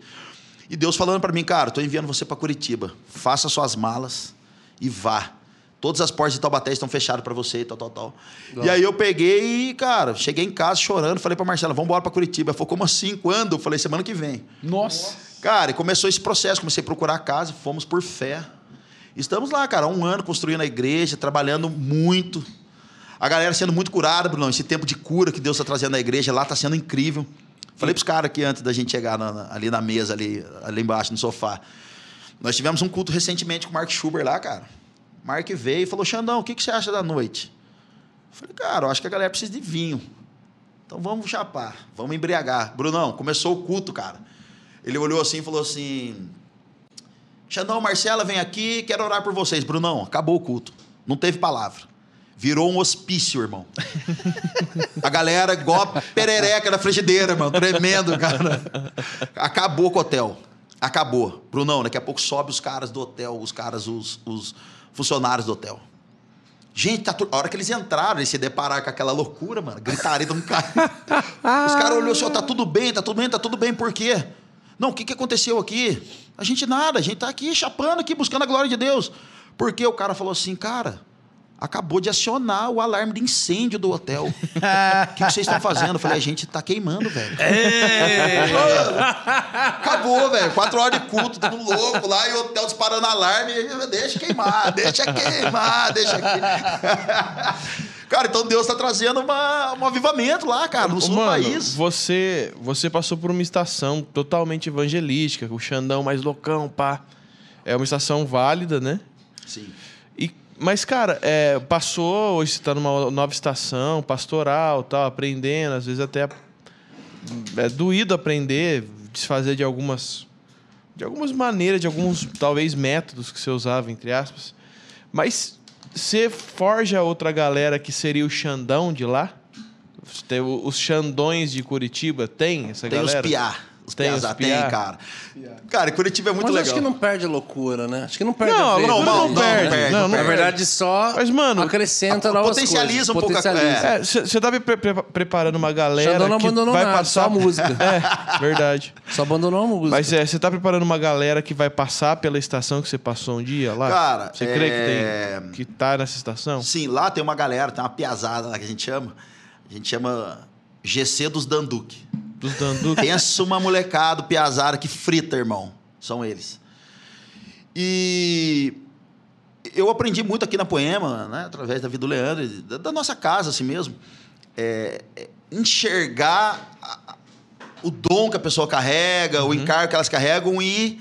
E Deus falando para mim, cara, estou enviando você para Curitiba. Faça suas malas e vá. Todas as portas de Taubaté estão fechadas para você e tal, tal, tal. Não. E aí eu peguei e, cara, cheguei em casa chorando, falei para Marcela, vamos embora para Curitiba. Ela falou, como assim? Quando? Eu falei, semana que vem. Nossa. Cara, e começou esse processo, comecei a procurar casa, fomos por fé. Estamos lá, cara, um ano construindo a igreja, trabalhando muito a galera sendo muito curada, Bruno. Esse tempo de cura que Deus está trazendo na igreja lá está sendo incrível. Falei para os caras aqui antes da gente chegar na, ali na mesa, ali, ali embaixo, no sofá. Nós tivemos um culto recentemente com o Mark Schuber lá, cara. Mark veio e falou: Xandão, o que, que você acha da noite? Eu falei, cara, eu acho que a galera precisa de vinho. Então vamos chapar, vamos embriagar. Brunão, começou o culto, cara. Ele olhou assim e falou assim: Xandão, Marcela, vem aqui, quero orar por vocês. Brunão, acabou o culto. Não teve palavra. Virou um hospício, irmão. (laughs) A galera igual a perereca na frigideira, mano. Tremendo, cara. Acabou com o hotel. Acabou. Brunão, daqui a pouco sobe os caras do hotel, os caras, os, os funcionários do hotel. Gente, tá tu... a hora que eles entraram, eles se depararam com aquela loucura, mano. Gritaria de um cara. Os caras olhou assim, tá tudo bem, tá tudo bem, tá tudo bem, por quê? Não, o que, que aconteceu aqui? A gente nada, a gente tá aqui chapando aqui, buscando a glória de Deus. Porque o cara falou assim, cara, acabou de acionar o alarme de incêndio do hotel. (laughs) O que, vocês estão fazendo? Eu falei, a gente está queimando, velho. É. (laughs) acabou, velho. Quatro horas de culto, tudo louco lá, e o hotel disparando alarme. Deixa queimar, deixa queimar, deixa queimar. (laughs) Cara, então Deus está trazendo uma, um avivamento lá, cara, no sul Mano, do país. Você, você passou por uma estação totalmente evangelística, o Xandão mais loucão, pá. É uma estação válida, né? Sim. Mas, cara, é, passou, hoje você tá numa nova estação, pastoral, tal, aprendendo, às vezes até é doído aprender, desfazer de algumas de algumas maneiras, de alguns talvez métodos que você usava, entre aspas. Mas você forja outra galera que seria o Xandão de lá? Os Xandões de Curitiba tem essa tem galera? Tem os Piá. Os tem, piá, tem, cara. Cara, Curitiba é muito Mas legal. acho que não perde loucura, né? Acho que não perde não, a não, não, não, perde. perde. Não, não Na verdade, só Mas, mano, acrescenta novas potencializa coisas. um pouco a Você é, tá pre pre preparando uma galera Xandão não que abandonou vai nada, passar só a música. (laughs) É, verdade. Só abandonou a música. Mas é, você tá preparando uma galera que vai passar pela estação que você passou um dia lá? Cara, você crê que tem que tá nessa estação? Sim, lá tem uma galera, tem uma piazada lá que a gente chama. A gente chama GC dos Danduque. Dos. Pensa uma molecada, piazara que frita, irmão. São eles. E eu aprendi muito aqui na Poema, né, através da vida do Leandro, da, da nossa casa assim mesmo, é, é enxergar a, o dom que a pessoa carrega, uhum. o encargo que elas carregam e,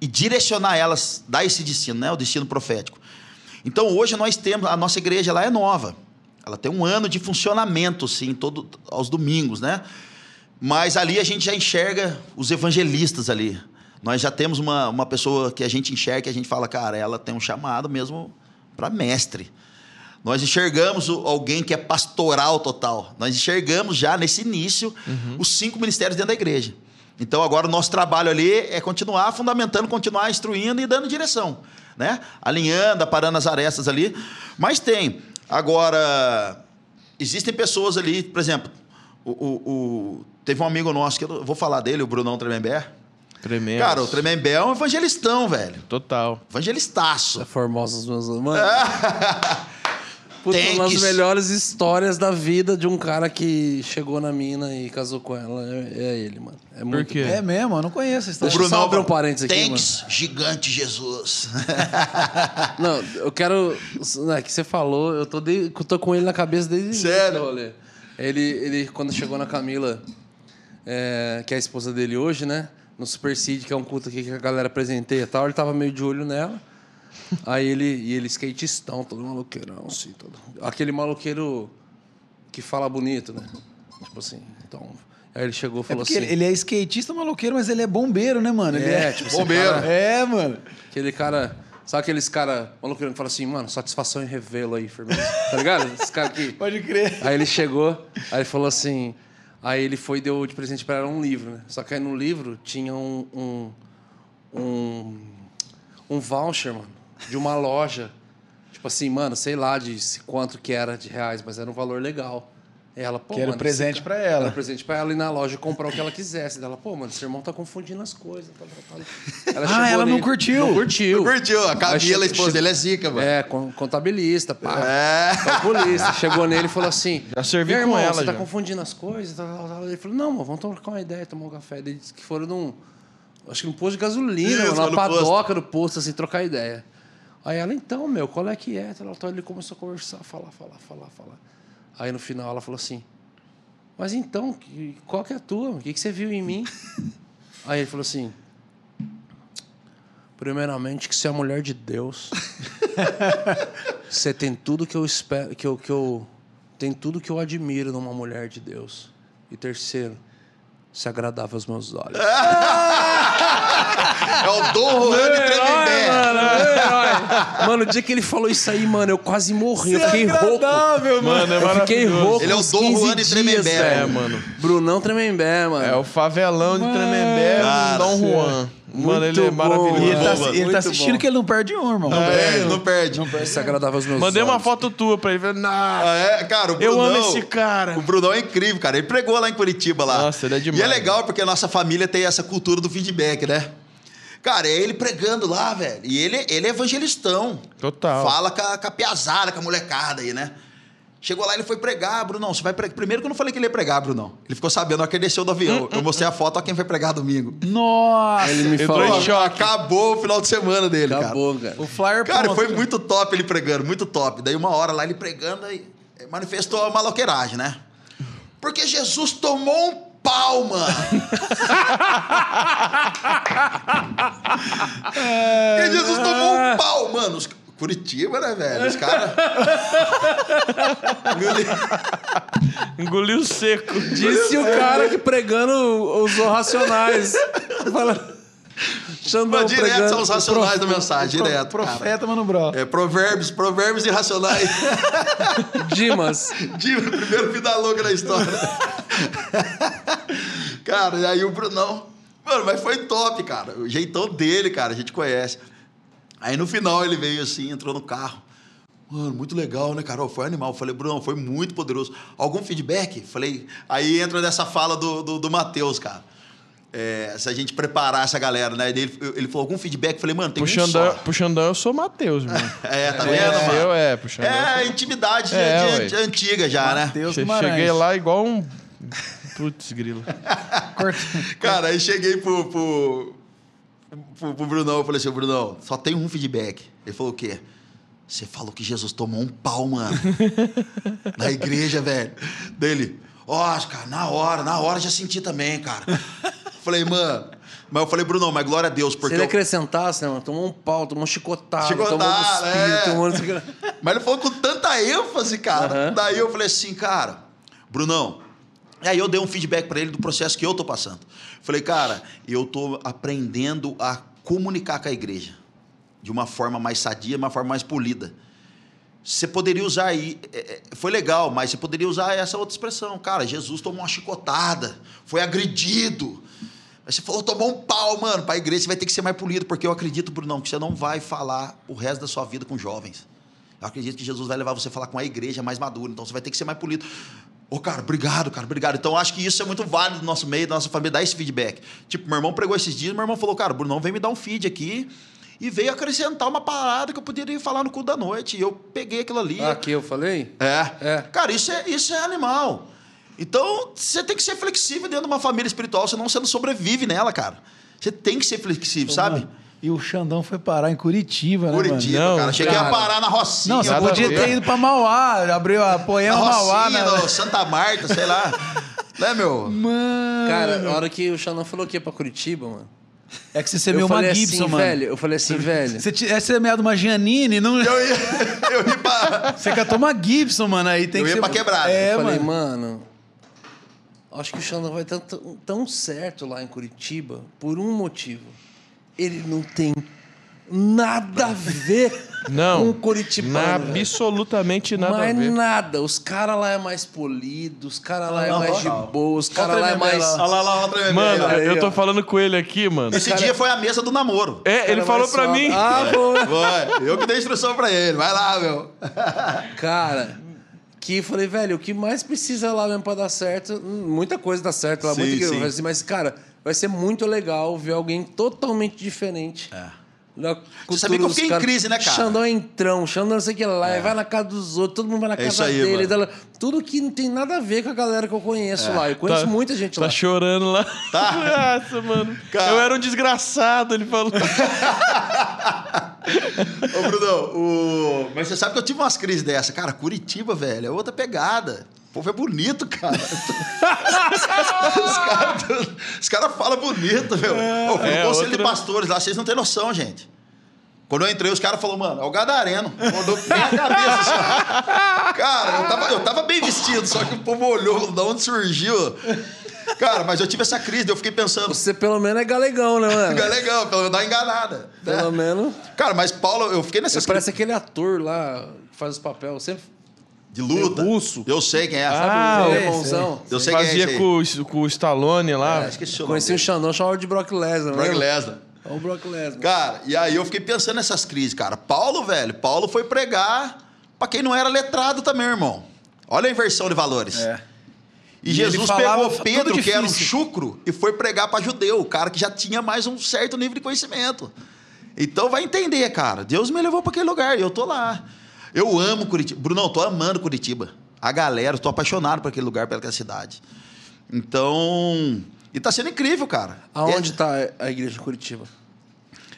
e direcionar elas, dar esse destino, né, o destino profético. Então hoje nós temos, a nossa igreja lá é nova, ela tem um ano de funcionamento, sim, todo, aos domingos, né? Mas ali a gente já enxerga os evangelistas ali. Nós já temos uma, uma pessoa que a gente enxerga e a gente fala, cara, ela tem um chamado mesmo para mestre. Nós enxergamos alguém que é pastoral total. Nós enxergamos já nesse início uhum. os cinco ministérios dentro da igreja. Então agora o nosso trabalho ali é continuar fundamentando, continuar instruindo e dando direção, né? Alinhando, aparando as arestas ali. Mas tem. Agora, existem pessoas ali, por exemplo, o, o- o- teve um amigo nosso que eu vou falar dele, o Brunão Tremembé. Tremendo. Cara, o Tremembé é um evangelistão, velho. Total. Evangelistaço. É formosa as minhas mano. (laughs) Puta, Tem uma das que- melhores histórias da vida de um cara que chegou na mina e casou com ela. É, é ele, mano. É muito quê? É mesmo, eu não conheço a O história. Deixa eu só Brunão abrir um parênteses aqui, Tanks, gigante Jesus. Não, eu quero. Né, que você falou, eu tô, de, eu tô com ele na cabeça desde o Sério? rolê. Ele, ele, quando chegou na Camila, é, que é a esposa dele hoje, né? No Super Seed, que é um culto aqui que a galera presenteia e tal, ele tava meio de olho nela. Aí ele. E ele skatistão, todo maloqueirão, assim, todo. Aquele maloqueiro que fala bonito, né? Tipo assim. Então. Aí ele chegou e É falou porque assim. ele, ele é skatista maloqueiro, mas ele é bombeiro, né, mano? Ele É, tipo, esse Bombeiro. cara- É, mano. Aquele cara. Sabe aqueles cara maluqueiro que fala assim, mano, satisfação em revê-lo aí, firmeza. Tá ligado? Esse cara aqui. (laughs) Pode crer. Aí ele chegou, aí ele falou assim. Aí ele foi e deu de presente pra ela um livro, né? Só que aí no livro tinha um. um, um, um voucher, mano, de uma loja. Tipo assim, mano, sei lá de quanto que era de reais, mas era um valor legal. Ela, pô, Que era um mano, presente esse pra ca- ela. Era um presente pra ela ir na loja comprar o que ela quisesse. Ela, pô, mano, seu irmão tá confundindo as coisas. Ela Ah, ela não curtiu. Não curtiu. Curtiu? A Camila, a esposa dele, é zica, mano. É, con- contabilista, pá. É. Calculista. Chegou nele e falou assim: Já servi "Meu com irmão, ela, Você tá já." confundindo as coisas? Tal, tal, tal." Ele falou: Não, mano, vamos trocar uma ideia, tomar um café. Ele disse que foram num. Acho que num posto de gasolina, Isso, mano, no na posto. padoca do posto, assim, trocar ideia. Aí ela, então, meu, qual é que é? Tal. Ele começou a conversar, falar, falar, falar, falar. Aí no final ela falou assim: Mas então, que- qual que é a tua? O que, que você viu em mim? (laughs) Aí ele falou assim: Primeiramente, que você é a mulher de Deus. (laughs) Você tem tudo que eu espero, que eu, que eu tem tudo que eu admiro numa mulher de Deus. E terceiro, se agradável aos meus olhos. (laughs) É o Dom Juan de Tremembé. mano, herói. Mano, o dia que ele falou isso aí, mano, eu quase morri. Eu fiquei rouco. agradável, Mano, é Eu fiquei rouco. Ele é o Dom 15 Juan de Tremembé, velho. É, mano. Brunão Tremembé, mano. É o favelão de Tremembé, Cara, Dom Juan. Mano, ele é Muito bom, maravilhoso. E ele tá, mano. tá assistindo bom. que ele não perde um, irmão. Não perde, não perde. Se agradável aos meus Mandei olhos. uma foto tua pra ele. Falei, "Nah, Ah, é? Cara, o Eu Brunão, amo esse cara. O Brunão é incrível, cara. Ele pregou lá em Curitiba lá. Nossa, ele é demais. E é legal porque a nossa família tem essa cultura do feedback, né? Cara, é ele pregando lá, velho. E ele, ele é evangelistão. Total. Fala com a, com a piazada, com a molecada aí, né? Chegou lá, ele foi pregar, Brunão. Você vai pregar. Primeiro que eu não falei que ele ia pregar, Brunão. Ele ficou sabendo hora que ele desceu do avião. Eu mostrei a foto, ó, quem vai pregar domingo. Nossa! Ele me Entrou falou. em choque. Acabou o final de semana dele, Acabou, cara. O flyer cara. Cara, pronto. foi muito top ele pregando, muito top. Daí uma hora lá ele pregando aí manifestou a maloqueiragem, né? Porque Jesus tomou um pau, mano. Porque Jesus tomou um pau, mano. Os- Curitiba, né, velho? Os caras. Engoliu seco. Disse o cara que pregando os racionais. Fala. Xandão direto pregando. são os racionais da mensagem, Pro- direto. cara. Profeta, mano, bro. É, provérbios, provérbios irracionais. (laughs) Dimas. Diva, primeiro vida louca da história. cara, e aí o Brunão. Mano, mas foi top, cara. O jeitão dele, cara, a gente conhece. Aí no final ele veio assim, entrou no carro. Mano, muito legal, né, Carol? Foi animal. Falei, Brunão, foi muito poderoso. Algum feedback? Falei, aí entra nessa fala do, do, do Matheus, cara. É, se a gente preparar essa galera, né? Ele, ele falou algum feedback? Falei, mano, tem um Puxandão, só. puxandão, eu sou Matheus, irmão. (laughs) É, tá É, vendo, mano? eu é, puxandão. É, intimidade de- É, de- ué. antiga já, né? Deus Che- Guimarães. Cheguei lá igual um. Putz, grilo. (laughs) Cara, aí cheguei pro, pro, pro, pro Brunão, eu falei assim, Brunão, só tem um feedback. Ele falou o quê? Você falou que Jesus tomou um pau, mano. na igreja, velho. Dele, ó, cara, na hora, na hora já senti também, cara. Falei, mano. Mas eu falei, Brunão, mas glória a Deus, Se porque. ele eu- acrescentasse, né, mano? Tomou um pau, tomou um chicotado, Chicotado, tomou um espírito, é. tomou... (laughs) Mas ele falou com tanta ênfase, cara. Aham. Daí eu falei assim, cara, Brunão. E aí eu dei um feedback pra ele do processo que eu tô passando. Falei, cara, eu tô aprendendo a comunicar com a igreja de uma forma mais sadia, uma forma mais polida. Você poderia usar aí, é, é, foi legal, mas você poderia usar essa outra expressão. Cara, Jesus tomou uma chicotada, foi agredido. Aí você falou, tomou um pau, mano. Para a igreja você vai ter que ser mais polido, porque eu acredito, Brunão, que você não vai falar o resto da sua vida com jovens. Eu acredito que Jesus vai levar você a falar com a igreja mais madura, então você vai ter que ser mais polido. Ô, cara, obrigado, cara, obrigado. Então, eu acho que isso é muito válido no nosso meio, da nossa família, dar esse feedback. Tipo, meu irmão pregou esses dias, meu irmão falou, cara, Brunão, vem me dar um feed aqui. E veio acrescentar uma parada que eu poderia falar no cu da noite. E eu peguei aquilo ali. Aqui eu falei? É. É. Cara, isso é, isso é animal. Então, você tem que ser flexível dentro de uma família espiritual, senão você não sobrevive nela, cara. Você tem que ser flexível, sabe? Mano, e o Xandão foi parar em Curitiba, né, mano? Curitiba, Não, cara. Cheguei a parar na Rocinha. Não, você podia ter ido pra Mauá, abriu a na Poema Mauá, Rocinha, né? no Santa Marta, sei lá. (laughs) né, meu? Mano. Cara, na hora que o Xandão falou que ia pra Curitiba, mano. é que você semeou eu uma Gibson, assim, mano. velho. Eu falei assim, velho. Você tivesse semeado uma Giannini, não... Eu ia, (laughs) eu ia pra... você catou uma Gibson, mano, aí tem Eu que ia ser... pra quebrada. É, eu falei, mano. Acho que o Xandão vai estar tão, tão certo lá em Curitiba por um motivo. Ele não tem nada a ver (laughs) Não. com o Curitibano. absolutamente nada Mas a ver. nada. Os caras lá é mais polido, os caras lá é Não, mais de boa, os caras lá é mais. lá. Olha lá, lá, vez. Mano, Aí, eu tô ó. falando com ele aqui, mano. Esse dia foi a mesa do namoro. É, ele cara falou pra suave. mim. Ah. Foi. Eu que dei instrução pra ele. Vai lá, meu. Cara, que falei, velho, o que mais precisa lá mesmo pra dar certo, hum, muita coisa dá certo lá, Sim, muito incrível, mas, mas, cara, vai ser muito legal ver alguém totalmente diferente. É. Você sabia que eu fiquei em caras. crise, né, cara? É. Xandão é entrão, Xandão não sei o que lá, vai na casa dos outros, todo mundo vai na casa isso aí, dele. dela- tudo que não tem nada a ver com a galera que eu conheço lá. Eu conheço Tá- muita gente Tá lá. chorando lá. Tá. (laughs) Nossa, mano. Cara. Eu era um desgraçado, ele falou. (laughs) Ô, Brunão, o... mas você sabe que eu tive umas crises dessa. Cara, Curitiba, velho, é outra pegada. O povo é bonito, cara. (laughs) os caras cara falam bonito, meu. Ô, fui É, no conselho outra- de pastores lá, vocês não têm noção, gente. Quando eu entrei, os caras falaram, mano, é o Gadareno. (laughs) Mandou bem a cabeça. assim. Cara, eu tava, eu tava bem vestido, só que o povo olhou de onde surgiu. Cara, mas eu tive essa crise, eu fiquei pensando, Você pelo menos é galegão, né, mano? (laughs) é legal, pelo menos dá uma enganada. né? Pelo menos. Cara, mas Paulo, eu fiquei nessa Você parece aquele ator lá que faz os papéis. Sempre de luta. russo. Eu sei quem é. Ah, o irmãozão. Eu sei quem é Fazia esse aí. com, o- com o Stallone lá. É, esqueci o nome Conheci o. Xandão, chamava de Brock Lesnar. Brock? Lesnar. É o Brock Lesnar. Cara, e aí eu fiquei pensando nessas crises, cara. Paulo, velho, Paulo foi pregar pra quem não era letrado também, irmão. Olha a inversão de valores. É. E, E Jesus pegou Pedro, que era um chucro, e foi pregar pra judeu, o cara que já tinha mais um certo nível de conhecimento. Então vai entender, cara. Deus me levou pra aquele lugar e eu tô lá. Eu amo Curitiba. Brunão, tô amando Curitiba. A galera, tô apaixonado por aquele lugar, pela cidade. Então. E tá sendo incrível, cara. Aonde É- tá a igreja de Curitiba?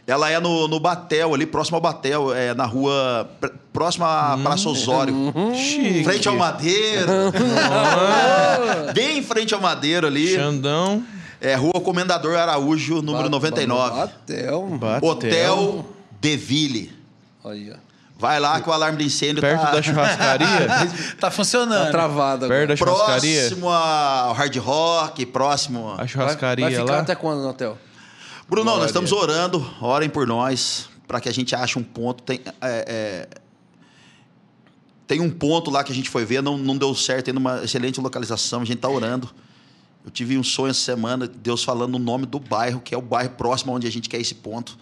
Ela é no, no Batel, ali, próximo ao Batel, é na rua. pr- Próxima à Praça Osório. Chique. Frente ao Madeiro. (laughs) Bem em frente ao Madeiro ali. Xandão. É Rua Comendador Araújo, número Ba- 99. Batel. Batel. Hotel Deville. Aí, ó. Vai lá que o alarme de incêndio Perto tá da churrascaria. (laughs) Tá funcionando. Tá travado agora. perto da churrascaria. próximo ao Hard Rock, próximo. A Vai, churrascaria vai ficar lá. até quando no hotel? Brunão, Glória. nós estamos orando, orem por nós, para que a gente ache um ponto. Tem, é, é, tem um ponto lá que a gente foi ver, não, não deu certo, tem uma excelente localização, a gente está orando. Eu tive um sonho essa semana, Deus falando o nome do bairro, que é o bairro próximo onde a gente quer esse ponto.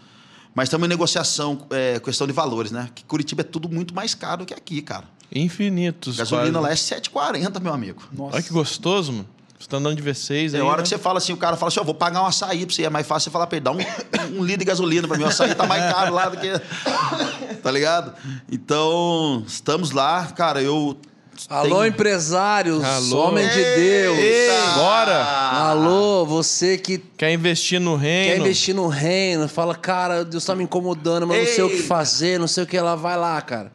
Mas estamos em negociação, é, questão de valores, né? Que Curitiba é tudo muito mais caro do que aqui, cara. Infinitos. Gasolina quase. lá é 7,40, meu amigo. Nossa. Olha que gostoso, mano. Você tá andando de V6 Tem aí. hora né? que você fala assim, o cara fala assim, ó, vou pagar um açaí pra você. É mais fácil você falar pra ele, dá um, um litro de gasolina pra mim. O açaí tá mais caro lá do que... (laughs) Tá ligado? Então, estamos lá. Cara, eu... Alô, tenho- empresários, Alô. homem de Deus. Eita! Bora! Alô, você que Quer investir no reino? quer investir no reino, fala, cara, Deus tá me incomodando, mas não sei o que fazer, não sei o que lá, vai lá, cara.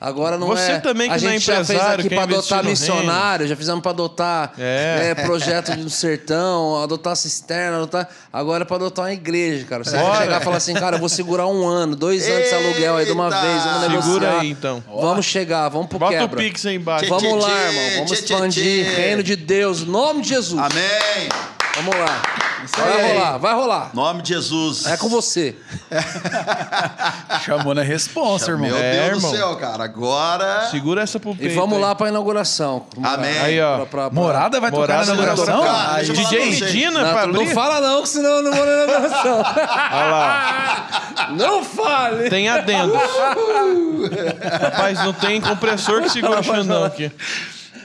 Agora não Você é. também que a não é gente já fez aqui pra investir adotar missionário, já fizemos pra adotar É. é, (laughs) projeto do sertão, adotar cisterna, adotar. Agora é pra adotar uma igreja, cara. Você vai chegar e falar assim, cara, eu vou segurar um ano, dois anos de aluguel aí de uma vez, vamos negociar. Segura aí, então. Vamos chegar, vamos pro Bota quebra. o Pix aí embaixo. Vamos lá, irmão. Vamos expandir reino de Deus, em nome de Jesus. Amém! Vamos lá. Vai aí. rolar, vai rolar. Nome de Jesus. É com você. (laughs) Chamou na responsa, irmão. Meu É, Deus irmão. do céu, cara. Agora... Segura essa pro E peito vamos aí. lá pra inauguração. Amém. Aí, ó. Pra- pra- pra- Morada vai tocar Morada na vai inauguração? tocar. Deixa eu falar DJ. Medina Não, pra não abrir? fala não, que senão eu não vou na inauguração. (laughs) Olha lá. (laughs) Não fale! Tem adendos. Rapaz, não tem compressor que segura o Xandão aqui.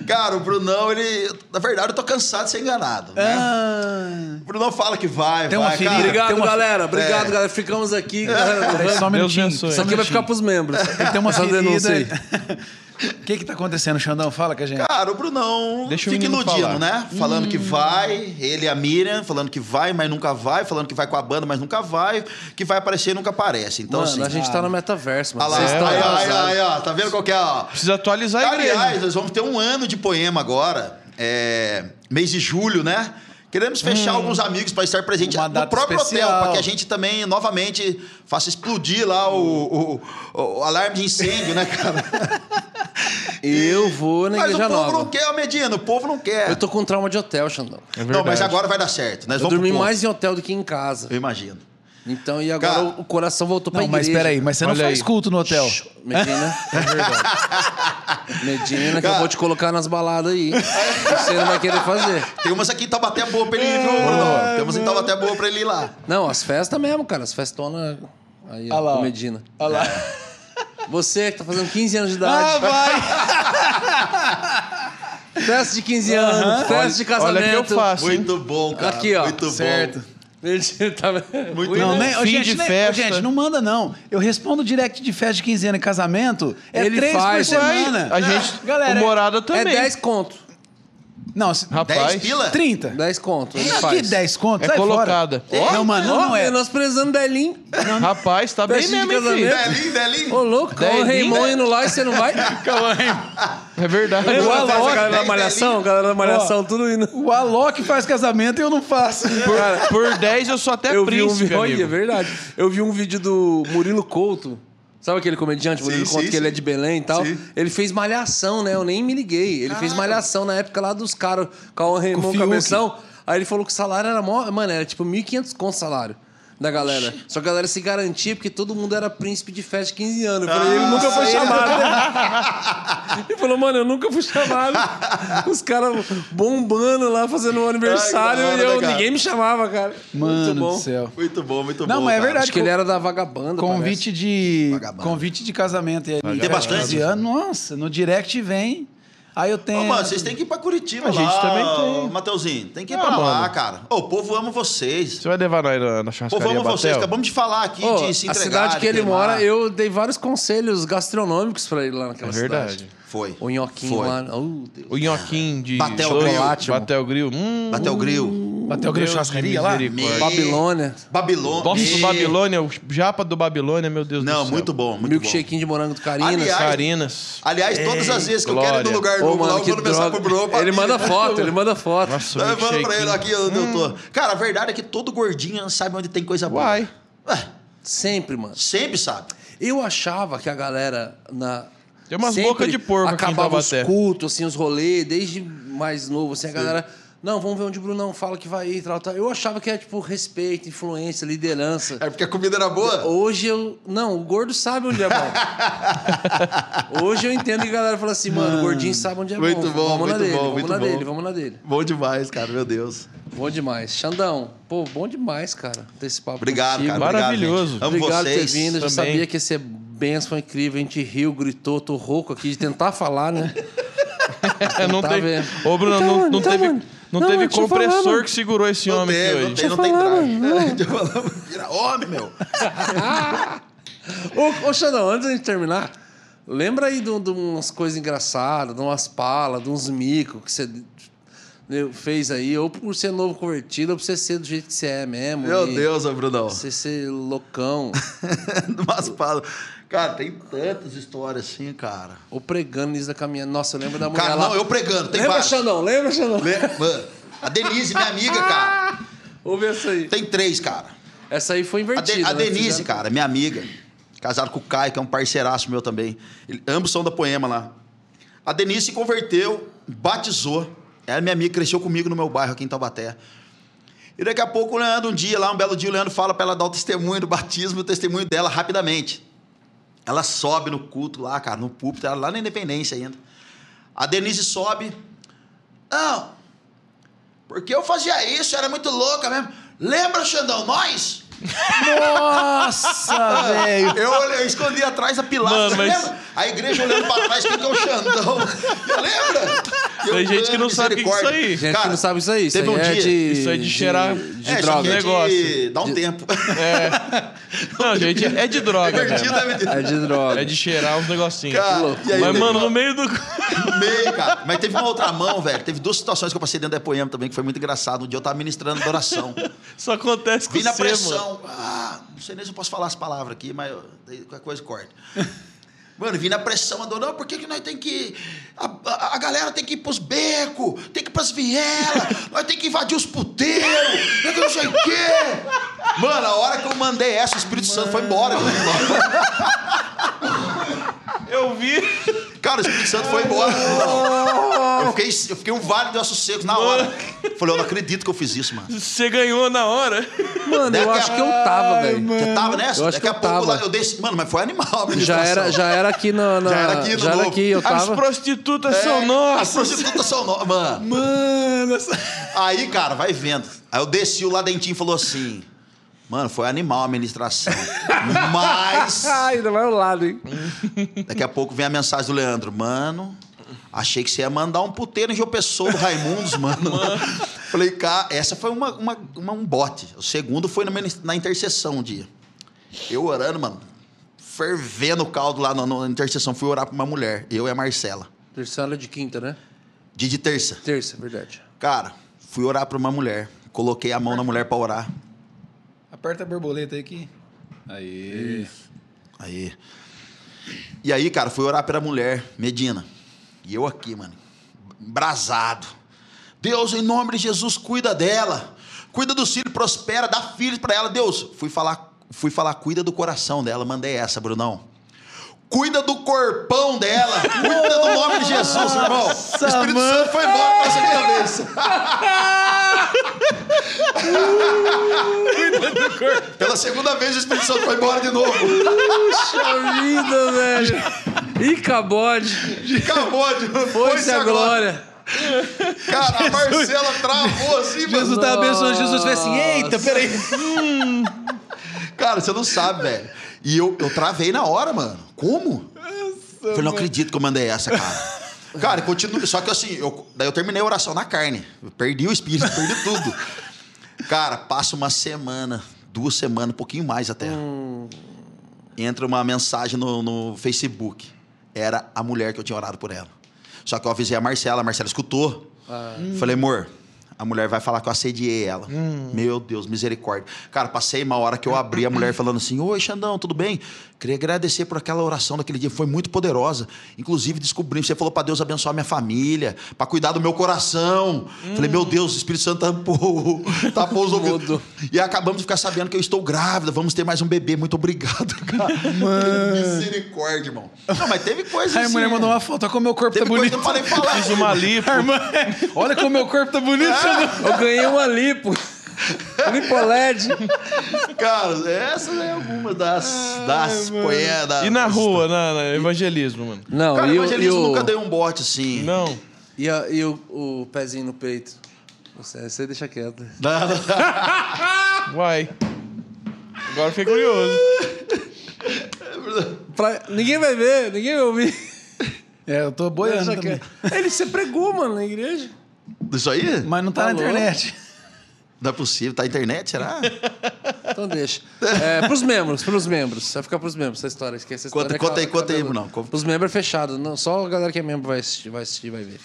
Cara, o Brunão, ele. Na verdade, eu tô cansado de ser enganado. Né? Ah, O Brunão fala que vai, Tem uma vai. ferida. cara. Obrigado, Tem uma- galera. Obrigado, É. galera. Ficamos aqui. galera. peraí, só um minutinho. abençoe. Isso aqui vai ficar pros membros. Tem uma Só denúncia aí. (laughs) O que que tá acontecendo, Xandão? Fala com a gente. Cara, o Brunão Deixa o fica iludindo, falar. né? Falando que vai, ele e a Miriam, falando que vai, mas nunca vai, falando que vai com a banda, mas nunca vai, que vai aparecer e nunca aparece. Então, Mano, assim. a gente tá no metaverso, mano. Olha lá, Vocês aí, estão aí, aí, ó, tá vendo qual que é, ó? Precisa atualizar a igreja. Aliás, nós vamos ter um ano de poema agora, é, mês de julho, né? Queremos fechar alguns amigos para estar presente no próprio especial. hotel, para que a gente também, novamente, faça explodir lá o, o- o alarme de incêndio, né, cara? (laughs) Eu vou na Mas o Igreja povo Nova. não quer, Medina, o povo não quer. Eu tô com trauma de hotel, Xandão. É não, mas agora vai dar certo. Nós Eu vamos dormi mais em hotel do que em casa. Eu imagino. Então, e agora Cara, o- coração voltou pra Não, mas igreja. peraí, mas você não Olha faz aí. culto no hotel. Medina. (laughs) É verdade. Medina, que eu Cara. vou te colocar nas baladas aí. Você não vai querer fazer. Tem umas aqui em Taubaté boa pra ele ir, viu, Bruno? Tem umas em Taubaté boa pra ele ir lá. Não, as festas mesmo, cara. As festonas. Aí, ó, Olha lá, com. Medina. Olha lá. Você que tá fazendo 15 anos de Ah, idade. vai! (laughs) Festa de 15 anos, festa de casamento. Olha que eu faço. hein? Muito bom, cara. Aqui, ó. Muito Certo. bom. Medina tá vendo? Muito Não, né? Fim gente, de nem- festa. gente, não manda não. Eu respondo direct de festa de 15 anos e casamento. É Ele três faz, por semana. A gente, Galera, o Morada É também. 10 conto. Não, Rapaz, 10 pila? 30. 10 conto. Ele Aqui, faz. 10 contos. É sai colocada. Fora. Não, mano, não, não é. Menosprezando Delim. rapaz, tá bem mesmo, hein. Delinho, Delinho. Ô, louco, o Raimon linda. indo lá e você não vai? (laughs) É verdade. Lembra Boa a festa, Alok, a galera da Malhação? A galera da Malhação, tudo indo. O Alok faz casamento e eu não faço. (laughs) Por, por 10 eu sou até eu vi um príncipe, vídeo. Olha, é verdade. Eu vi um vídeo do Murilo Couto. Sabe aquele comediante, Murilo sim, que ele é de Belém e tal? Sim. Ele fez malhação, né? Eu nem me liguei. Ele fez malhação na época lá dos caras, com o Com Fiuk. Cabeção. Aí ele falou que o salário era mó. Mano, era tipo 1.500 conto o salário. Da galera. Só que a galera se garantia porque todo mundo era príncipe de festa de 15 anos. Eu falei, ele nunca foi chamado. (laughs) ele falou, mano, eu nunca fui chamado. Os caras bombando lá, fazendo um aniversário Ai, e eu, né, ninguém me chamava, cara. Mano Muito bom. do céu. Muito bom, muito Não, bom. mas é cara. verdade. Acho que ele era da vagabanda. Convite de Vagabundo. convite de casamento e aí, Tem bastante? 15 anos, nossa, no direct vem. Aí eu tenho Ô, mano, vocês têm que ir pra Curitipa A lá, gente também tem. Mateuzinho. Tem que ir Ah, pra lá, mano. cara. Ô, o povo ama vocês. Você vai levar nós na, na O povo churrascaria ama vocês. Batel? Acabamos de falar aqui Ô, de se a entregar. cidade que de ele queimar. mora, eu dei vários conselhos gastronômicos pra ele lá naquela É verdade. cidade. Foi. O nhoquinho Foi. lá. Oh, Deus. O nhoquinho de Batel chocolate, Grill. Batel Grill. Hum, Bateu o grill. Bateu o churrascaria lá? Babilônia. Babilônia. Nossa, do Me- Babilônia, o japa do Babilônia, meu Deus do céu. Não, muito bom, muito bom. Milkshakezinho de morango do Carinas. Aliás, Carinas. Aliás, todas as vezes que eu quero ir no lugar Ô, novo lá, eu mando mensagem pro Bruno. Ele mim. manda foto, ele manda foto. Nossa, eu mando pra milkshake. ele aqui onde eu tô. Cara, a verdade é que todo gordinho sabe onde tem coisa boa. Uai. Ué, Sempre, mano. sempre sabe. Eu achava que a galera na. Tem umas bocas de porco aqui em Acabava os cultos, assim, os rolês, desde mais novo, assim, a galera. Não, vamos ver onde o Brunão fala que vai ir, tal, tal. Eu achava que era, tipo, respeito, influência, liderança. É porque a comida era boa? Hoje eu. Não, o gordo sabe onde é bom. (laughs) Hoje eu entendo que a galera fala assim, mano, o gordinho sabe onde é Muito bom. bom, Vamos muito na dele, bom, vamos muito na bom. dele, vamos na dele. Bom demais, cara, meu Deus. Bom demais. Xandão, pô, bom demais, cara, ter esse papo Obrigado, contigo. cara. Maravilhoso. Obrigado, gente. Amo Obrigado por ter vocês. vindo. Eu já sabia que ia ser benção, foi incrível. A gente riu, gritou, tô rouco aqui de tentar falar, né? É, (laughs) não Tá teve. Ô, Bruno, Então, não, não então, teve, mano. Não Não, teve compressor falar, que segurou esse Não homem tem, aqui não hoje. tem, não tem eu (laughs) falar, Vira homem, meu. (laughs) Ô, ô Xandão, antes da gente terminar, lembra aí de, de umas coisas engraçadas, de umas palas, de uns micos que você né, fez aí, ou por ser novo convertido, ou por você ser do jeito que você é mesmo. Meu e Deus, Brunão. Você ser loucão, (laughs) Umas palas. Cara, tem tantas histórias assim, cara. ou pregando nisso da caminhada. Nossa, eu lembro da mulher Cara, lá. não, eu pregando, tem lembra, várias. Xandão? Lembra, Xandão? Le- Mano, a Denise, minha amiga, (laughs) cara. Vamos ver essa aí. Tem três, cara. Essa aí foi A, De- invertida. a né? Denise, Fizeram- cara, minha amiga. Casado com o Caio, que é um parceiraço meu também. Ele- ambos são da Poema lá. A Denise se converteu, batizou. Ela é minha amiga, cresceu comigo no meu bairro aqui em Taubaté. E daqui a pouco, o Leandro, um dia lá, um belo dia, o Leandro fala pra ela dar o testemunho do batismo, o testemunho dela rapidamente. Ela sobe no culto lá, cara, no púlpito, ela lá na Independência ainda. A Denise sobe. Não, porque eu fazia isso, era muito louca mesmo. Lembra, Xandão, nós? Nossa, (laughs) velho. Eu, olhei- eu escondi atrás da pilastra, Mano, mas- lembra? A igreja olhando pra trás, quem que é o Xandão? Lembra? Eu, Tem gente que não sabe o que é isso aí. Gente Cara, que não sabe isso aí. Isso teve aí um é dia- de, Isso aí de cheirar- De, é, isso droga. aqui é de- Negócio. Dá um tempo. Não, (laughs) gente, é de droga. Menino? É de droga. É de cheirar uns negocinhos. Cara, aí Mas, mano, uma- no meio do. No meio, cara. Mas teve uma outra mão, velho. Teve duas situações que eu passei dentro da Poema também, que foi muito engraçado. Um dia eu tava ministrando adoração. Só acontece com Vim na você, mano. Ah, não sei nem se eu posso falar as palavras aqui, mas eu- qualquer coisa corta. (laughs) Mano, vim na pressão, adorando. Não, por que, que nós tem que. A, a- a galera tem que ir pros becos, tem que ir pras vielas, (laughs) nós tem que invadir os puteiros, eu não sei o quê. Mano, a hora que eu mandei essa, o Espírito Santo foi embora. (laughs) Eu vi. Cara, o Espírito Santo foi embora. (laughs) Eu fiquei, eu fiquei um vale de ossos secos na hora. Falei, eu não acredito que eu fiz isso, mano. Você ganhou na hora. Mano, eu Daqui a- acho que eu tava, velho. Você tava nessa? Eu acho Daqui que a eu pouco tava. lá eu desci. Mano, mas foi animal a Já era, já era aqui na, na- Já era aqui no já era aqui, eu As tava. prostitutas É, são As nossas. prostitutas são no... Mano. Mano, essa... Aí, cara, vai vendo. Aí eu desci, o lá dentinho falou assim... Mano, foi animal a administração. (laughs) Mas... (laughs) Ainda vai ao lado, hein? (laughs) Daqui a pouco vem a mensagem do Leandro. Mano, achei que você ia mandar um puteiro em João Pessoa do Raimundos, mano. Falei, cara, essa foi uma, uma- uma- um bote. O segundo foi na, na intercessão um dia. Eu orando, mano, fervendo o caldo lá na, na intercessão. Fui orar pra uma mulher, eu e a Marcela. Terceira de quinta, né? Dia de terça. Terça, verdade. Cara, fui orar pra uma mulher. Coloquei a mão na mulher pra orar. Aperta a borboleta aí aqui. Aí. Aí. E aí, cara, fui orar pela mulher, Medina. E eu aqui, mano, embrasado. Deus, em nome de Jesus, cuida dela. Cuida do filho, prospera, dá filhos pra ela. Deus, fui falar, fui falar, cuida do coração dela. Mandei essa, Brunão. Cuida do corpão dela. Cuida do nome de Jesus, irmão. o Espírito mano. Santo foi embora pela segunda vez. Pela segunda vez o Espírito Santo foi embora de novo. Puxa vida, velho. Ih, cabode. Acabou de Foi-se a glória. Cara, a Marcela travou assim, Jesus mano. tá abençoando. Jesus fez assim: eita, peraí. Cara, você não sabe, velho. E eu, eu travei na hora, mano. Como? Falei, não acredito que eu mandei essa, cara. (laughs) Cara, continua. Só que assim, eu, daí eu terminei a oração na carne. Eu perdi o espírito, perdi tudo. Cara, passa uma semana, duas semanas, um pouquinho mais até. Entra uma mensagem no, no Facebook. Era a mulher que eu tinha orado por ela. Só que eu avisei a Marcela, a Marcela escutou. Falei, amor, a mulher vai falar que eu assediei ela. Meu Deus, misericórdia. Cara, passei uma hora que eu abri a mulher falando assim: Oi, Xandão, tudo bem? Queria agradecer por aquela oração daquele dia, foi muito poderosa. Inclusive, descobri, você falou para Deus abençoar minha família, para cuidar do meu coração. Falei, meu Deus, o Espírito Santo tampou, (laughs) tapou os ouvidos. E acabamos de ficar sabendo que eu estou grávida, vamos ter mais um bebê. Muito obrigado, cara. (laughs) Misericórdia, irmão. Não, mas teve coisa Aí a assim. mulher mandou uma foto. Olha como meu corpo Teve tá coisa que bonito. eu falei falar. (laughs) Fiz uma lipo. A irmã, olha como meu corpo tá bonito. Eu ganhei uma lipo. Lipo LED. Cara, essas é alguma das, das poedas. E na rua, na, na evangelismo, mano? Não, Cara, e, o, e, evangelismo o, nunca dei um bote assim. Não. e, a- e o, o pezinho no peito. Você, você deixa quieto. (laughs) Vai. Agora eu fiquei curioso. (laughs) Pra- ninguém vai ver, ninguém vai ouvir. É, eu tô boiando Deixa também. quieto. Ele se pregou, mano, na igreja. Isso aí? Mas não tá na Falou. internet. Não é possível. Tá na internet, será? (laughs) Então deixa. É, pros membros, pros membros. Vai ficar pros membros essa história. Esquece essa Conta- história. conta aí, conta aí, acaba- Bruno. Conta. Pros membros é fechado. Não, só a galera que é membro vai assistir, vai assistir, vai ver.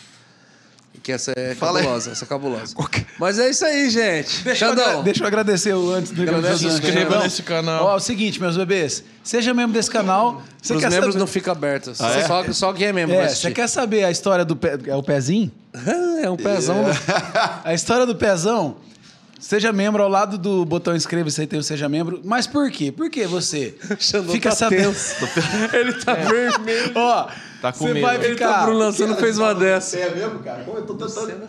Que essa é Fala aí. cabulosa, essa é cabulosa. Mas é isso aí, gente. Deixa eu, deixa eu agradecer o antes do Agradece, se inscreva nesse canal. Ó, é o seguinte, meus bebês. Seja membro desse canal. Os membros saber... não ficam abertos. Ah, é? só, só quem é membro É, você quer saber a história do pé... É o pezinho? (laughs) É um pezão. do- (laughs) A história do pezão, seja membro ao lado do botão inscreva-se aí tem o seja membro. Mas por quê? Por que você (laughs) Xandão fica tá sabendo? (laughs) Ele tá vermelho. Ó, Tá com você medo. vai Ele Ele tá ficar... Bruno Lançando fez uma dessa. É mesmo, cara? Pô, eu tô tentando.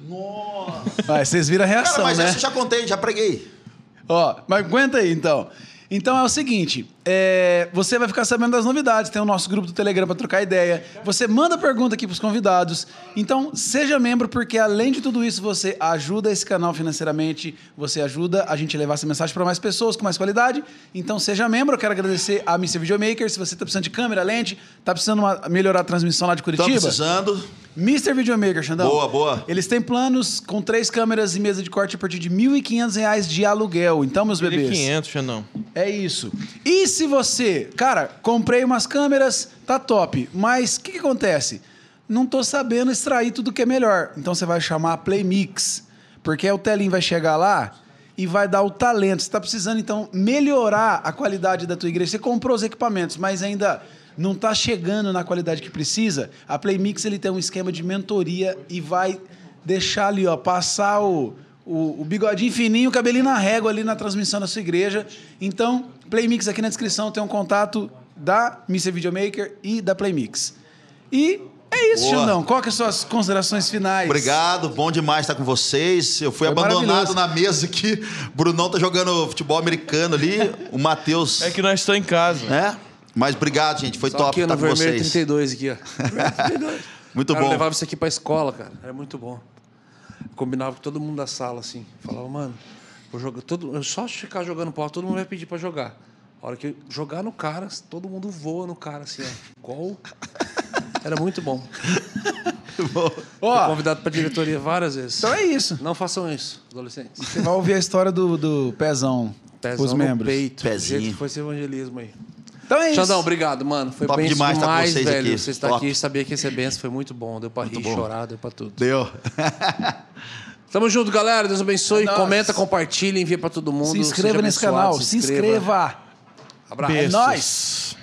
Nossa. Vai, vocês viram a reação, Cara, mas né? essa eu já contei, já preguei. Ó, mas aguenta aí então. Então é o seguinte: é, você vai ficar sabendo das novidades. Tem o nosso grupo do Telegram para trocar ideia. Você manda pergunta aqui para os convidados. Então, seja membro, porque além de tudo isso, você ajuda esse canal financeiramente, você ajuda a gente a levar essa mensagem para mais pessoas com mais qualidade. Então, seja membro. Eu quero agradecer a Mr. Videomaker. Se você está precisando de câmera, lente, está precisando uma- melhorar a transmissão lá de Curitiba. precisando. Mr. Videomaker, Xandão. Boa, boa. Eles têm planos com três câmeras e mesa de corte a partir de 1.500 reais de aluguel. Então, meus bebês. 500, Xandão. É isso. E se você, cara, comprei umas câmeras, tá top, mas o que, que acontece? Não tô sabendo extrair tudo que é melhor. Então você vai chamar a Playmix, porque o telinho vai chegar lá e vai dar o talento. Você tá precisando então melhorar a qualidade da tua igreja. Você comprou os equipamentos, mas ainda não tá chegando na qualidade que precisa. A Playmix ele tem um esquema de mentoria e vai deixar ali, ó, passar o, o, o bigodinho fininho, o cabelinho na régua ali na transmissão da sua igreja. Então, Playmix aqui na descrição tem um contato da Mr. Videomaker e da Playmix. E é isso. Xandão. Qual que são as considerações finais? Obrigado, bom demais estar com vocês. Eu fui Foi abandonado na mesa aqui. Brunão tá jogando futebol americano ali. O Matheus. É que nós estamos em casa. né? Mas obrigado, gente. Foi Só top aqui estar no com vermelho vocês. 32 aqui, ó. (laughs) Vermelho 32. Muito Cara, eu bom. levava isso aqui pra escola, cara. Era muito bom. Combinava com todo mundo da sala, assim. Falava, mano, vou jogar. Todo, só ficar jogando bola, todo mundo vai pedir pra jogar. A hora que jogar no cara, todo mundo voa no cara, assim, ó. Gol. Era muito bom. (laughs) Fui Ó, convidado pra diretoria várias vezes. então é isso. Não façam isso, adolescentes. Você vai ouvir a história do, do pezão, Pezão os no membros. peito. Pezinho. Jeito foi esse evangelismo aí. Então é isso. Xandão, obrigado, mano. Foi Top bem demais estar com demais, vocês velho. aqui. Você estar Top. aqui, sabia que ia ser benção, foi muito bom. Deu pra rir, bom. chorar, deu pra tudo. Deu. (laughs) Tamo junto, galera. Deus abençoe. É. Comenta, compartilha, envia pra todo mundo. Se inscreva nesse canal. Se inscreva. Abraço. É nóis.